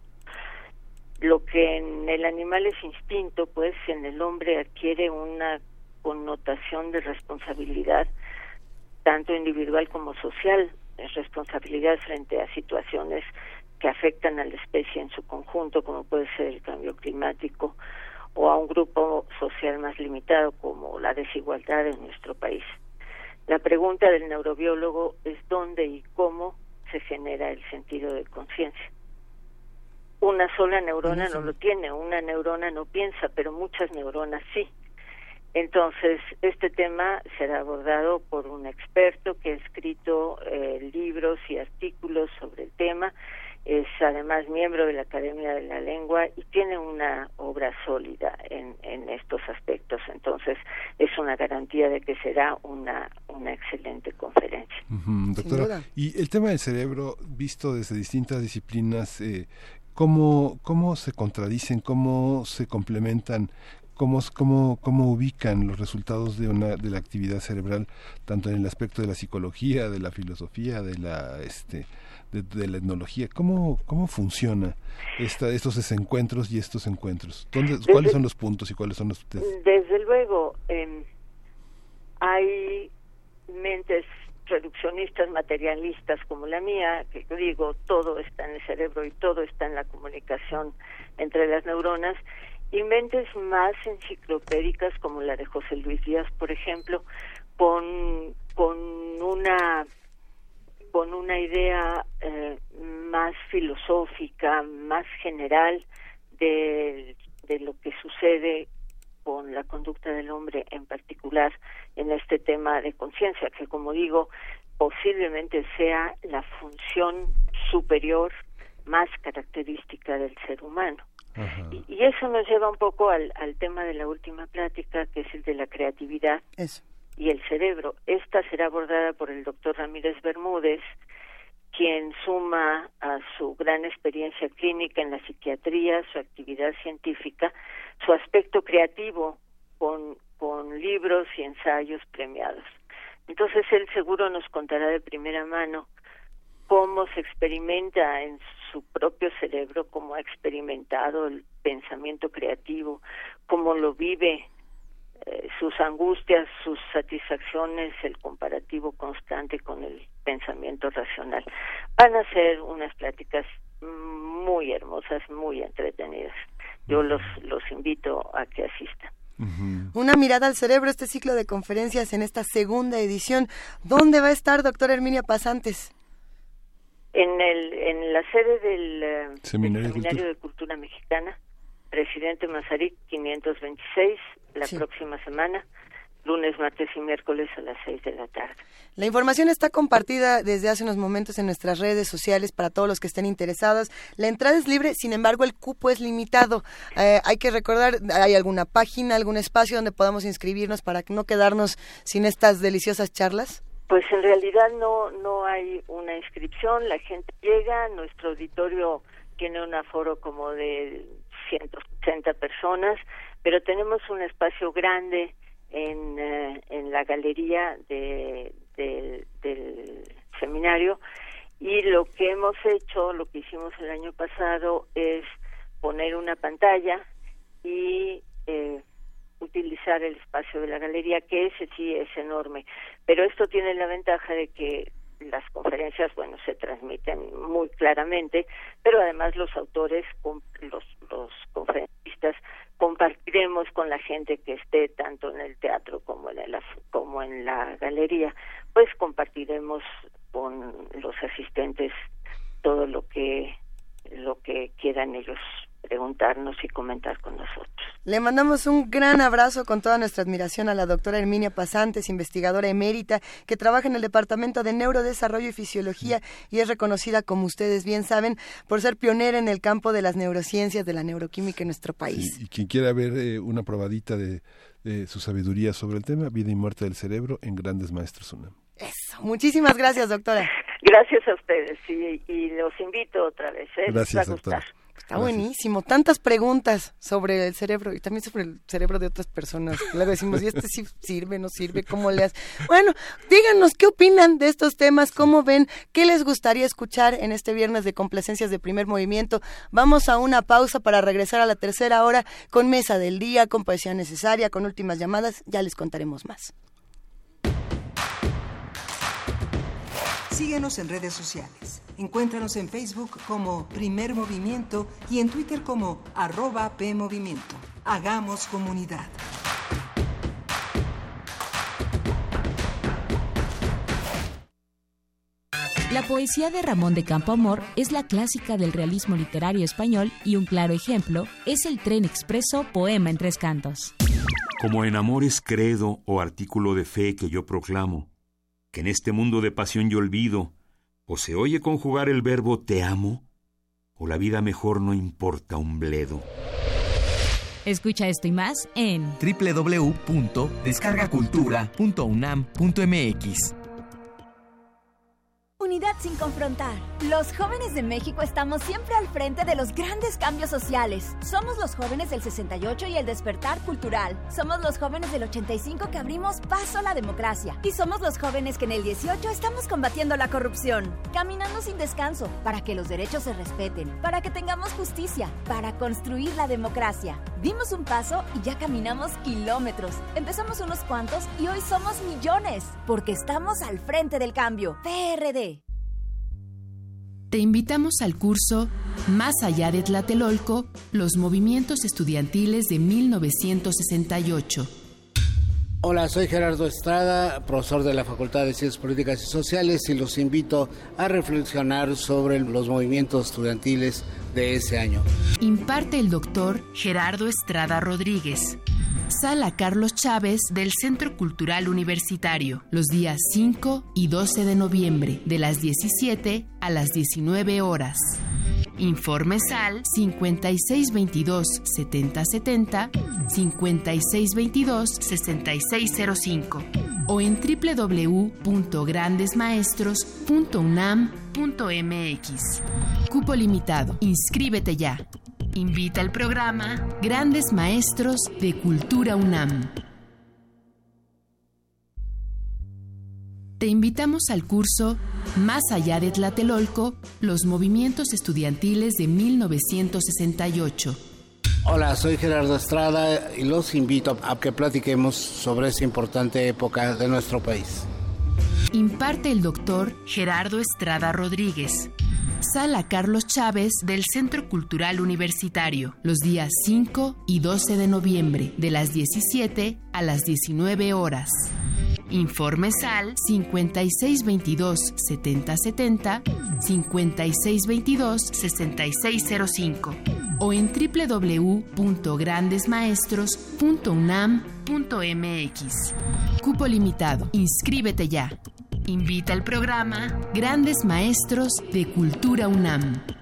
Lo que en el animal es instinto, pues en el hombre adquiere una connotación de responsabilidad, tanto individual como social, responsabilidad frente a situaciones que afectan a la especie en su conjunto, como puede ser el cambio climático, o a un grupo social más limitado, como la desigualdad en nuestro país. La pregunta del neurobiólogo es dónde y cómo se genera el sentido de conciencia. Una sola neurona no lo tiene, una neurona no piensa, pero muchas neuronas sí. Entonces, este tema será abordado por un experto que ha escrito eh, libros y artículos sobre el tema es además miembro de la Academia de la Lengua y tiene una obra sólida en, en estos aspectos. Entonces, es una garantía de que será una, una excelente conferencia. doctora, y el tema del cerebro, visto desde distintas disciplinas, eh, ¿cómo, ¿cómo se contradicen, cómo se complementan cómo, cómo, cómo ubican los resultados de una de la actividad cerebral tanto en el aspecto de la psicología de la filosofía de la este de, la etnología. ¿Cómo, cómo funciona esta, estos desencuentros y estos encuentros? ¿Dónde, ¿Cuáles son los puntos y cuáles son los...? Desde luego, eh, hay mentes reduccionistas, materialistas como la mía, que digo, todo está en el cerebro y todo está en la comunicación entre las neuronas, y mentes más enciclopédicas como la de José Luis Díaz, por ejemplo, con, con una con una idea eh, más filosófica, más general de, de lo que sucede con la conducta del hombre en particular en este tema de conciencia, que como digo, posiblemente sea la función superior más característica del ser humano. Y, eso nos lleva un poco al, al tema de la última plática, que es el de la creatividad y el cerebro. Esta será abordada por el doctor Ramírez Bermúdez, quien suma a su gran experiencia clínica en la psiquiatría, su actividad científica, su aspecto creativo con, con libros y ensayos premiados. Entonces él seguro nos contará de primera mano cómo se experimenta en su propio cerebro, cómo ha experimentado el pensamiento creativo, cómo lo vive, eh, sus angustias, sus satisfacciones, el comparativo constante con el pensamiento racional. Van a ser unas pláticas muy hermosas, muy entretenidas. Yo los, los invito a que asistan. Una mirada al cerebro, este ciclo de conferencias en esta segunda edición. ¿Dónde va a estar, doctora Herminia Pasantes? En, el, en la sede del, eh, Seminario, de, Cultura. Mexicana, Presidente Mazarik 526, la próxima semana lunes, martes y miércoles a las seis de la tarde. La información está compartida desde hace unos momentos en nuestras redes sociales para todos los que estén interesados. La entrada es libre, sin embargo el cupo es limitado. Eh, hay que recordar, ¿hay alguna página, algún espacio donde podamos inscribirnos para no quedarnos sin estas deliciosas charlas? Pues en realidad no, no hay una inscripción, la gente llega, nuestro auditorio tiene un aforo como de 160 personas, pero tenemos un espacio grande en, eh, en la galería de, del seminario y lo que hemos hecho, lo que hicimos el año pasado es poner una pantalla y eh, utilizar el espacio de la galería, que ese sí es enorme. Pero esto tiene la ventaja de que las conferencias, bueno, se transmiten muy claramente, pero además los autores, los, los conferencistas compartiremos con la gente que esté tanto en el teatro como en la, como en la galería, pues compartiremos con los asistentes todo lo que lo que quieran ellos preguntarnos y comentar con nosotros. Le mandamos un gran abrazo con toda nuestra admiración a la doctora Herminia Pasantes, investigadora emérita, que trabaja en el Departamento de Neurodesarrollo y Fisiología y es reconocida, como ustedes bien saben, por ser pionera en el campo de las neurociencias, de la neuroquímica en nuestro país. y quien quiera ver eh, una probadita de, su sabiduría sobre el tema, Vida y Muerte del Cerebro en Grandes Maestros UNAM. Eso, muchísimas gracias, doctora. *laughs* Gracias a ustedes y, los invito otra vez. ¿eh? Gracias, doctora. Está buenísimo. Tantas preguntas sobre el cerebro y también sobre el cerebro de otras personas. Luego decimos, ¿y este sí sirve, no sirve? ¿Cómo le hace? Bueno, díganos qué opinan de estos temas, cómo ven, qué les gustaría escuchar en este viernes de complacencias de primer movimiento. Vamos a una pausa para regresar a la tercera hora con mesa del día, con poesía necesaria, con últimas llamadas. Ya les contaremos más. Síguenos en redes sociales. Encuéntranos en Facebook como Primer Movimiento y en Twitter como arroba PMovimiento. Hagamos comunidad. La poesía de Ramón de Campoamor es la clásica del realismo literario español y un claro ejemplo es el Tren Expreso, poema en tres cantos. Como en amores credo o artículo de fe que yo proclamo, que en este mundo de pasión y olvido, o se oye conjugar el verbo te amo, o la vida mejor no importa un bledo. Escucha esto y más en www.descargacultura.unam.mx. Unidad sin confrontar. Los jóvenes de México estamos siempre al frente de los grandes cambios sociales. Somos los jóvenes del 68 y el despertar cultural. Somos los jóvenes del 85 que abrimos paso a la democracia. Y somos los jóvenes que en el 18 estamos combatiendo la corrupción. Caminando sin descanso para que los derechos se respeten, para que tengamos justicia, para construir la democracia. Dimos un paso y ya caminamos kilómetros. Empezamos unos cuantos y hoy somos millones. Porque estamos al frente del cambio. PRD. Te invitamos al curso Más allá de Tlatelolco, los movimientos estudiantiles de 1968. Hola, soy Gerardo Estrada, profesor de la Facultad de Ciencias Políticas y Sociales y los invito a reflexionar sobre los movimientos estudiantiles de ese año. Imparte el doctor Gerardo Estrada Rodríguez. Sala Carlos Chávez del Centro Cultural Universitario, los días 5 y 12 de noviembre, de las 17 a las 19 horas. Informes al 5622 7070, 5622 6605 o en www.grandesmaestros.unam.mx. Cupo limitado. Inscríbete ya. Invita al programa Grandes Maestros de Cultura UNAM. Te invitamos al curso Más allá de Tlatelolco, los movimientos estudiantiles de 1968. Hola, soy Gerardo Estrada y los invito a que platiquemos sobre esa importante época de nuestro país. Imparte el doctor Gerardo Estrada Rodríguez. Sala Carlos Chávez del Centro Cultural Universitario, los días 5 y 12 de noviembre, de las 17 a las 19 horas. Informes al 5622 7070, 5622 6605 o en www.grandesmaestros.unam.mx. Cupo limitado. Inscríbete ya. Invita al programa Grandes Maestros de Cultura UNAM.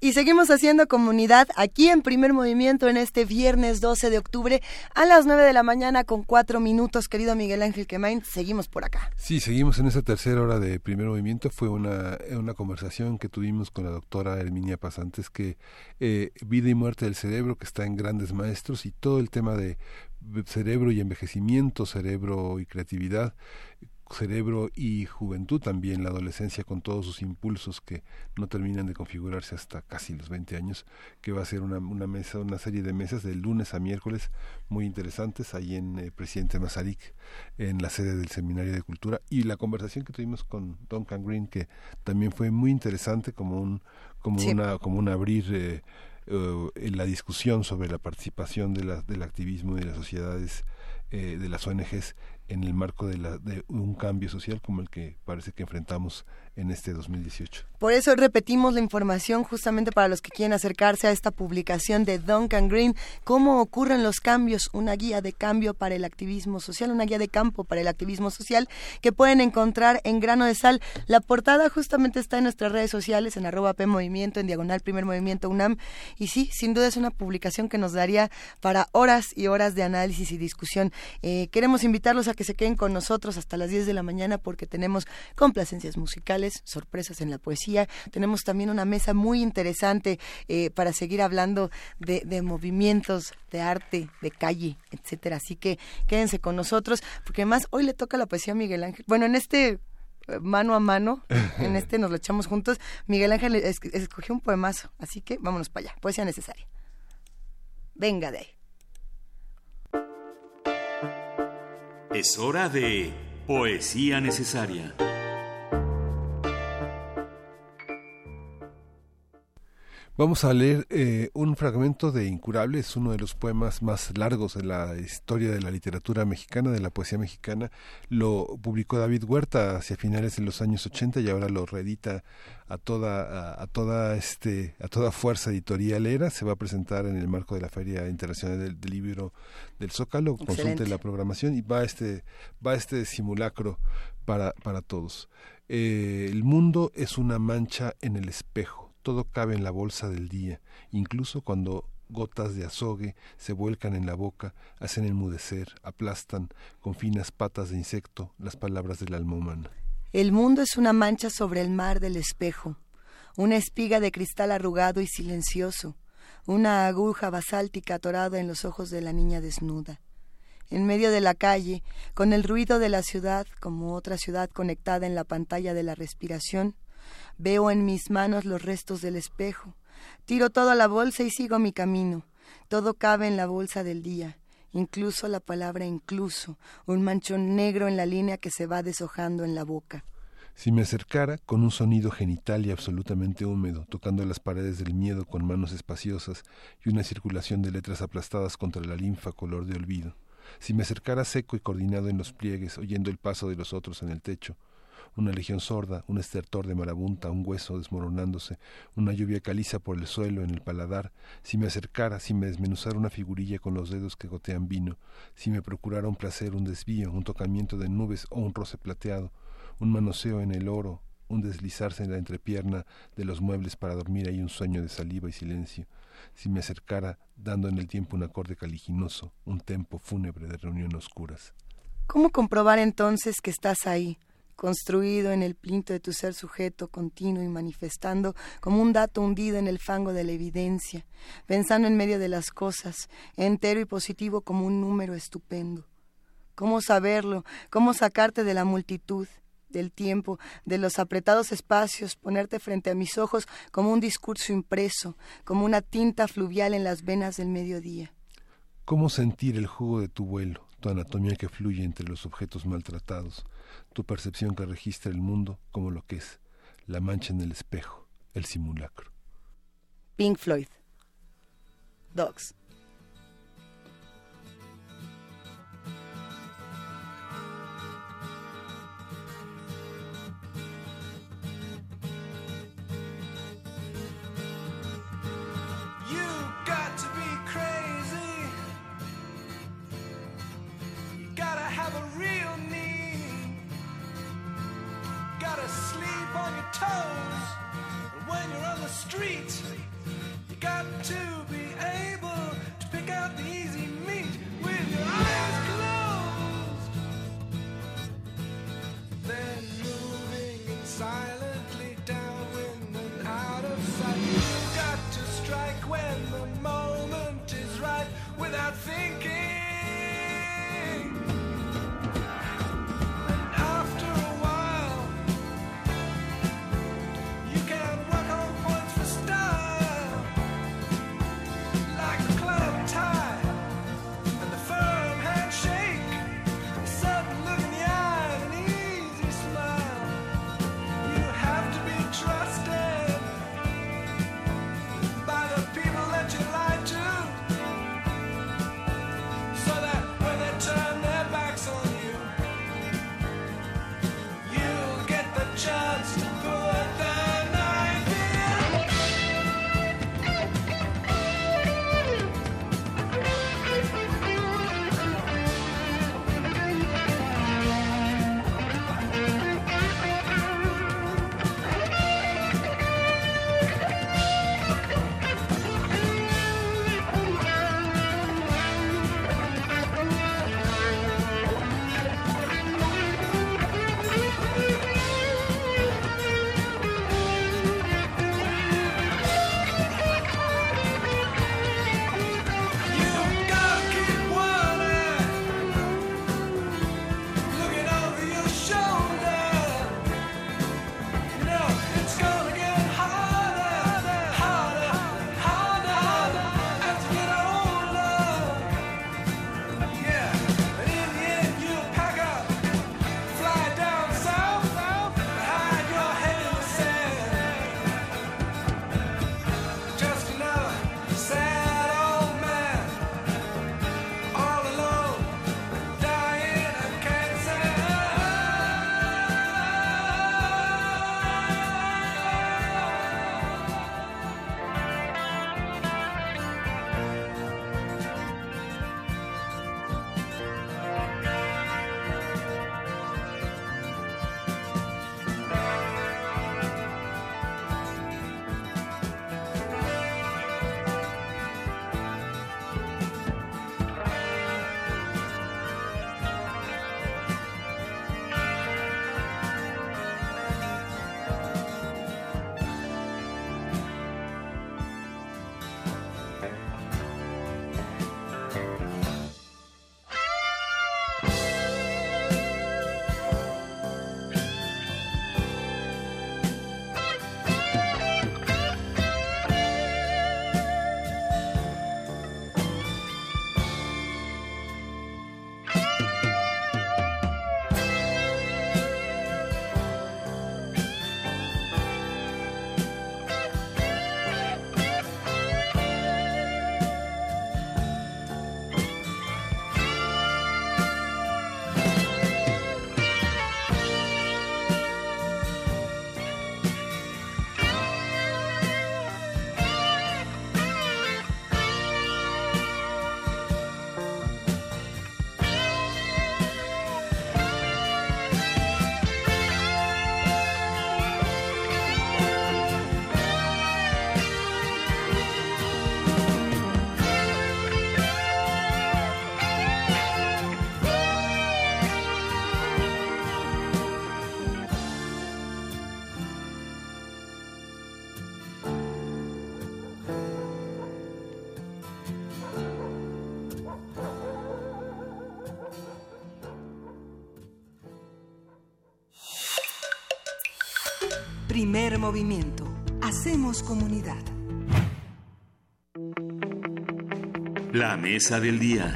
Y seguimos haciendo comunidad aquí en primer movimiento en este viernes 12 de octubre a las 9 de la mañana con cuatro minutos, querido Miguel Ángel Quemain. Seguimos por acá. Sí, seguimos en esta tercera hora de primer movimiento. Fue una, una conversación que tuvimos con la doctora Herminia Pasantes, que eh, vida y muerte del cerebro, que está en grandes maestros, y todo el tema de cerebro y envejecimiento, cerebro y creatividad cerebro y juventud también, la adolescencia con todos sus impulsos que no terminan de configurarse hasta casi los 20 años, que va a ser una, una mesa, una serie de mesas de lunes a miércoles muy interesantes ahí en eh, Presidente Mazarik, en la sede del Seminario de Cultura, y la conversación que tuvimos con Duncan Green, que también fue muy interesante como un, como una, como un abrir eh, eh, en la discusión sobre la participación de la, del activismo y de las sociedades de las ONGs en el marco de, la, de un cambio social como el que parece que enfrentamos en este 2018. Por eso repetimos la información justamente para los que quieren acercarse a esta publicación de Duncan Green, cómo ocurren los cambios, una guía de cambio para el activismo social, una guía de campo para el activismo social que pueden encontrar en grano de sal. La portada justamente está en nuestras redes sociales, en arroba P en diagonal Primer Movimiento UNAM. Y sí, sin duda es una publicación que nos daría para horas y horas de análisis y discusión. Eh, queremos invitarlos a que se queden con nosotros hasta las 10 de la mañana porque tenemos complacencias musicales sorpresas en la poesía. Tenemos también una mesa muy interesante eh, para seguir hablando de, movimientos, de arte, de calle, etcétera. Así que quédense con nosotros, porque además hoy le toca la poesía a Miguel Ángel. Bueno, en este eh, mano a mano, *laughs* en este nos lo echamos juntos. Miguel Ángel escogió un poemazo, así que vámonos para allá. Poesía necesaria. Venga de ahí. Es hora de poesía necesaria. Vamos a leer eh, un fragmento de Incurable, es uno de los poemas más largos de la historia de la literatura mexicana, de la poesía mexicana. Lo publicó David Huerta hacia finales de los años 80 y ahora lo reedita a toda, a, toda, este, a toda fuerza editorialera. Se va a presentar en el marco de la Feria Internacional del, Libro del Zócalo. Consulte la programación y va este, va este simulacro para, para todos. Eh, el mundo es una mancha en el espejo todo cabe en la bolsa del día, incluso cuando gotas de azogue se vuelcan en la boca, hacen enmudecer, aplastan con finas patas de insecto las palabras del alma humana. El mundo es una mancha sobre el mar del espejo, una espiga de cristal arrugado y silencioso, una aguja basáltica atorada en los ojos de la niña desnuda. En medio de la calle, con el ruido de la ciudad como otra ciudad conectada en la pantalla de la respiración, Veo en mis manos los restos del espejo. Tiro todo a la bolsa y sigo mi camino. Todo cabe en la bolsa del día, incluso la palabra incluso, un manchón negro en la línea que se va deshojando en la boca. Si me acercara con un sonido genital y absolutamente húmedo, tocando las paredes del miedo con manos espaciosas y una circulación de letras aplastadas contra la linfa color de olvido. Si me acercara seco y coordinado en los pliegues, oyendo el paso de los otros en el techo, una legión sorda, un estertor de marabunta, un hueso desmoronándose, una lluvia caliza por el suelo, en el paladar, si me acercara, si me desmenuzara una figurilla con los dedos que gotean vino, si me procurara un placer, un desvío, un tocamiento de nubes o un roce plateado, un manoseo en el oro, un deslizarse en la entrepierna de los muebles para dormir ahí un sueño de saliva y silencio, si me acercara, dando en el tiempo un acorde caliginoso, un tempo fúnebre de reunión oscuras. ¿Cómo comprobar entonces que estás ahí, construido en el plinto de tu ser sujeto, continuo y manifestando como un dato hundido en el fango de la evidencia, pensando en medio de las cosas, entero y positivo como un número estupendo? ¿Cómo saberlo? ¿Cómo sacarte de la multitud? del tiempo, de los apretados espacios, ponerte frente a mis ojos como un discurso impreso, como una tinta fluvial en las venas del mediodía. ¿Cómo sentir el jugo de tu vuelo, tu anatomía que fluye entre los objetos maltratados, tu percepción que registra el mundo como lo que es, la mancha en el espejo, el simulacro? Pink Floyd. Dogs. toes. When you're on the street, you got to be able to pick out the Primer movimiento. Hacemos comunidad. La mesa del día.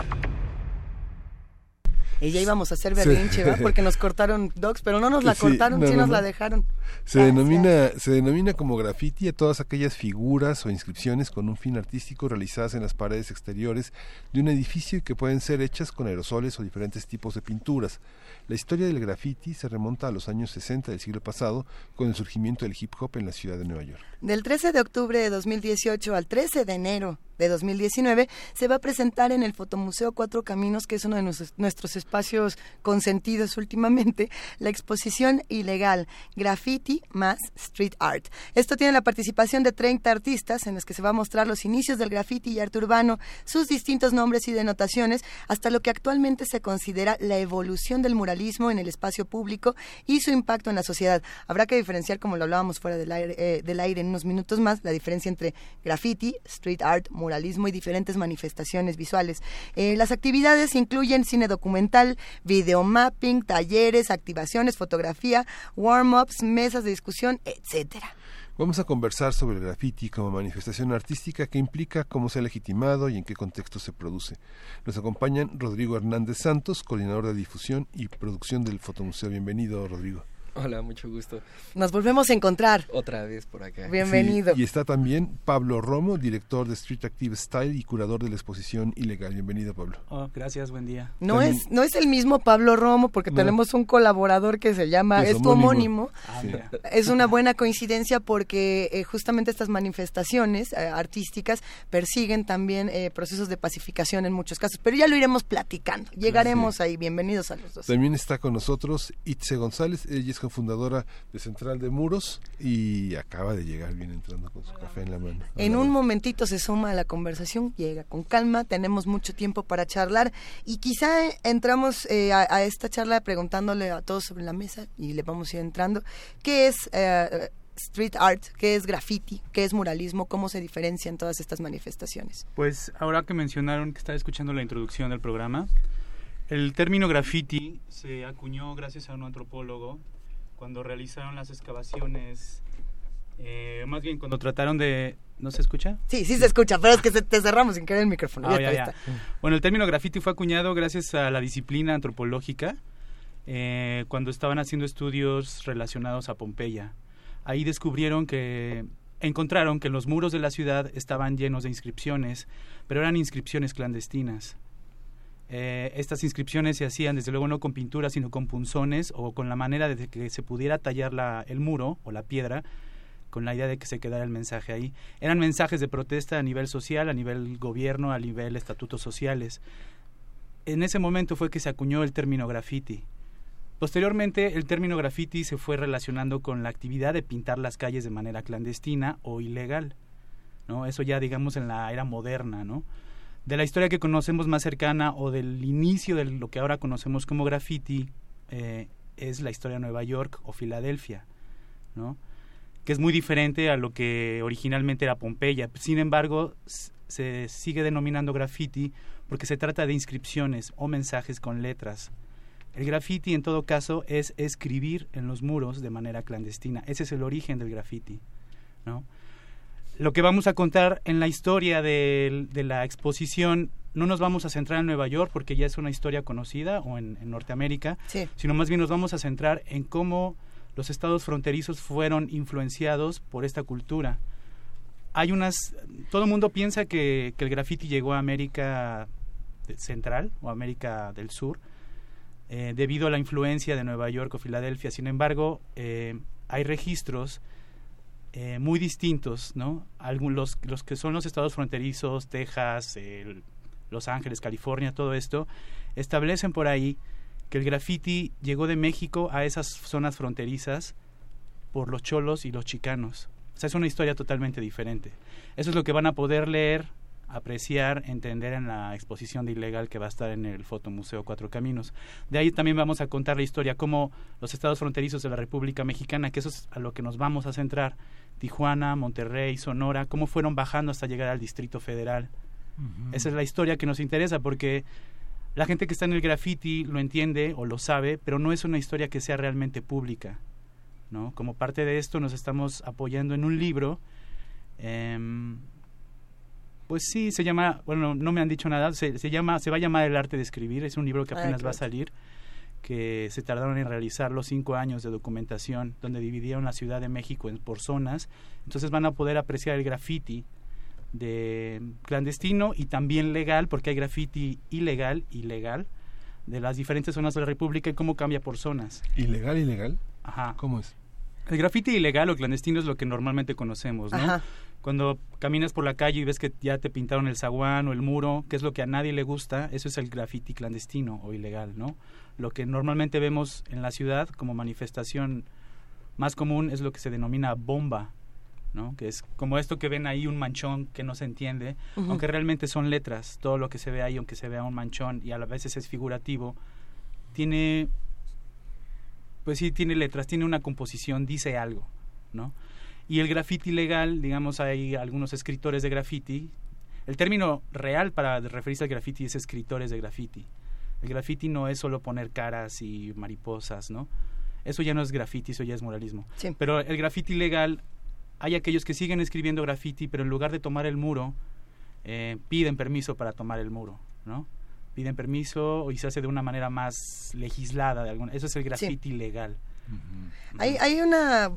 Ella íbamos a hacer berrinche, ¿va? Porque *laughs* nos cortaron docs, pero no nos la cortaron, sí nos la dejaron. Se denomina, se denomina como graffiti a todas aquellas figuras o inscripciones con un fin artístico realizadas en las paredes exteriores de un edificio y que pueden ser hechas con aerosoles o diferentes tipos de pinturas. La historia del graffiti se remonta a los años 60 del siglo pasado con el surgimiento del hip hop en la ciudad de Nueva York. Del 13 de octubre de 2018 al 13 de enero de 2019 se va a presentar en el Fotomuseo Cuatro Caminos, que es uno de nuestros, espacios consentidos últimamente, la exposición ilegal Graffiti más Street Art. Esto tiene la participación de 30 artistas en los que se va a mostrar los inicios del graffiti y arte urbano, sus distintos nombres y denotaciones, hasta lo que actualmente se considera la evolución del muralismo en el espacio público y su impacto en la sociedad. Habrá que diferenciar, como lo hablábamos fuera del aire, eh, en unos minutos más, la diferencia entre graffiti, street art, muralismo y diferentes manifestaciones visuales. Eh, las actividades incluyen cine documental, videomapping, talleres, activaciones, fotografía, warm-ups, mesas de discusión, etcétera. Vamos a conversar sobre el graffiti como manifestación artística que implica cómo se ha legitimado y en qué contexto se produce. Nos acompañan Rodrigo Hernández Santos, coordinador de difusión y producción del Fotomuseo. Bienvenido, Rodrigo. Hola, mucho gusto. Nos volvemos a encontrar. Otra vez por acá. Bienvenido. y está también Pablo Romo, director de Street Active Style y curador de la exposición Ilegal. Bienvenido, Pablo. Oh, gracias, buen día. No es no es el mismo Pablo Romo porque tenemos un colaborador que se llama, es, homónimo. Ah, es una buena coincidencia porque eh, justamente estas manifestaciones eh, artísticas persiguen también eh, procesos de pacificación en muchos casos, pero ya lo iremos platicando. Llegaremos ahí. Bienvenidos a los dos. También está con nosotros Itze González, ella es fundadora de Central de Muros y acaba de llegar, bien entrando con su café en la mano. En un momentito se suma a la conversación, llega con calma, tenemos mucho tiempo para charlar y quizá entramos eh, a, esta charla preguntándole a todos sobre la mesa y le vamos a ir entrando, ¿qué es... Eh, street art, qué es graffiti, qué es muralismo, cómo se diferencian todas estas manifestaciones. Pues ahora que mencionaron que estaba escuchando la introducción del programa, el término graffiti se acuñó gracias a un antropólogo cuando realizaron las excavaciones, eh, más bien cuando trataron de... ¿No se escucha? Sí, sí se escucha, pero es que te cerramos sin querer el micrófono. Ah, bueno, el término graffiti fue acuñado gracias a la disciplina antropológica eh, cuando estaban haciendo estudios relacionados a Pompeya. Ahí descubrieron que encontraron que los muros de la ciudad estaban llenos de inscripciones, pero eran inscripciones clandestinas. Eh, estas inscripciones se hacían desde luego no con pinturas sino con punzones o con la manera de que se pudiera tallar la, el muro o la piedra con la idea de que se quedara el mensaje ahí. Eran mensajes de protesta a nivel social, a nivel gobierno, a nivel estatutos sociales. En ese momento fue que se acuñó el término graffiti. Posteriormente, el término graffiti se fue relacionando con la actividad de pintar las calles de manera clandestina o ilegal. ¿no? Eso ya, digamos, en la era moderna, ¿no? De la historia que conocemos más cercana o del inicio de lo que ahora conocemos como graffiti eh, es la historia de Nueva York o Filadelfia, ¿no? que es muy diferente a lo que originalmente era Pompeya. Sin embargo, se sigue denominando graffiti porque se trata de inscripciones o mensajes con letras. El graffiti, en todo caso, es escribir en los muros de manera clandestina. Ese es el origen del graffiti, ¿no? Lo que vamos a contar en la historia de, la exposición no nos vamos a centrar en Nueva York porque ya es una historia conocida o en, Norteamérica, sino más bien nos vamos a centrar en cómo los estados fronterizos fueron influenciados por esta cultura. Hay unas, todo el mundo piensa que, el graffiti llegó a América Central o América del Sur eh, debido a la influencia de Nueva York o Filadelfia. Sin embargo, eh, hay registros eh, muy distintos, ¿no? Algunos, los, que son los estados fronterizos, Texas, Los Ángeles, California, todo esto, establecen por ahí que el graffiti llegó de México a esas zonas fronterizas por los cholos y los chicanos. O sea, es una historia totalmente diferente. Eso es lo que van a poder leer, apreciar, entender en la exposición de Ilegal que va a estar en el Fotomuseo Cuatro Caminos. De ahí también vamos a contar la historia, cómo los estados fronterizos de la República Mexicana, que eso es a lo que nos vamos a centrar, Tijuana, Monterrey, Sonora, cómo fueron bajando hasta llegar al Distrito Federal. Esa es la historia que nos interesa porque la gente que está en el graffiti lo entiende o lo sabe, pero no es una historia que sea realmente pública. ¿no? Como parte de esto nos estamos apoyando en un libro. em, pues sí, se llama, bueno, no me han dicho nada, se, se llama, se va a llamar El arte de escribir, es un libro que Ah, apenas va a salir, que se tardaron en realizar los cinco años de documentación, donde dividieron la Ciudad de México en, por zonas, entonces van a poder apreciar el graffiti de clandestino y también legal, porque hay graffiti ilegal y legal de las diferentes zonas de la República y cómo cambia por zonas. ¿Ilegal, ilegal? Ajá. ¿Cómo es? El graffiti ilegal o clandestino es lo que normalmente conocemos, ¿no? Ajá. Cuando caminas por la calle y ves que ya te pintaron el zaguán o el muro, que es lo que a nadie le gusta, eso es el graffiti clandestino o ilegal, ¿no? Lo que normalmente vemos en la ciudad como manifestación más común es lo que se denomina bomba, ¿no? Que es como esto que ven ahí un manchón que no se entiende, aunque realmente son letras, todo lo que se ve ahí, aunque se vea un manchón y a veces es figurativo, tiene pues sí tiene letras, tiene una composición, dice algo, ¿no? Y el graffiti legal, digamos, hay algunos escritores de graffiti. El término real para referirse al graffiti es escritores de graffiti. El graffiti no es solo poner caras y mariposas, ¿no? Eso ya no es graffiti, eso ya es moralismo. Sí. Pero el graffiti legal, hay aquellos que siguen escribiendo graffiti, pero en lugar de tomar el muro, eh, piden permiso para tomar el muro, ¿no? Piden permiso y se hace de una manera más legislada. De alguna, eso es el graffiti legal. Hay, hay una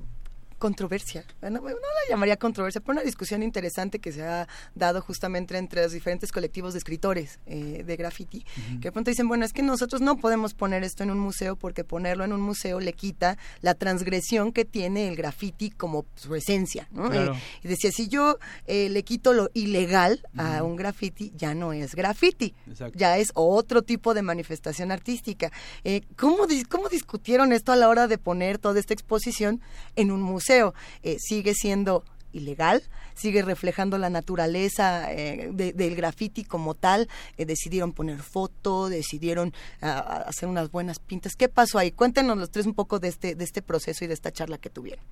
controversia, no, no la llamaría controversia, pero una discusión interesante que se ha dado justamente entre los diferentes colectivos de escritores eh, de graffiti, que de pronto dicen, bueno, es que nosotros no podemos poner esto en un museo porque ponerlo en un museo le quita la transgresión que tiene el graffiti como su esencia, ¿no? Claro. Eh, y decía, si yo eh, le quito lo ilegal a un graffiti, ya no es graffiti, Exacto. ya es otro tipo de manifestación artística. Eh, ¿cómo, dis- ¿Cómo discutieron esto a la hora de poner toda esta exposición en un museo? Eh, ¿Sigue siendo ilegal? ¿Sigue reflejando la naturaleza eh, de- del graffiti como tal? Eh, ¿Decidieron poner foto? ¿Decidieron ah, ah, hacer unas buenas pintas? ¿Qué pasó ahí? Cuéntenos los tres un poco de este, de este proceso y de esta charla que tuvieron.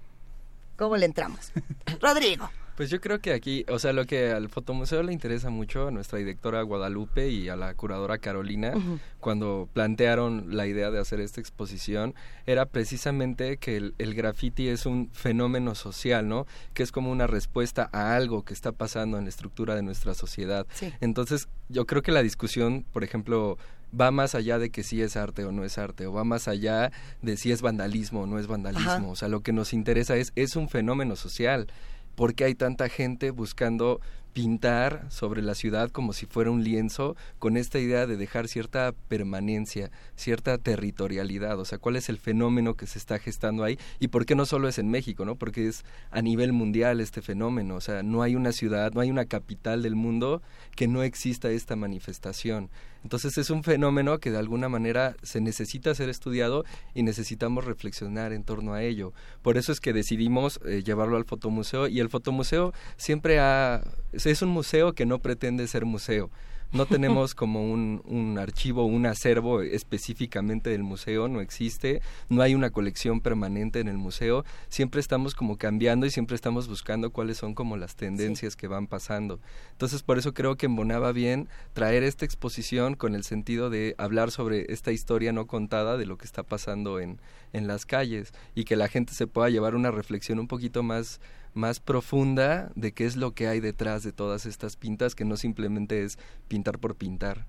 ¿Cómo le entramos? *laughs* Rodrigo. Pues yo creo que aquí, o sea, lo que al fotomuseo le interesa mucho a nuestra directora Guadalupe y a la curadora Carolina, cuando plantearon la idea de hacer esta exposición, era precisamente que el, el graffiti es un fenómeno social, ¿no? Que es como una respuesta a algo que está pasando en la estructura de nuestra sociedad. Sí. Entonces, yo creo que la discusión, por ejemplo, va más allá de que si es arte o no es arte, o va más allá de si es vandalismo o no es vandalismo. Ajá. O sea, lo que nos interesa es, es un fenómeno social. ¿Por qué hay tanta gente buscando pintar sobre la ciudad como si fuera un lienzo con esta idea de dejar cierta permanencia, cierta territorialidad? O sea, ¿cuál es el fenómeno que se está gestando ahí? ¿Y por qué no solo es en México, no? Porque es a nivel mundial este fenómeno. O sea, no hay una ciudad, no hay una capital del mundo que no exista esta manifestación. Entonces es un fenómeno que de alguna manera se necesita ser estudiado y necesitamos reflexionar en torno a ello. Por eso es que decidimos eh, llevarlo al fotomuseo y el fotomuseo siempre ha, es un museo que no pretende ser museo. No tenemos como un, un archivo, un acervo específicamente del museo, no existe, no hay una colección permanente en el museo, siempre estamos como cambiando y siempre estamos buscando cuáles son como las tendencias que van pasando. Entonces por eso creo que embonaba bien traer esta exposición con el sentido de hablar sobre esta historia no contada de lo que está pasando en, en las calles y que la gente se pueda llevar una reflexión un poquito más más profunda de qué es lo que hay detrás de todas estas pintas que no simplemente es pintar por pintar.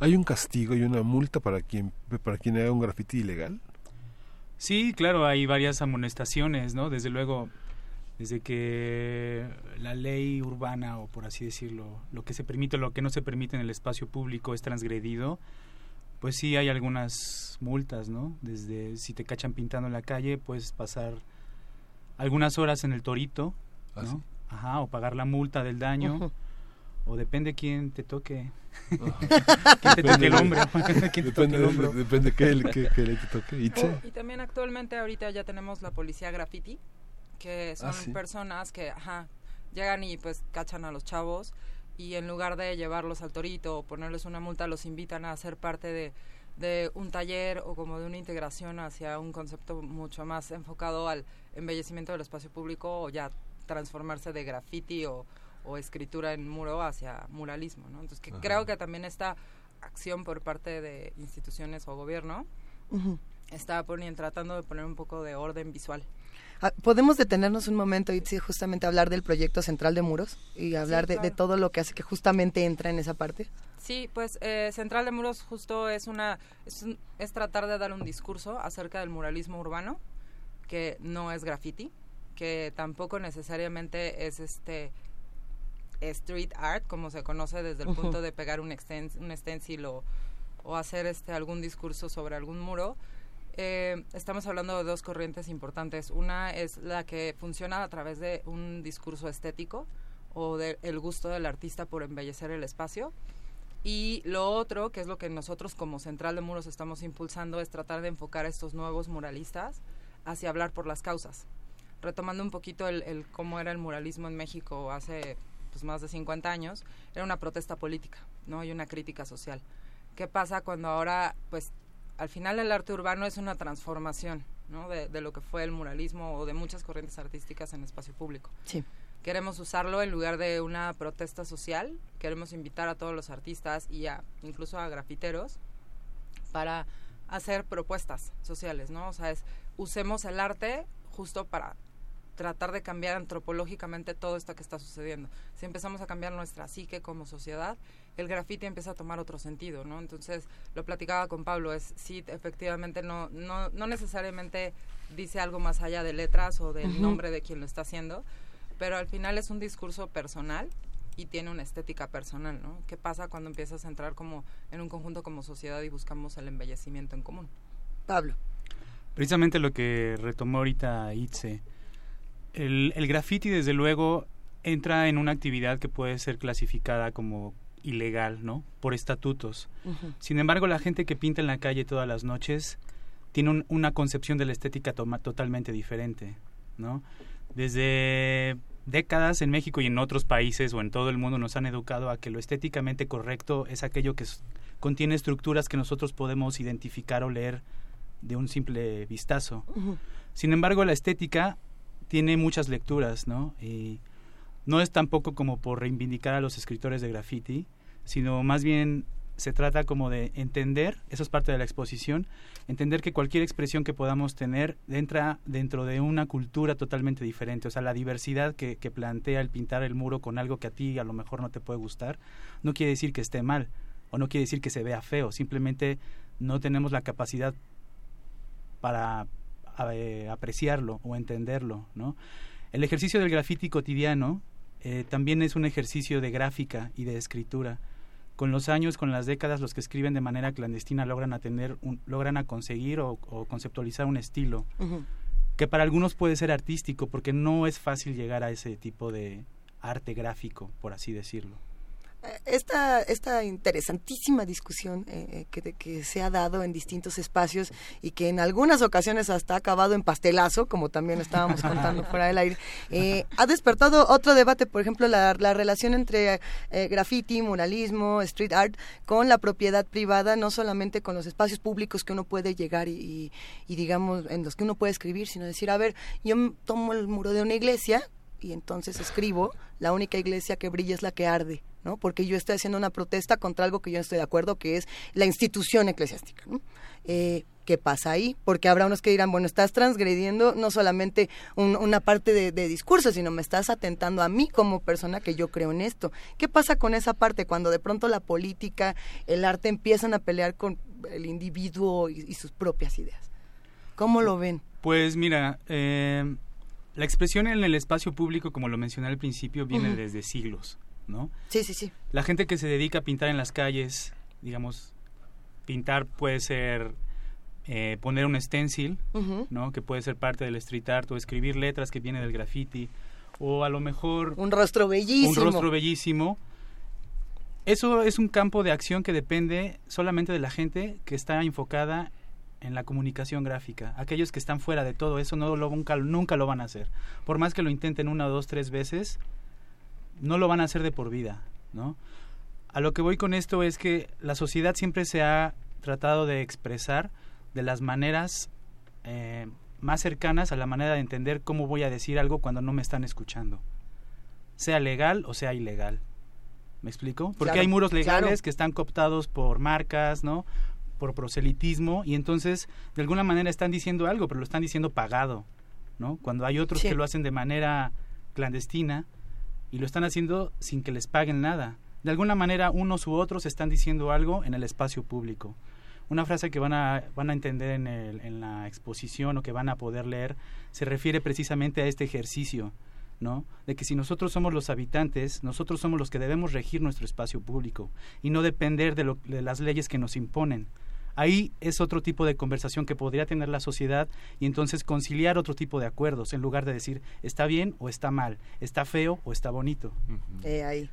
¿Hay un castigo y una multa para quien, para quien haga un grafiti ilegal? Sí, claro, hay varias amonestaciones, ¿no? Desde luego, desde que la ley urbana, o por así decirlo, lo que se permite o lo que no se permite en el espacio público es transgredido, pues sí hay algunas multas, ¿no? Desde si te cachan pintando en la calle, puedes pasar algunas horas en el torito, ¿Ah, ¿no? sí? Ajá, o pagar la multa del daño. O depende quién te toque. Ajá. *laughs* quién te toque el Depende hombro. *laughs* quién te toque depende el hombro. depende que el- que- que le toque. Y también actualmente ahorita ya tenemos la policía graffiti, que son Ah, sí. personas que ajá, llegan y pues cachan a los chavos y en lugar de llevarlos al torito o ponerles una multa, los invitan a ser parte de, de un taller o como de una integración hacia un concepto mucho más enfocado al embellecimiento del espacio público o ya transformarse de graffiti o, o escritura en muro hacia muralismo, ¿no? Entonces que Ajá. creo que también esta acción por parte de instituciones o gobierno Ujú. está poniendo, tratando de poner un poco de orden visual. Ah, ¿Podemos detenernos un momento y justamente hablar del proyecto central de muros y hablar de, todo lo que hace que justamente entra en esa parte? Sí, pues eh, Central de Muros justo es una es, tratar de dar un discurso acerca del muralismo urbano que no es graffiti, que tampoco necesariamente es este street art como se conoce desde el punto de pegar un, un stencil o, o hacer este algún discurso sobre algún muro, eh, estamos hablando de dos corrientes importantes. Una es la que funciona a través de un discurso estético o del gusto del artista por embellecer el espacio. Y lo otro, que es lo que nosotros como Central de Muros estamos impulsando, es tratar de enfocar a estos nuevos muralistas hacia hablar por las causas. Retomando un poquito el, cómo era el muralismo en México hace pues, más de 50 años, era una protesta política ¿no? y una crítica social. ¿Qué pasa cuando ahora pues al final el arte urbano es una transformación ¿no? de, lo que fue el muralismo o de muchas corrientes artísticas en espacio público. Sí. Queremos usarlo en lugar de una protesta social, queremos invitar a todos los artistas y a, incluso a grafiteros para hacer propuestas sociales, ¿no? O sea, es, usemos el arte justo para tratar de cambiar antropológicamente todo esto que está sucediendo. Si empezamos a cambiar nuestra psique como sociedad, el grafiti empieza a tomar otro sentido, ¿no? Entonces, lo platicaba con Pablo, es sí, efectivamente no, no, no necesariamente dice algo más allá de letras o del nombre de quien lo está haciendo, pero al final es un discurso personal y tiene una estética personal, ¿no? ¿Qué pasa cuando empiezas a entrar como en un conjunto como sociedad y buscamos el embellecimiento en común? Pablo. Precisamente lo que retomó ahorita Itze, el, el graffiti, desde luego, entra en una actividad que puede ser clasificada como ilegal, ¿no? Por estatutos. Sin embargo, la gente que pinta en la calle todas las noches tiene una concepción de la estética totalmente diferente, ¿no? Desde décadas en México y en otros países o en todo el mundo nos han educado a que lo estéticamente correcto es aquello que contiene estructuras que nosotros podemos identificar o leer de un simple vistazo. Sin embargo, la estética tiene muchas lecturas, ¿no? Y no es tampoco como por reivindicar a los escritores de graffiti, sino más bien se trata como de entender, eso es parte de la exposición, entender que cualquier expresión que podamos tener entra dentro de una cultura totalmente diferente, o sea, la diversidad que, que plantea el pintar el muro con algo que a ti a lo mejor no te puede gustar, no quiere decir que esté mal, o no quiere decir que se vea feo, simplemente no tenemos la capacidad para eh, apreciarlo o entenderlo, ¿no? El ejercicio del graffiti cotidiano eh, también es un ejercicio de gráfica y de escritura. Con los años, con las décadas, los que escriben de manera clandestina logran a un, logran a conseguir o, conceptualizar un estilo que para algunos puede ser artístico, porque no es fácil llegar a ese tipo de arte gráfico, por así decirlo esta, esta interesantísima discusión eh, eh, que, se ha dado en distintos espacios y que en algunas ocasiones hasta ha acabado en pastelazo, como también estábamos contando fuera del aire, eh, ha despertado otro debate, por ejemplo, la, relación entre graffiti, muralismo, street art, con la propiedad privada, no solamente con los espacios públicos que uno puede llegar y, y digamos, en los que uno puede escribir, sino decir, a ver, yo tomo el muro de una iglesia y entonces escribo, la única iglesia que brilla es la que arde ¿no? Porque yo estoy haciendo una protesta contra algo que yo no estoy de acuerdo, que es la institución eclesiástica, eh, ¿Qué pasa ahí? Porque habrá unos que dirán, bueno, estás transgrediendo no solamente una parte de, discurso, sino me estás atentando a mí como persona que yo creo en esto. ¿Qué pasa con esa parte cuando de pronto la política, el arte empiezan a pelear con el individuo y, sus propias ideas? ¿Cómo lo ven? Pues mira, eh, la expresión en el espacio público, como lo mencioné al principio, viene desde siglos. ¿no? Sí, sí, sí. La gente que se dedica a pintar en las calles, digamos, pintar puede ser eh, poner un stencil, ¿no? Que puede ser parte del street art o escribir letras que viene del graffiti o a lo mejor un rostro bellísimo. Un rostro bellísimo. Eso es un campo de acción que depende solamente de la gente que está enfocada en la comunicación gráfica. Aquellos que están fuera de todo eso no lo, nunca, nunca lo van a hacer. Por más que lo intenten una, dos, tres veces, no lo van a hacer de por vida, ¿no? A lo que voy con esto es que la sociedad siempre se ha tratado de expresar de las maneras eh, más cercanas a la manera de entender cómo voy a decir algo cuando no me están escuchando, sea legal o sea ilegal. ¿Me explico? Porque hay muros legales que están cooptados por marcas, ¿no? Por proselitismo y entonces de alguna manera están diciendo algo, pero lo están diciendo pagado, ¿no? Cuando hay otros que lo hacen de manera clandestina y lo están haciendo sin que les paguen nada. De alguna manera unos u otros están diciendo algo en el espacio público. Una frase que van a, van a entender en, el, en la exposición o que van a poder leer se refiere precisamente a este ejercicio, ¿no? De que si nosotros somos los habitantes, nosotros somos los que debemos regir nuestro espacio público y no depender de, lo, de las leyes que nos imponen ahí es otro tipo de conversación que podría tener la sociedad y entonces conciliar otro tipo de acuerdos en lugar de decir está bien o está mal, está feo o está bonito. Eh, ahí.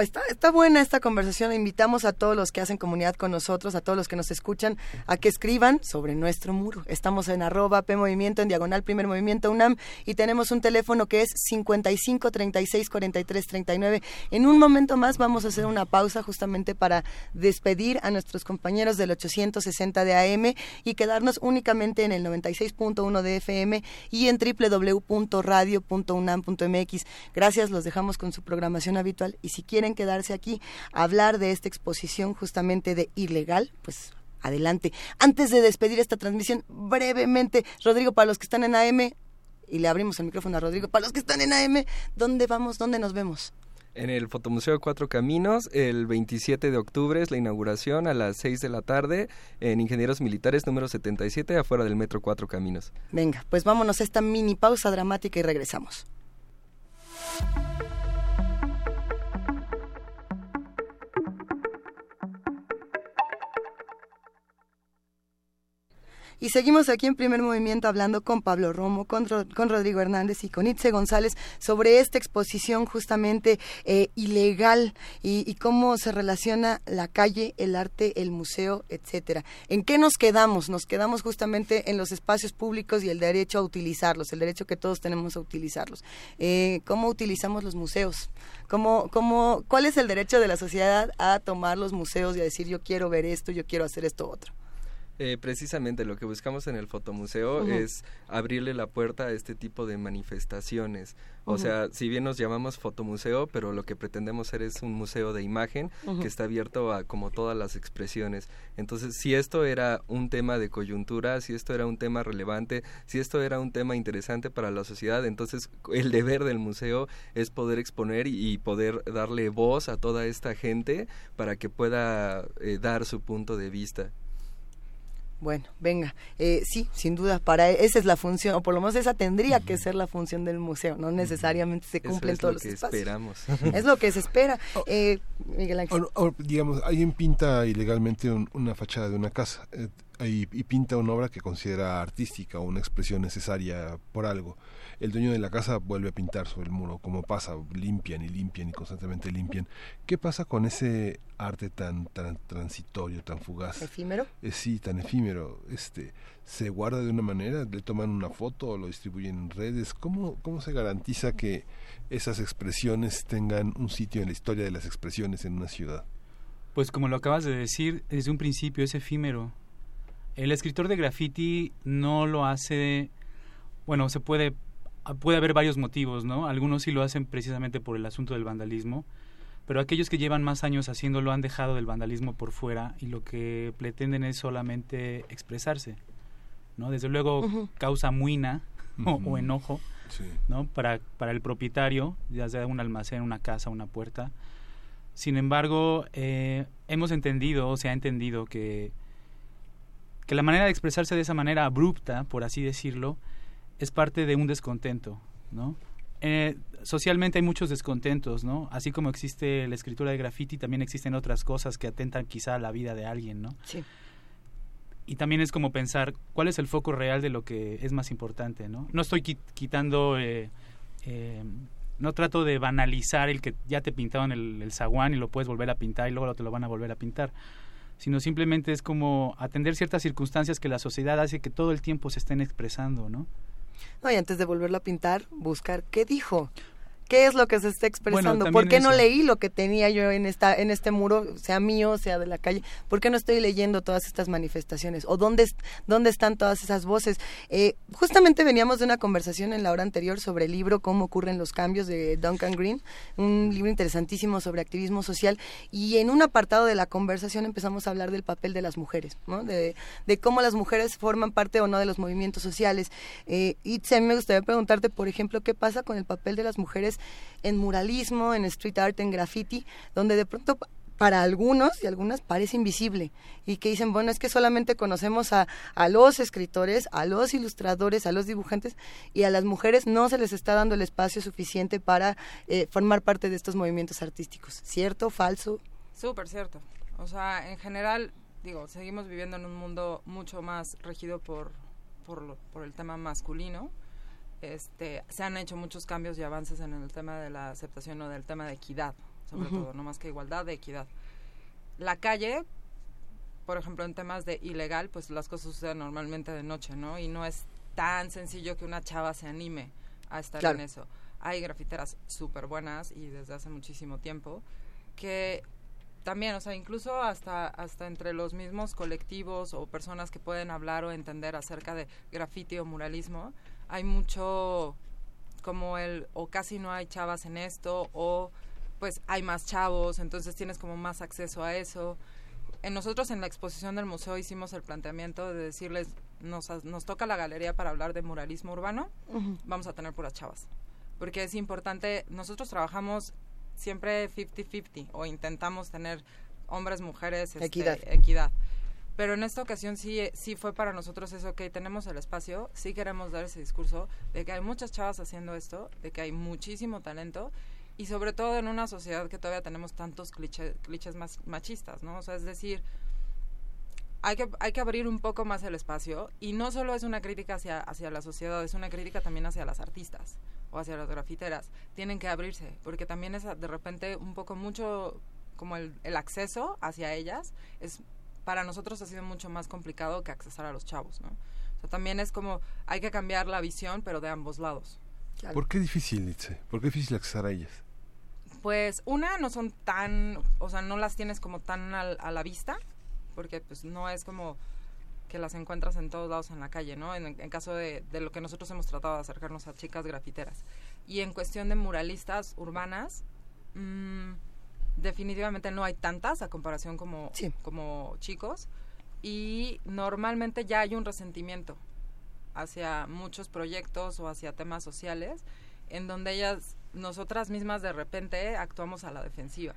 está, está buena esta conversación. Invitamos a todos los que hacen comunidad con nosotros, a todos los que nos escuchan, a que escriban sobre nuestro muro. Estamos en arroba P Movimiento, en diagonal Primer Movimiento UNAM y tenemos un teléfono que es 55 36 43 39. En un momento más vamos a hacer una pausa justamente para despedir a nuestros compañeros del 800 60 de AM y quedarnos únicamente en el 96.1 de FM y en www.radio.unam.mx. Gracias, los dejamos con su programación habitual y si quieren quedarse aquí a hablar de esta exposición justamente de ilegal, pues adelante. Antes de despedir esta transmisión, brevemente, Rodrigo, para los que están en AM, y le abrimos el micrófono a Rodrigo, para los que están en AM, ¿dónde vamos? ¿Dónde nos vemos? En el Fotomuseo Cuatro Caminos, el 27 de octubre es la inauguración a las 6 de la tarde en Ingenieros Militares número 77, afuera del Metro Cuatro Caminos. Venga, pues vámonos a esta mini pausa dramática y regresamos. Y seguimos aquí en primer movimiento hablando con Pablo Romo, con, con Rodrigo Hernández y con Itze González sobre esta exposición justamente eh, ilegal y, cómo se relaciona la calle, el arte, el museo, etcétera. ¿En qué nos quedamos? Nos quedamos justamente en los espacios públicos y el derecho a utilizarlos, el derecho que todos tenemos a utilizarlos. Eh, ¿Cómo utilizamos los museos? ¿Cómo, cómo, ¿Cuál es el derecho de la sociedad a tomar los museos y a decir yo quiero ver esto, yo quiero hacer esto otro? Eh, precisamente lo que buscamos en el fotomuseo es abrirle la puerta a este tipo de manifestaciones. O sea, si bien nos llamamos fotomuseo, pero lo que pretendemos ser es un museo de imagen que está abierto a como todas las expresiones. Entonces, si esto era un tema de coyuntura, si esto era un tema relevante, si esto era un tema interesante para la sociedad, entonces el deber del museo es poder exponer y, poder darle voz a toda esta gente para que pueda eh, dar su punto de vista. Bueno, venga, eh, sí, sin duda, para esa es la función, o por lo menos esa tendría que ser la función del museo, no necesariamente se cumplen todos los espacios. Esperamos. Es lo que se espera. Eh, Miguel Ángel. digamos, alguien pinta ilegalmente una fachada de una casa eh, y, y pinta una obra que considera artística o una expresión necesaria por algo el dueño de la casa vuelve a pintar sobre el muro, como pasa, limpian y limpian y constantemente limpian. ¿Qué pasa con ese arte tan, tan transitorio, tan fugaz? ¿Efímero? Eh, sí, tan efímero. Este, ¿Se guarda de una manera? ¿Le toman una foto o lo distribuyen en redes? ¿Cómo, ¿Cómo se garantiza que esas expresiones tengan un sitio en la historia de las expresiones en una ciudad? Pues como lo acabas de decir, desde un principio es efímero. El escritor de graffiti no lo hace, bueno, se puede puede haber varios motivos, ¿no? Algunos sí lo hacen precisamente por el asunto del vandalismo, pero aquellos que llevan más años haciéndolo han dejado del vandalismo por fuera y lo que pretenden es solamente expresarse, ¿no? Desde luego causa muina o, enojo, ¿no? Para, para el propietario, ya sea un almacén, una casa, una puerta. Sin embargo, eh, hemos entendido, o se ha entendido que, que la manera de expresarse de esa manera abrupta, por así decirlo, es parte de un descontento, ¿no? Eh, socialmente hay muchos descontentos, ¿no? Así como existe la escritura de graffiti, también existen otras cosas que atentan quizá a la vida de alguien, ¿no? Sí. Y también es como pensar cuál es el foco real de lo que es más importante, ¿no? No estoy quitando, eh, eh, no trato de banalizar el que ya te pintaron el, el zaguán y lo puedes volver a pintar y luego te lo van a volver a pintar sino simplemente es como atender ciertas circunstancias que la sociedad hace que todo el tiempo se estén expresando, ¿no? No, y antes de volverlo a pintar, buscar qué dijo. Qué es lo que se está expresando, por qué no leí lo que tenía yo en esta en este muro, sea mío, sea de la calle, por qué no estoy leyendo todas estas manifestaciones o dónde dónde están todas esas voces. Eh, justamente veníamos de una conversación en la hora anterior sobre el libro Cómo ocurren los cambios de Duncan Green, un libro interesantísimo sobre activismo social y en un apartado de la conversación empezamos a hablar del papel de las mujeres, ¿no? de, de cómo las mujeres forman parte o no de los movimientos sociales. Eh, y a mí me gustaría preguntarte, por ejemplo, qué pasa con el papel de las mujeres en muralismo, en street art, en graffiti, donde de pronto para algunos y algunas parece invisible y que dicen, bueno, es que solamente conocemos a, a, los escritores, a los ilustradores, a los dibujantes y a las mujeres no se les está dando el espacio suficiente para eh, formar parte de estos movimientos artísticos. ¿Cierto? ¿Falso? Súper cierto. O sea, en general, digo, seguimos viviendo en un mundo mucho más regido por, por, por el tema masculino este, se han hecho muchos cambios y avances en el tema de la aceptación o del tema de equidad, sobre todo, no más que igualdad, de equidad. La calle, por ejemplo, en temas de ilegal, pues las cosas suceden normalmente de noche, ¿no? Y no es tan sencillo que una chava se anime a estar en eso. Hay grafiteras súper buenas y desde hace muchísimo tiempo que también, o sea, incluso hasta, hasta entre los mismos colectivos o personas que pueden hablar o entender acerca de grafiti o muralismo, hay mucho como el o casi no hay chavas en esto o pues hay más chavos, entonces tienes como más acceso a eso. En nosotros en la exposición del museo hicimos el planteamiento de decirles, nos, nos toca la galería para hablar de muralismo urbano, vamos a tener puras chavas. Porque es importante, nosotros trabajamos siempre 50-50 o intentamos tener hombres, mujeres, este, equidad. equidad. Pero en esta ocasión sí, sí fue para nosotros eso, que tenemos el espacio, sí queremos dar ese discurso de que hay muchas chavas haciendo esto, de que hay muchísimo talento y sobre todo en una sociedad que todavía tenemos tantos clichés, clichés más machistas, ¿no? O sea, es decir, hay que, hay que abrir un poco más el espacio y no solo es una crítica hacia, hacia la sociedad, es una crítica también hacia las artistas o hacia las grafiteras. Tienen que abrirse porque también es de repente un poco mucho como el, el acceso hacia ellas es para nosotros ha sido mucho más complicado que accesar a los chavos, ¿no? O sea, también es como, hay que cambiar la visión, pero de ambos lados. ¿Por qué difícil, Itze? ¿Por qué difícil accesar a ellas? Pues una, no son tan, o sea, no las tienes como tan a la vista, porque pues no es como que las encuentras en todos lados en la calle, ¿no? En, caso de, de, lo que nosotros hemos tratado de acercarnos a chicas grafiteras. Y en cuestión de muralistas urbanas, mmm, definitivamente no hay tantas a comparación como, como chicos. Y normalmente ya hay un resentimiento hacia muchos proyectos o hacia temas sociales en donde ellas nosotras mismas de repente actuamos a la defensiva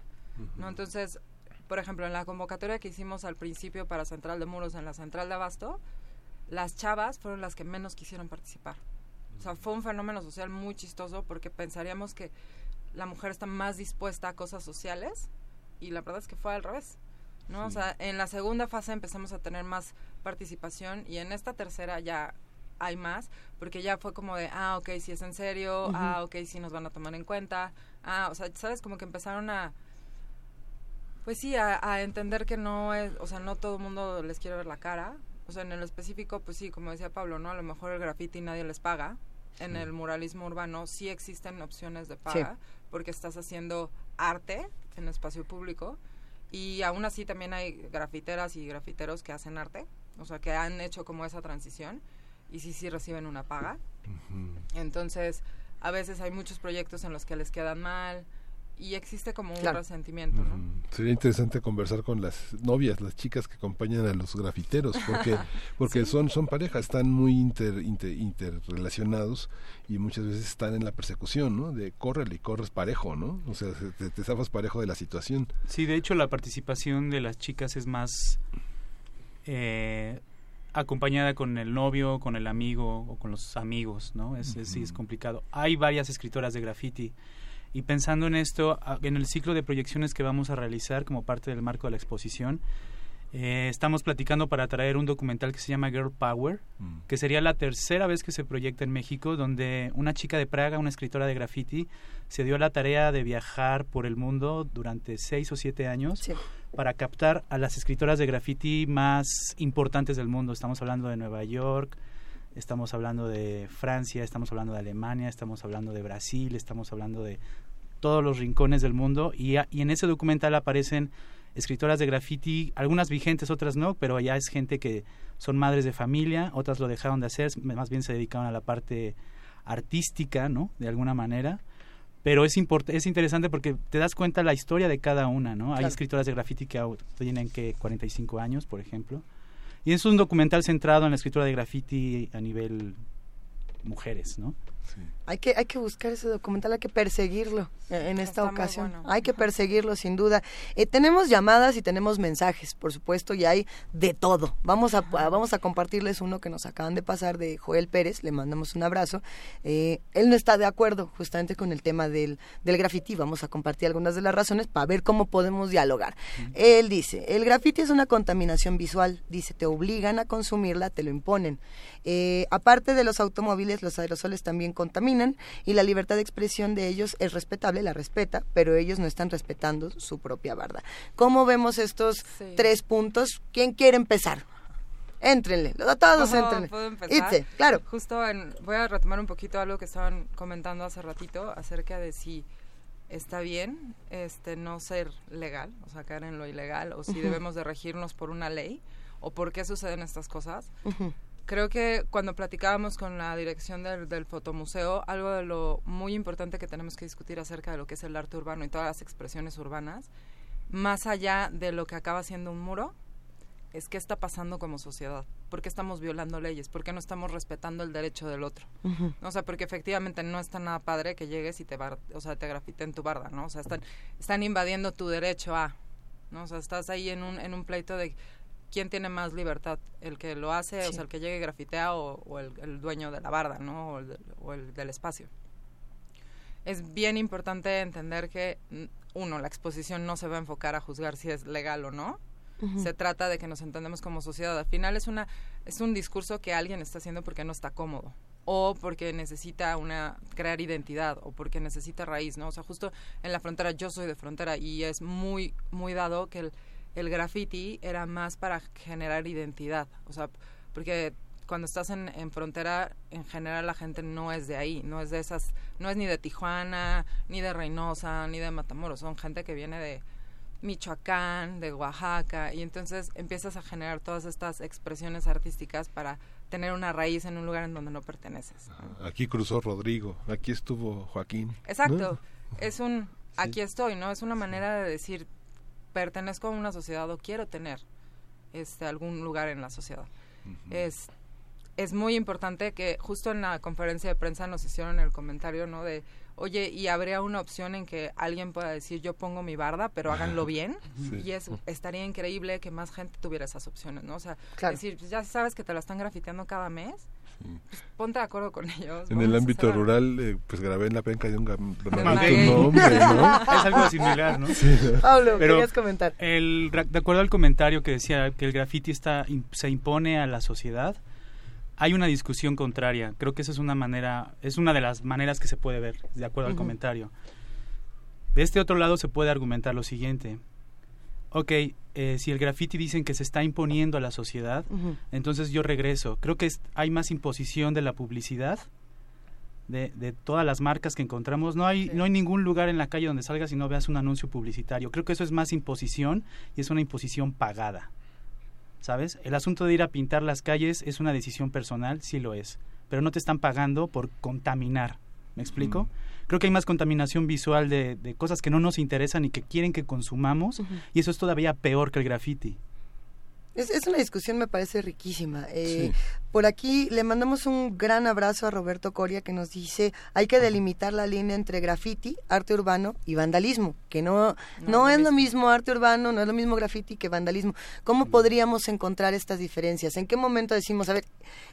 no entonces por ejemplo en la convocatoria que hicimos al principio para Central de Muros en la Central de Abasto las chavas fueron las que menos quisieron participar. O sea fue un fenómeno social muy chistoso porque pensaríamos que la mujer está más dispuesta a cosas sociales y la verdad es que fue al revés. ¿no? O sea, en la segunda fase empezamos a tener más participación y en esta tercera ya hay más, porque ya fue como de, ah, ok, si es en serio, ah, ok, si nos van a tomar en cuenta, ah, o sea, ¿sabes? Como que empezaron a, pues sí, a, entender que no es, o sea, no todo el mundo les quiere ver la cara, o sea, en el específico, pues sí, como decía Pablo, ¿no? A lo mejor el graffiti nadie les paga, en el muralismo urbano sí existen opciones de paga, porque estás haciendo arte en espacio público y aún así también hay grafiteras y grafiteros que hacen arte, o sea, que han hecho como esa transición y sí, sí reciben una paga. Entonces, a veces hay muchos proyectos en los que les quedan mal, y existe como un resentimiento, ¿no? Sería interesante conversar con las novias, las chicas que acompañan a los grafiteros, porque *laughs* porque son son parejas, están muy inter, interrelacionados y muchas veces están en la persecución, ¿no? De córrele y corres parejo, ¿no? O sea, te, te zafas parejo de la situación. Sí, de hecho la participación de las chicas es más eh, acompañada con el novio, con el amigo o con los amigos, ¿no? Es, sí es complicado. Hay varias escritoras de graffiti y pensando en esto, en el ciclo de proyecciones que vamos a realizar como parte del marco de la exposición, eh, estamos platicando para traer un documental que se llama Girl Power, mm. que sería la tercera vez que se proyecta en México, donde una chica de Praga, una escritora de graffiti, se dio la tarea de viajar por el mundo durante seis o siete años para captar a las escritoras de graffiti más importantes del mundo. Estamos hablando de Nueva York, estamos hablando de Francia, estamos hablando de Alemania, estamos hablando de Brasil, estamos hablando de todos los rincones del mundo y, y en ese documental aparecen escritoras de graffiti, algunas vigentes, otras no, pero ya es gente que son madres de familia, otras lo dejaron de hacer, más bien se dedicaron a la parte artística, ¿no? De alguna manera. Pero es, es interesante porque te das cuenta la historia de cada una, ¿no? Hay escritoras de graffiti que tienen que 45 años, por ejemplo. Y es un documental centrado en la escritura de graffiti a nivel mujeres, ¿no? Hay que, hay que buscar ese documental, hay que perseguirlo en esta ocasión. Hay que perseguirlo, sin duda. Eh, tenemos llamadas y tenemos mensajes, por supuesto, y hay de todo. Vamos a, vamos a compartirles uno que nos acaban de pasar de Joel Pérez, le mandamos un abrazo. Eh, él no está de acuerdo justamente con el tema del, del graffiti. Vamos a compartir algunas de las razones para ver cómo podemos dialogar. Él dice, el graffiti es una contaminación visual. Dice, te obligan a consumirla, te lo imponen. Eh, aparte de los automóviles, los aerosoles también contaminan y la libertad de expresión de ellos es respetable, la respeta, pero ellos no están respetando su propia barda. ¿Cómo vemos estos tres puntos? ¿Quién quiere empezar? Éntrenle, todos entrenle. ¿Puedo empezar? claro. Justo voy a retomar un poquito algo que estaban comentando hace ratito acerca de si está bien este no ser legal, o sea, caer en lo ilegal, o si debemos de regirnos por una ley, o por qué suceden estas cosas creo que cuando platicábamos con la dirección del, del, fotomuseo, algo de lo muy importante que tenemos que discutir acerca de lo que es el arte urbano y todas las expresiones urbanas, más allá de lo que acaba siendo un muro, es qué está pasando como sociedad. ¿Por qué estamos violando leyes? ¿Por qué no estamos respetando el derecho del otro? O sea, porque efectivamente no está nada padre que llegues y te, bar, o sea, te grafiten tu barda, ¿no? O sea, están, están invadiendo tu derecho a... ¿no? O sea, estás ahí en un, en un pleito de quién tiene más libertad, el que lo hace, o sea, el que llegue y grafitea o, el, dueño de la barda, ¿no? O el, del espacio. Es bien importante entender que, mm, uno, la exposición no se va a enfocar a juzgar si es legal o no. Se trata de que nos entendemos como sociedad. Al final es, una, es un discurso que alguien está haciendo porque no está cómodo o porque necesita una crear identidad o porque necesita raíz, ¿no? O sea, justo en la frontera yo soy de frontera y es muy muy dado que el el graffiti era más para generar identidad, o sea, porque cuando estás en, en, frontera, en general la gente no es de ahí, no es de esas, no es ni de Tijuana, ni de Reynosa, ni de Matamoros, son gente que viene de Michoacán, de Oaxaca, y entonces empiezas a generar todas estas expresiones artísticas para tener una raíz en un lugar en donde no perteneces. Aquí cruzó Rodrigo, aquí estuvo Joaquín. Exacto, es un, *laughs* aquí estoy, ¿no? Es una manera de decir, pertenezco a una sociedad o quiero tener este algún lugar en la sociedad. Es es muy importante que justo en la conferencia de prensa nos hicieron el comentario, ¿no? De, oye, y habría una opción en que alguien pueda decir, yo pongo mi barda, pero háganlo bien. *laughs* Y es, estaría increíble que más gente tuviera esas opciones, ¿no? O sea, decir, pues ya sabes que te la están grafiteando cada mes, pues, ponte de acuerdo con ellos. En el ámbito rural, eh, pues grabé en la penca de un *laughs* ¿no? *laughs* Es algo similar, ¿no? Pablo, Pero querías comentar. El, de acuerdo al comentario que decía que el graffiti está, se impone a la sociedad, hay una discusión contraria. Creo que esa es una manera, es una de las maneras que se puede ver, de acuerdo al comentario. De este otro lado se puede argumentar lo siguiente. Ok, eh, si el graffiti dicen que se está imponiendo a la sociedad, entonces yo regreso. Creo que hay más imposición de la publicidad, de, de, todas las marcas que encontramos. No hay, no hay ningún lugar en la calle donde salgas y no veas un anuncio publicitario. Creo que eso es más imposición y es una imposición pagada. ¿sabes? El asunto de ir a pintar las calles es una decisión personal, sí lo es, pero no te están pagando por contaminar, ¿me explico? Mm. Creo que hay más contaminación visual de, de, cosas que no nos interesan y que quieren que consumamos, y eso es todavía peor que el graffiti. Es, es una discusión, me parece riquísima. Eh, por aquí le mandamos un gran abrazo a Roberto Coria que nos dice hay que delimitar la línea entre graffiti, arte urbano y vandalismo, que no, no, es lo mismo arte urbano, no es lo mismo graffiti que vandalismo. ¿Cómo podríamos encontrar estas diferencias? ¿En qué momento decimos, a ver,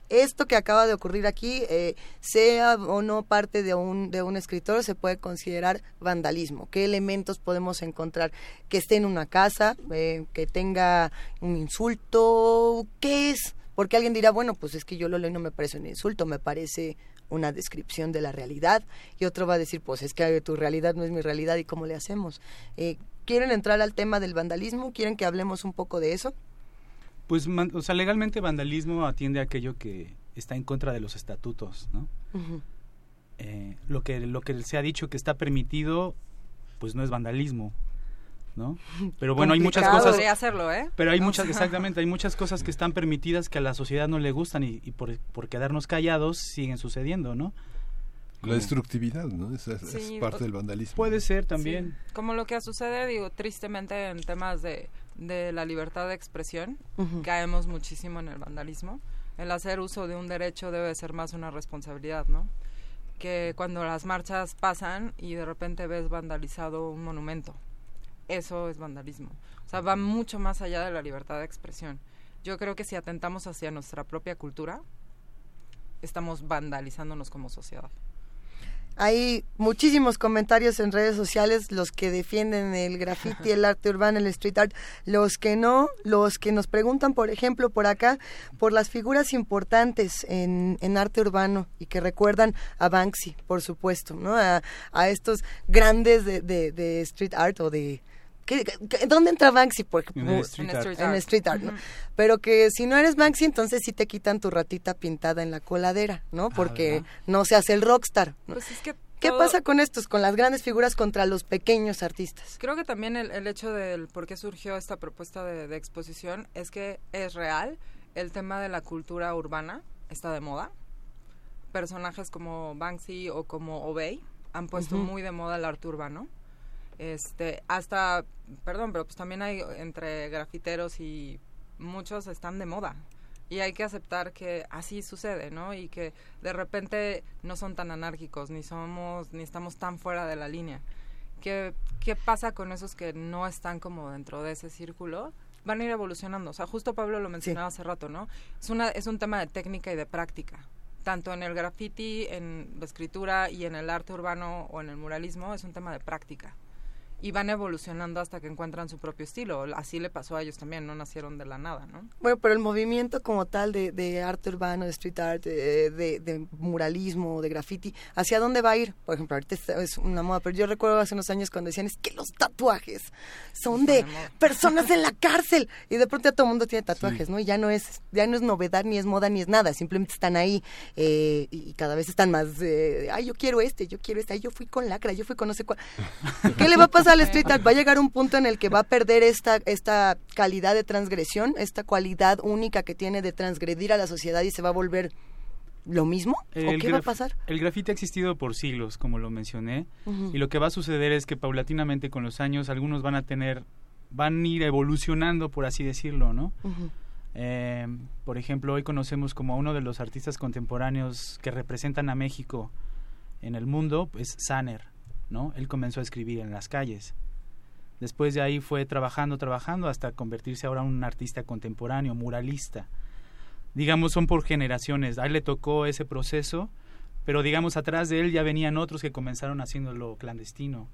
esto que acaba de ocurrir aquí, eh, sea o no parte de un, de un escritor, se puede considerar vandalismo? ¿Qué elementos podemos encontrar? Que esté en una casa, eh, que tenga un insulto, ¿qué es? Porque alguien dirá, bueno, pues es que yo lo leo y no me parece un insulto, me parece una descripción de la realidad. Y otro va a decir, pues es que tu realidad no es mi realidad y cómo le hacemos. Eh, ¿Quieren entrar al tema del vandalismo? ¿Quieren que hablemos un poco de eso? Pues, o sea, legalmente vandalismo atiende a aquello que está en contra de los estatutos, ¿no? Eh, lo que lo que se ha dicho que está permitido, pues no es vandalismo, ¿no? *laughs* Pero bueno, hay muchas cosas. Podría hacerlo, ¿eh? Pero hay muchas, *laughs* exactamente, hay muchas cosas que están permitidas que a la sociedad no le gustan y, por, por quedarnos callados siguen sucediendo, ¿no? La destructividad, ¿no? Es, parte del vandalismo. Puede ser también. Como lo que sucede, digo, tristemente en temas de, de la libertad de expresión, caemos muchísimo en el vandalismo. El hacer uso de un derecho debe ser más una responsabilidad, ¿no? Que cuando las marchas pasan y de repente ves vandalizado un monumento, eso es vandalismo. O sea, va mucho más allá de la libertad de expresión. Yo creo que si atentamos hacia nuestra propia cultura, estamos vandalizándonos como sociedad. Hay muchísimos comentarios en redes sociales, los que defienden el graffiti, el arte urbano, el street art, los que no, los que nos preguntan, por ejemplo, por acá, por las figuras importantes en, en arte urbano y que recuerdan a Banksy, por supuesto, ¿no? A, a estos grandes de, de, street art o de, ¿Dónde entra Banksy? Porque, en, street en street art, ¿no? Pero que si no eres Banksy, entonces sí te quitan tu ratita pintada en la coladera, ¿no? Porque no se hace el rockstar. Pues es que ¿Qué pasa con estos, con las grandes figuras contra los pequeños artistas? Creo que también el, hecho del por qué surgió esta propuesta de, exposición es que es real, el tema de la cultura urbana está de moda. Personajes como Banksy o como Obey han puesto muy de moda el arte urbano este, hasta, perdón, pero pues también hay entre grafiteros y muchos están de moda. Y hay que aceptar que así sucede, ¿no? Y que de repente no son tan anárquicos, ni somos, ni estamos tan fuera de la línea. ¿Qué, qué pasa con esos que no están como dentro de ese círculo? Van a ir evolucionando. O sea, justo Pablo lo mencionaba hace rato, ¿no? Es, una, es un tema de técnica y de práctica tanto en el graffiti, en la escritura y en el arte urbano o en el muralismo, es un tema de práctica y van evolucionando hasta que encuentran su propio estilo. Así le pasó a ellos también, no nacieron de la nada, ¿no? Bueno, pero el movimiento como tal de, de arte urbano, de street art, de, de, muralismo, de graffiti, ¿hacia dónde va a ir? Por ejemplo, ahorita es una moda, pero yo recuerdo hace unos años cuando decían, es que los tatuajes son de personas en la cárcel. Y de pronto ya todo el mundo tiene tatuajes, ¿no? Y ya no es ya no es novedad, ni es moda, ni es nada. Simplemente están ahí eh, y cada vez están más, eh, ay, yo quiero este, yo quiero este, ay, yo fui con lacra, yo fui con no sé cuál. ¿Qué le va a pasar? Al street art va a llegar un punto en el que va a perder esta, esta calidad de transgresión, esta cualidad única que tiene de transgredir a la sociedad y se va a volver lo mismo? ¿O qué va a pasar? El grafite ha existido por siglos, como lo mencioné, y lo que va a suceder es que paulatinamente con los años algunos van a tener, van a ir evolucionando, por así decirlo, ¿no? Eh, por ejemplo, hoy conocemos como a uno de los artistas contemporáneos que representan a México en el mundo, es Saner. ¿No? Él comenzó a escribir en las calles. Después de ahí fue trabajando, trabajando hasta convertirse ahora en un artista contemporáneo, muralista. Digamos, son por generaciones. A él le tocó ese proceso, pero digamos, atrás de él ya venían otros que comenzaron haciéndolo clandestino.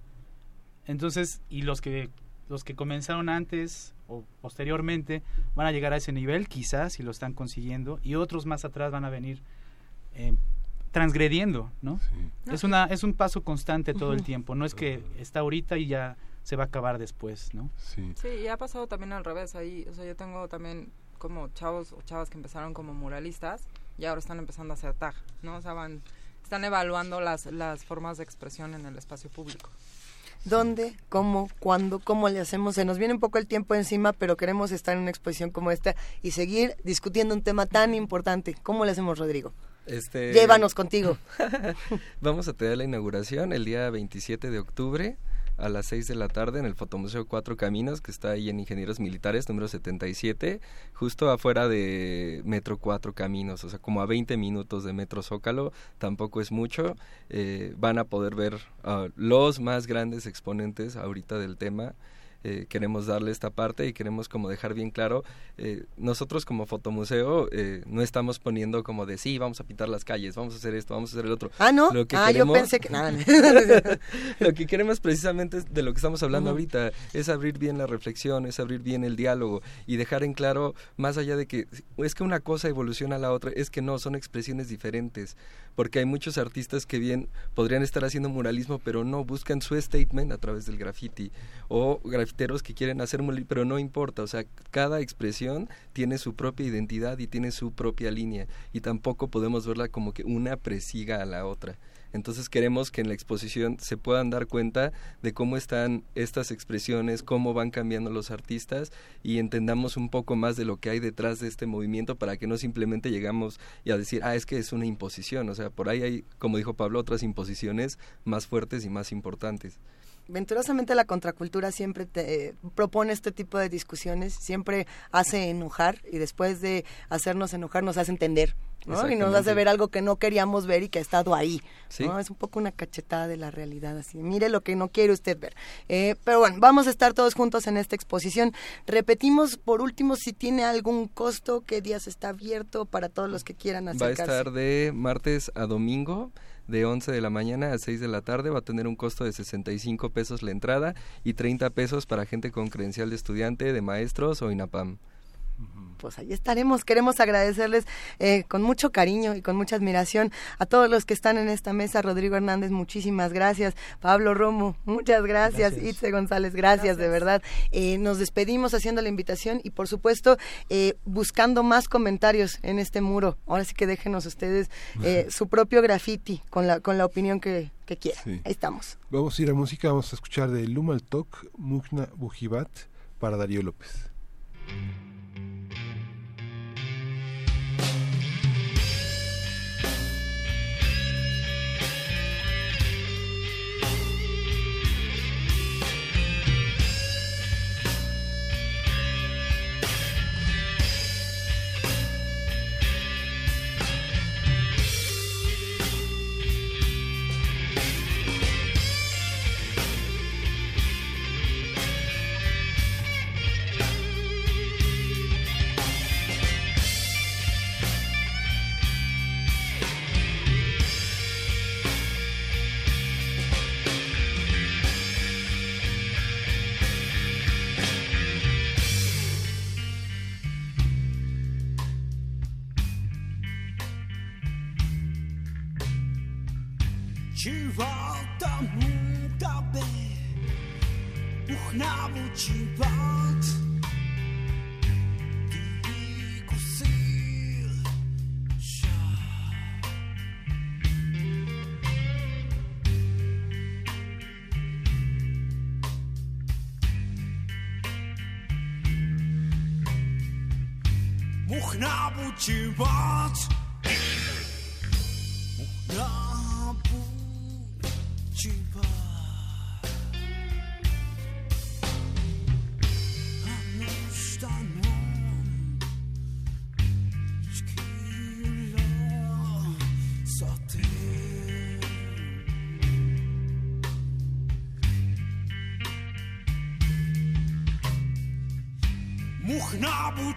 Entonces, y los que los que comenzaron antes o posteriormente van a llegar a ese nivel, quizás, si lo están consiguiendo, y otros más atrás van a venir eh, transgrediendo, ¿no? Es una es un paso constante todo el tiempo, no es que está ahorita y ya se va a acabar después, ¿no? Sí. Sí, y ha pasado también al revés ahí, o sea, yo tengo también como chavos o chavas que empezaron como muralistas y ahora están empezando a hacer tag, ¿no? O sea, van están evaluando las las formas de expresión en el espacio público. ¿Dónde? ¿Cómo? ¿Cuándo? ¿Cómo le hacemos? Se nos viene un poco el tiempo encima, pero queremos estar en una exposición como esta y seguir discutiendo un tema tan importante. ¿Cómo le hacemos, Rodrigo? Este, Llévanos contigo. *laughs* Vamos a tener la inauguración el día 27 de octubre a las 6 de la tarde en el Fotomuseo Cuatro Caminos, que está ahí en Ingenieros Militares, número 77, justo afuera de Metro Cuatro Caminos, o sea, como a 20 minutos de Metro Zócalo, tampoco es mucho. Eh, van a poder ver los más grandes exponentes ahorita del tema. Eh, queremos darle esta parte y queremos como dejar bien claro, eh, nosotros como fotomuseo eh, no estamos poniendo como de sí, vamos a pintar las calles, vamos a hacer esto, vamos a hacer el otro. Ah, no, ah, yo pensé que nada. *laughs* lo que queremos precisamente es de lo que estamos hablando ahorita, es abrir bien la reflexión, es abrir bien el diálogo y dejar en claro, más allá de que es que una cosa evoluciona a la otra, es que no, son expresiones diferentes porque hay muchos artistas que bien podrían estar haciendo muralismo, pero no buscan su statement a través del graffiti o que quieren hacer pero no importa, o sea, cada expresión tiene su propia identidad y tiene su propia línea y tampoco podemos verla como que una presiga a la otra. Entonces queremos que en la exposición se puedan dar cuenta de cómo están estas expresiones, cómo van cambiando los artistas y entendamos un poco más de lo que hay detrás de este movimiento para que no simplemente llegamos y a decir, ah, es que es una imposición. O sea, por ahí hay, como dijo Pablo, otras imposiciones más fuertes y más importantes venturosamente la contracultura siempre te eh, propone este tipo de discusiones, siempre hace enojar y después de hacernos enojar nos hace entender. Y nos hace ver algo que no queríamos ver y que ha estado ahí. Es un poco una cachetada de la realidad, así. Mire lo que no quiere usted ver. Eh, pero bueno, vamos a estar todos juntos en esta exposición. Repetimos por último si tiene algún costo, qué días está abierto para todos los que quieran acercarse. Va a estar de martes a domingo de 11 de la mañana a 6 de la tarde. Va a tener un costo de 65 pesos la entrada y 30 pesos para gente con credencial de estudiante, de maestros o INAPAM pues ahí estaremos. Queremos agradecerles eh, con mucho cariño y con mucha admiración a todos los que están en esta mesa. Rodrigo Hernández, muchísimas gracias. Pablo Romo, muchas gracias. Itze González, gracias, de verdad. Eh, nos despedimos haciendo la invitación y por supuesto eh, buscando más comentarios en este muro. Ahora sí que déjenos ustedes *laughs* su propio graffiti con la, con la opinión que, que quieran. Ahí estamos. Vamos a ir a música, vamos a escuchar de Lumal Tok, Mugna Bujibat para Darío López.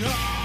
No!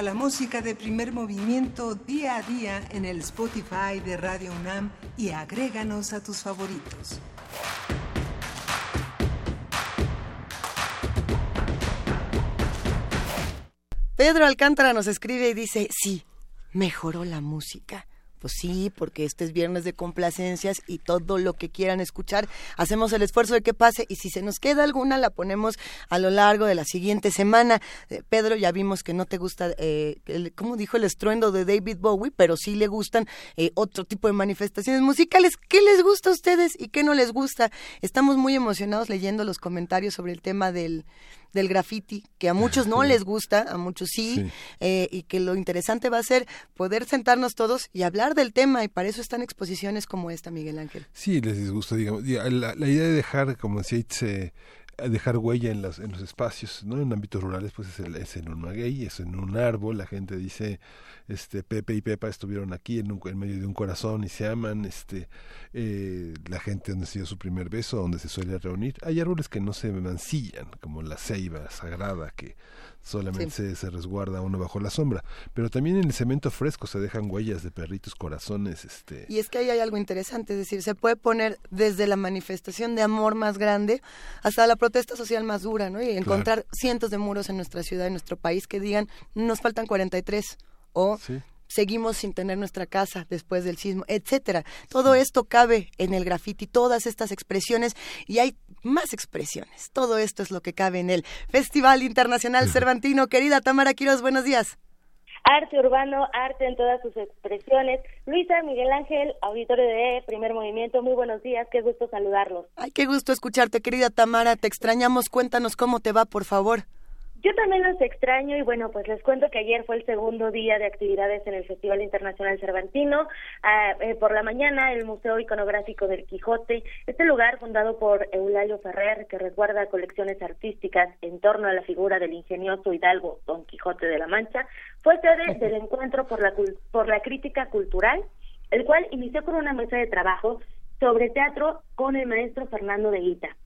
La música de primer movimiento día a día en el Spotify de Radio UNAM y agréganos a tus favoritos. Pedro Alcántara nos escribe y dice, sí, mejoró la música. Pues sí, porque este es viernes de complacencias y todo lo que quieran escuchar, hacemos el esfuerzo de que pase y si se nos queda alguna la ponemos a lo largo de la siguiente semana. Eh, Pedro, ya vimos que no te gusta, eh, el, ¿cómo dijo el estruendo de David Bowie? Pero sí le gustan eh, otro tipo de manifestaciones musicales. ¿Qué les gusta a ustedes y qué no les gusta? Estamos muy emocionados leyendo los comentarios sobre el tema del del graffiti, que a muchos no les gusta, a muchos sí, Eh, y que lo interesante va a ser poder sentarnos todos y hablar del tema, y para eso están exposiciones como esta, Miguel Ángel. Sí, les disgusta, digamos. La, la idea de dejar, como decía Itze, dejar huella en, las, en los espacios, ¿no? En ámbitos rurales, pues es, el, es en un maguey, es en un árbol, la gente dice, este, Pepe y Pepa estuvieron aquí en, un, en medio de un corazón y se aman, este, eh, la gente donde se dio su primer beso, donde se suele reunir. Hay árboles que no se mancillan, como la ceiba sagrada, que solamente se, se, resguarda uno bajo la sombra. Pero también en el cemento fresco se dejan huellas de perritos, corazones. este Y es que ahí hay algo interesante, es decir, se puede poner desde la manifestación de amor más grande hasta la protesta social más dura, ¿no? Y encontrar claro. cientos de muros en nuestra ciudad, en nuestro país, que digan, nos faltan 43 o sí seguimos sin tener nuestra casa después del sismo, etcétera. Todo esto cabe en el graffiti, todas estas expresiones y hay más expresiones. Todo esto es lo que cabe en el Festival Internacional Cervantino. Querida Tamara Quiroz, buenos días. Arte urbano, arte en todas sus expresiones. Luisa, Miguel Ángel, auditorio de Primer Movimiento, muy buenos días, qué gusto saludarlos. Ay, qué gusto escucharte, querida Tamara, te extrañamos, cuéntanos cómo te va, por favor. Yo también los extraño y bueno, pues les cuento que ayer fue el segundo día de actividades en el Festival Internacional Cervantino. Uh, eh, por la mañana, el Museo Iconográfico del Quijote, este lugar fundado por Eulalio Ferrer, que resguarda colecciones artísticas en torno a la figura del ingenioso hidalgo Don Quijote de la Mancha, fue sede del encuentro por la, por la crítica cultural, el cual inició con una mesa de trabajo sobre teatro con el maestro Fernando de Guita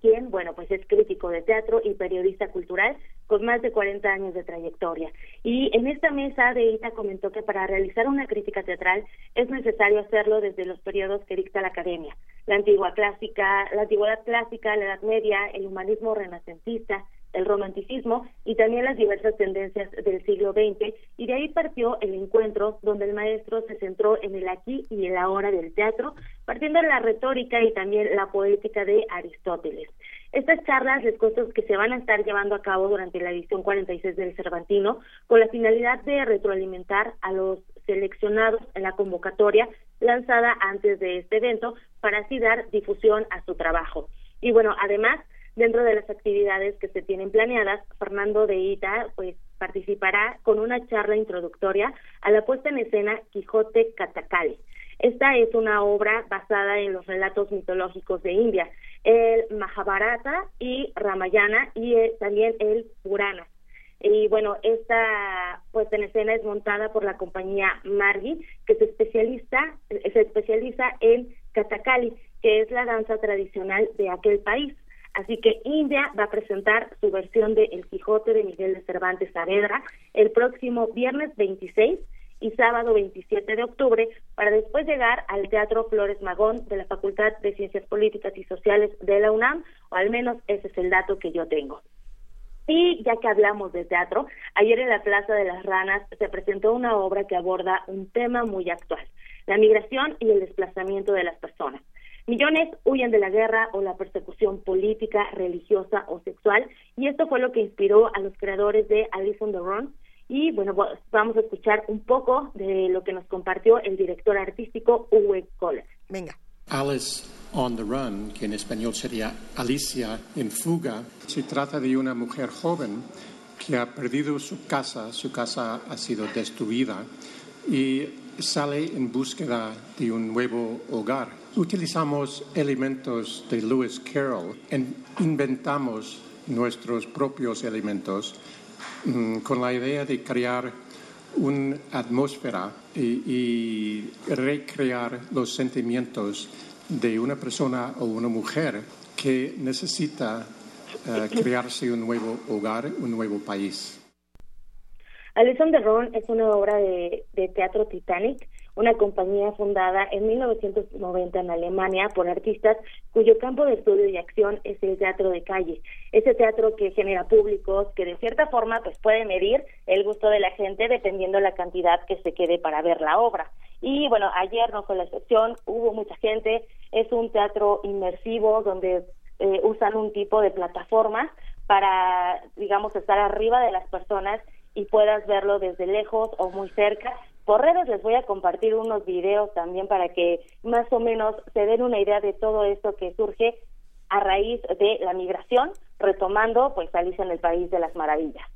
quien, bueno, pues es crítico de teatro y periodista cultural con más de 40 años de trayectoria. Y en esta mesa de ITA comentó que para realizar una crítica teatral es necesario hacerlo desde los periodos que dicta la academia, la antigua clásica, la antigüedad clásica, la Edad Media, el humanismo renacentista, el romanticismo y también las diversas tendencias del siglo XX y de ahí partió el encuentro donde el maestro se centró en el aquí y el ahora del teatro, partiendo de la retórica y también la poética de Aristóteles. Estas charlas, les cuento que se van a estar llevando a cabo durante la edición 46 del Cervantino con la finalidad de retroalimentar a los seleccionados en la convocatoria lanzada antes de este evento para así dar difusión a su trabajo. Y bueno, además, dentro de las actividades que se tienen planeadas, Fernando de Ita pues participará con una charla introductoria a la puesta en escena Quijote Catacali. Esta es una obra basada en los relatos mitológicos de India, el Mahabharata y Ramayana y eh, también el Purana. Y bueno, esta puesta en escena es montada por la compañía Margi, que se especializa, se especializa en Kathakali, que es la danza tradicional de aquel país. Así que India va a presentar su versión de El Quijote de Miguel de Cervantes Saavedra el próximo viernes 26 y sábado 27 de octubre para después llegar al Teatro Flores Magón de la Facultad de Ciencias Políticas y Sociales de la UNAM, o al menos ese es el dato que yo tengo. Y ya que hablamos de teatro, ayer en la Plaza de las Ranas se presentó una obra que aborda un tema muy actual, la migración y el desplazamiento de las personas. Millones huyen de la guerra o la persecución política, religiosa o sexual, y esto fue lo que inspiró a los creadores de Alice on the Run. Y bueno, vamos a escuchar un poco de lo que nos compartió el director artístico Uwe Kohler. Venga. Alice on the Run, que en español sería Alicia en fuga, se trata de una mujer joven que ha perdido su casa, su casa ha sido destruida y sale en búsqueda de un nuevo hogar. Utilizamos elementos de Lewis Carroll, inventamos nuestros propios elementos mm, con la idea de crear una atmósfera y, recrear los sentimientos de una persona o una mujer que necesita eh, crearse un nuevo hogar, un nuevo país. Alison de Ron es una obra de, de, teatro Titanic, una compañía fundada en 1990 en Alemania por artistas cuyo campo de estudio y acción es el teatro de calle. Ese teatro que genera públicos, que de cierta forma pues puede medir el gusto de la gente dependiendo la cantidad que se quede para ver la obra. Y bueno, ayer no fue la excepción, hubo mucha gente, es un teatro inmersivo donde eh, usan un tipo de plataforma para, digamos, estar arriba de las personas y puedas verlo desde lejos o muy cerca. Por redes les voy a compartir unos videos también para que más o menos se den una idea de todo esto que surge a raíz de la migración, retomando pues Alicia en el País de las Maravillas.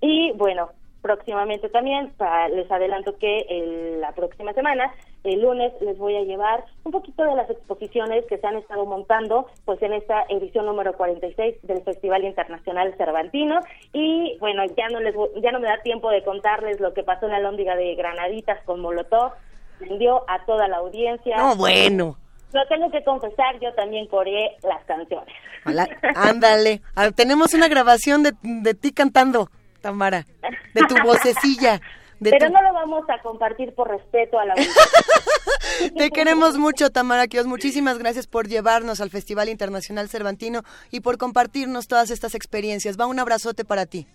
Y bueno, próximamente también, les adelanto que la próxima semana el lunes les voy a llevar un poquito de las exposiciones que se han estado montando pues en esta edición número 46 del Festival Internacional Cervantino y bueno, ya no les ya no me da tiempo de contarles lo que pasó en la Lóndiga de Granaditas con Molotov, vendió a toda la audiencia. No, bueno. Lo tengo que confesar, yo también coreé las canciones. ándale, ah, tenemos una grabación de, de ti cantando, Tamara, de tu vocecilla. Pero no lo vamos a compartir por respeto a la *laughs* Te queremos mucho, Tamara Kios. Muchísimas gracias por llevarnos al Festival Internacional Cervantino y por compartirnos todas estas experiencias. Va un abrazote para ti.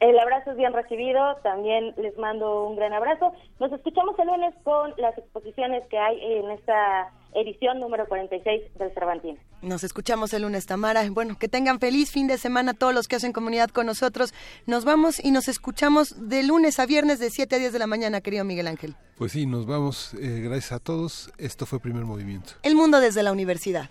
El abrazo es bien recibido, también les mando un gran abrazo. Nos escuchamos el lunes con las exposiciones que hay en esta edición número 46 del Cervantino. Nos escuchamos el lunes, Tamara. Bueno, que tengan feliz fin de semana todos los que hacen comunidad con nosotros. Nos vamos y nos escuchamos de lunes a viernes de 7 a 10 de la mañana, querido Miguel Ángel. Pues sí, nos vamos. Eh, gracias a todos. Esto fue Primer Movimiento. El mundo desde la universidad.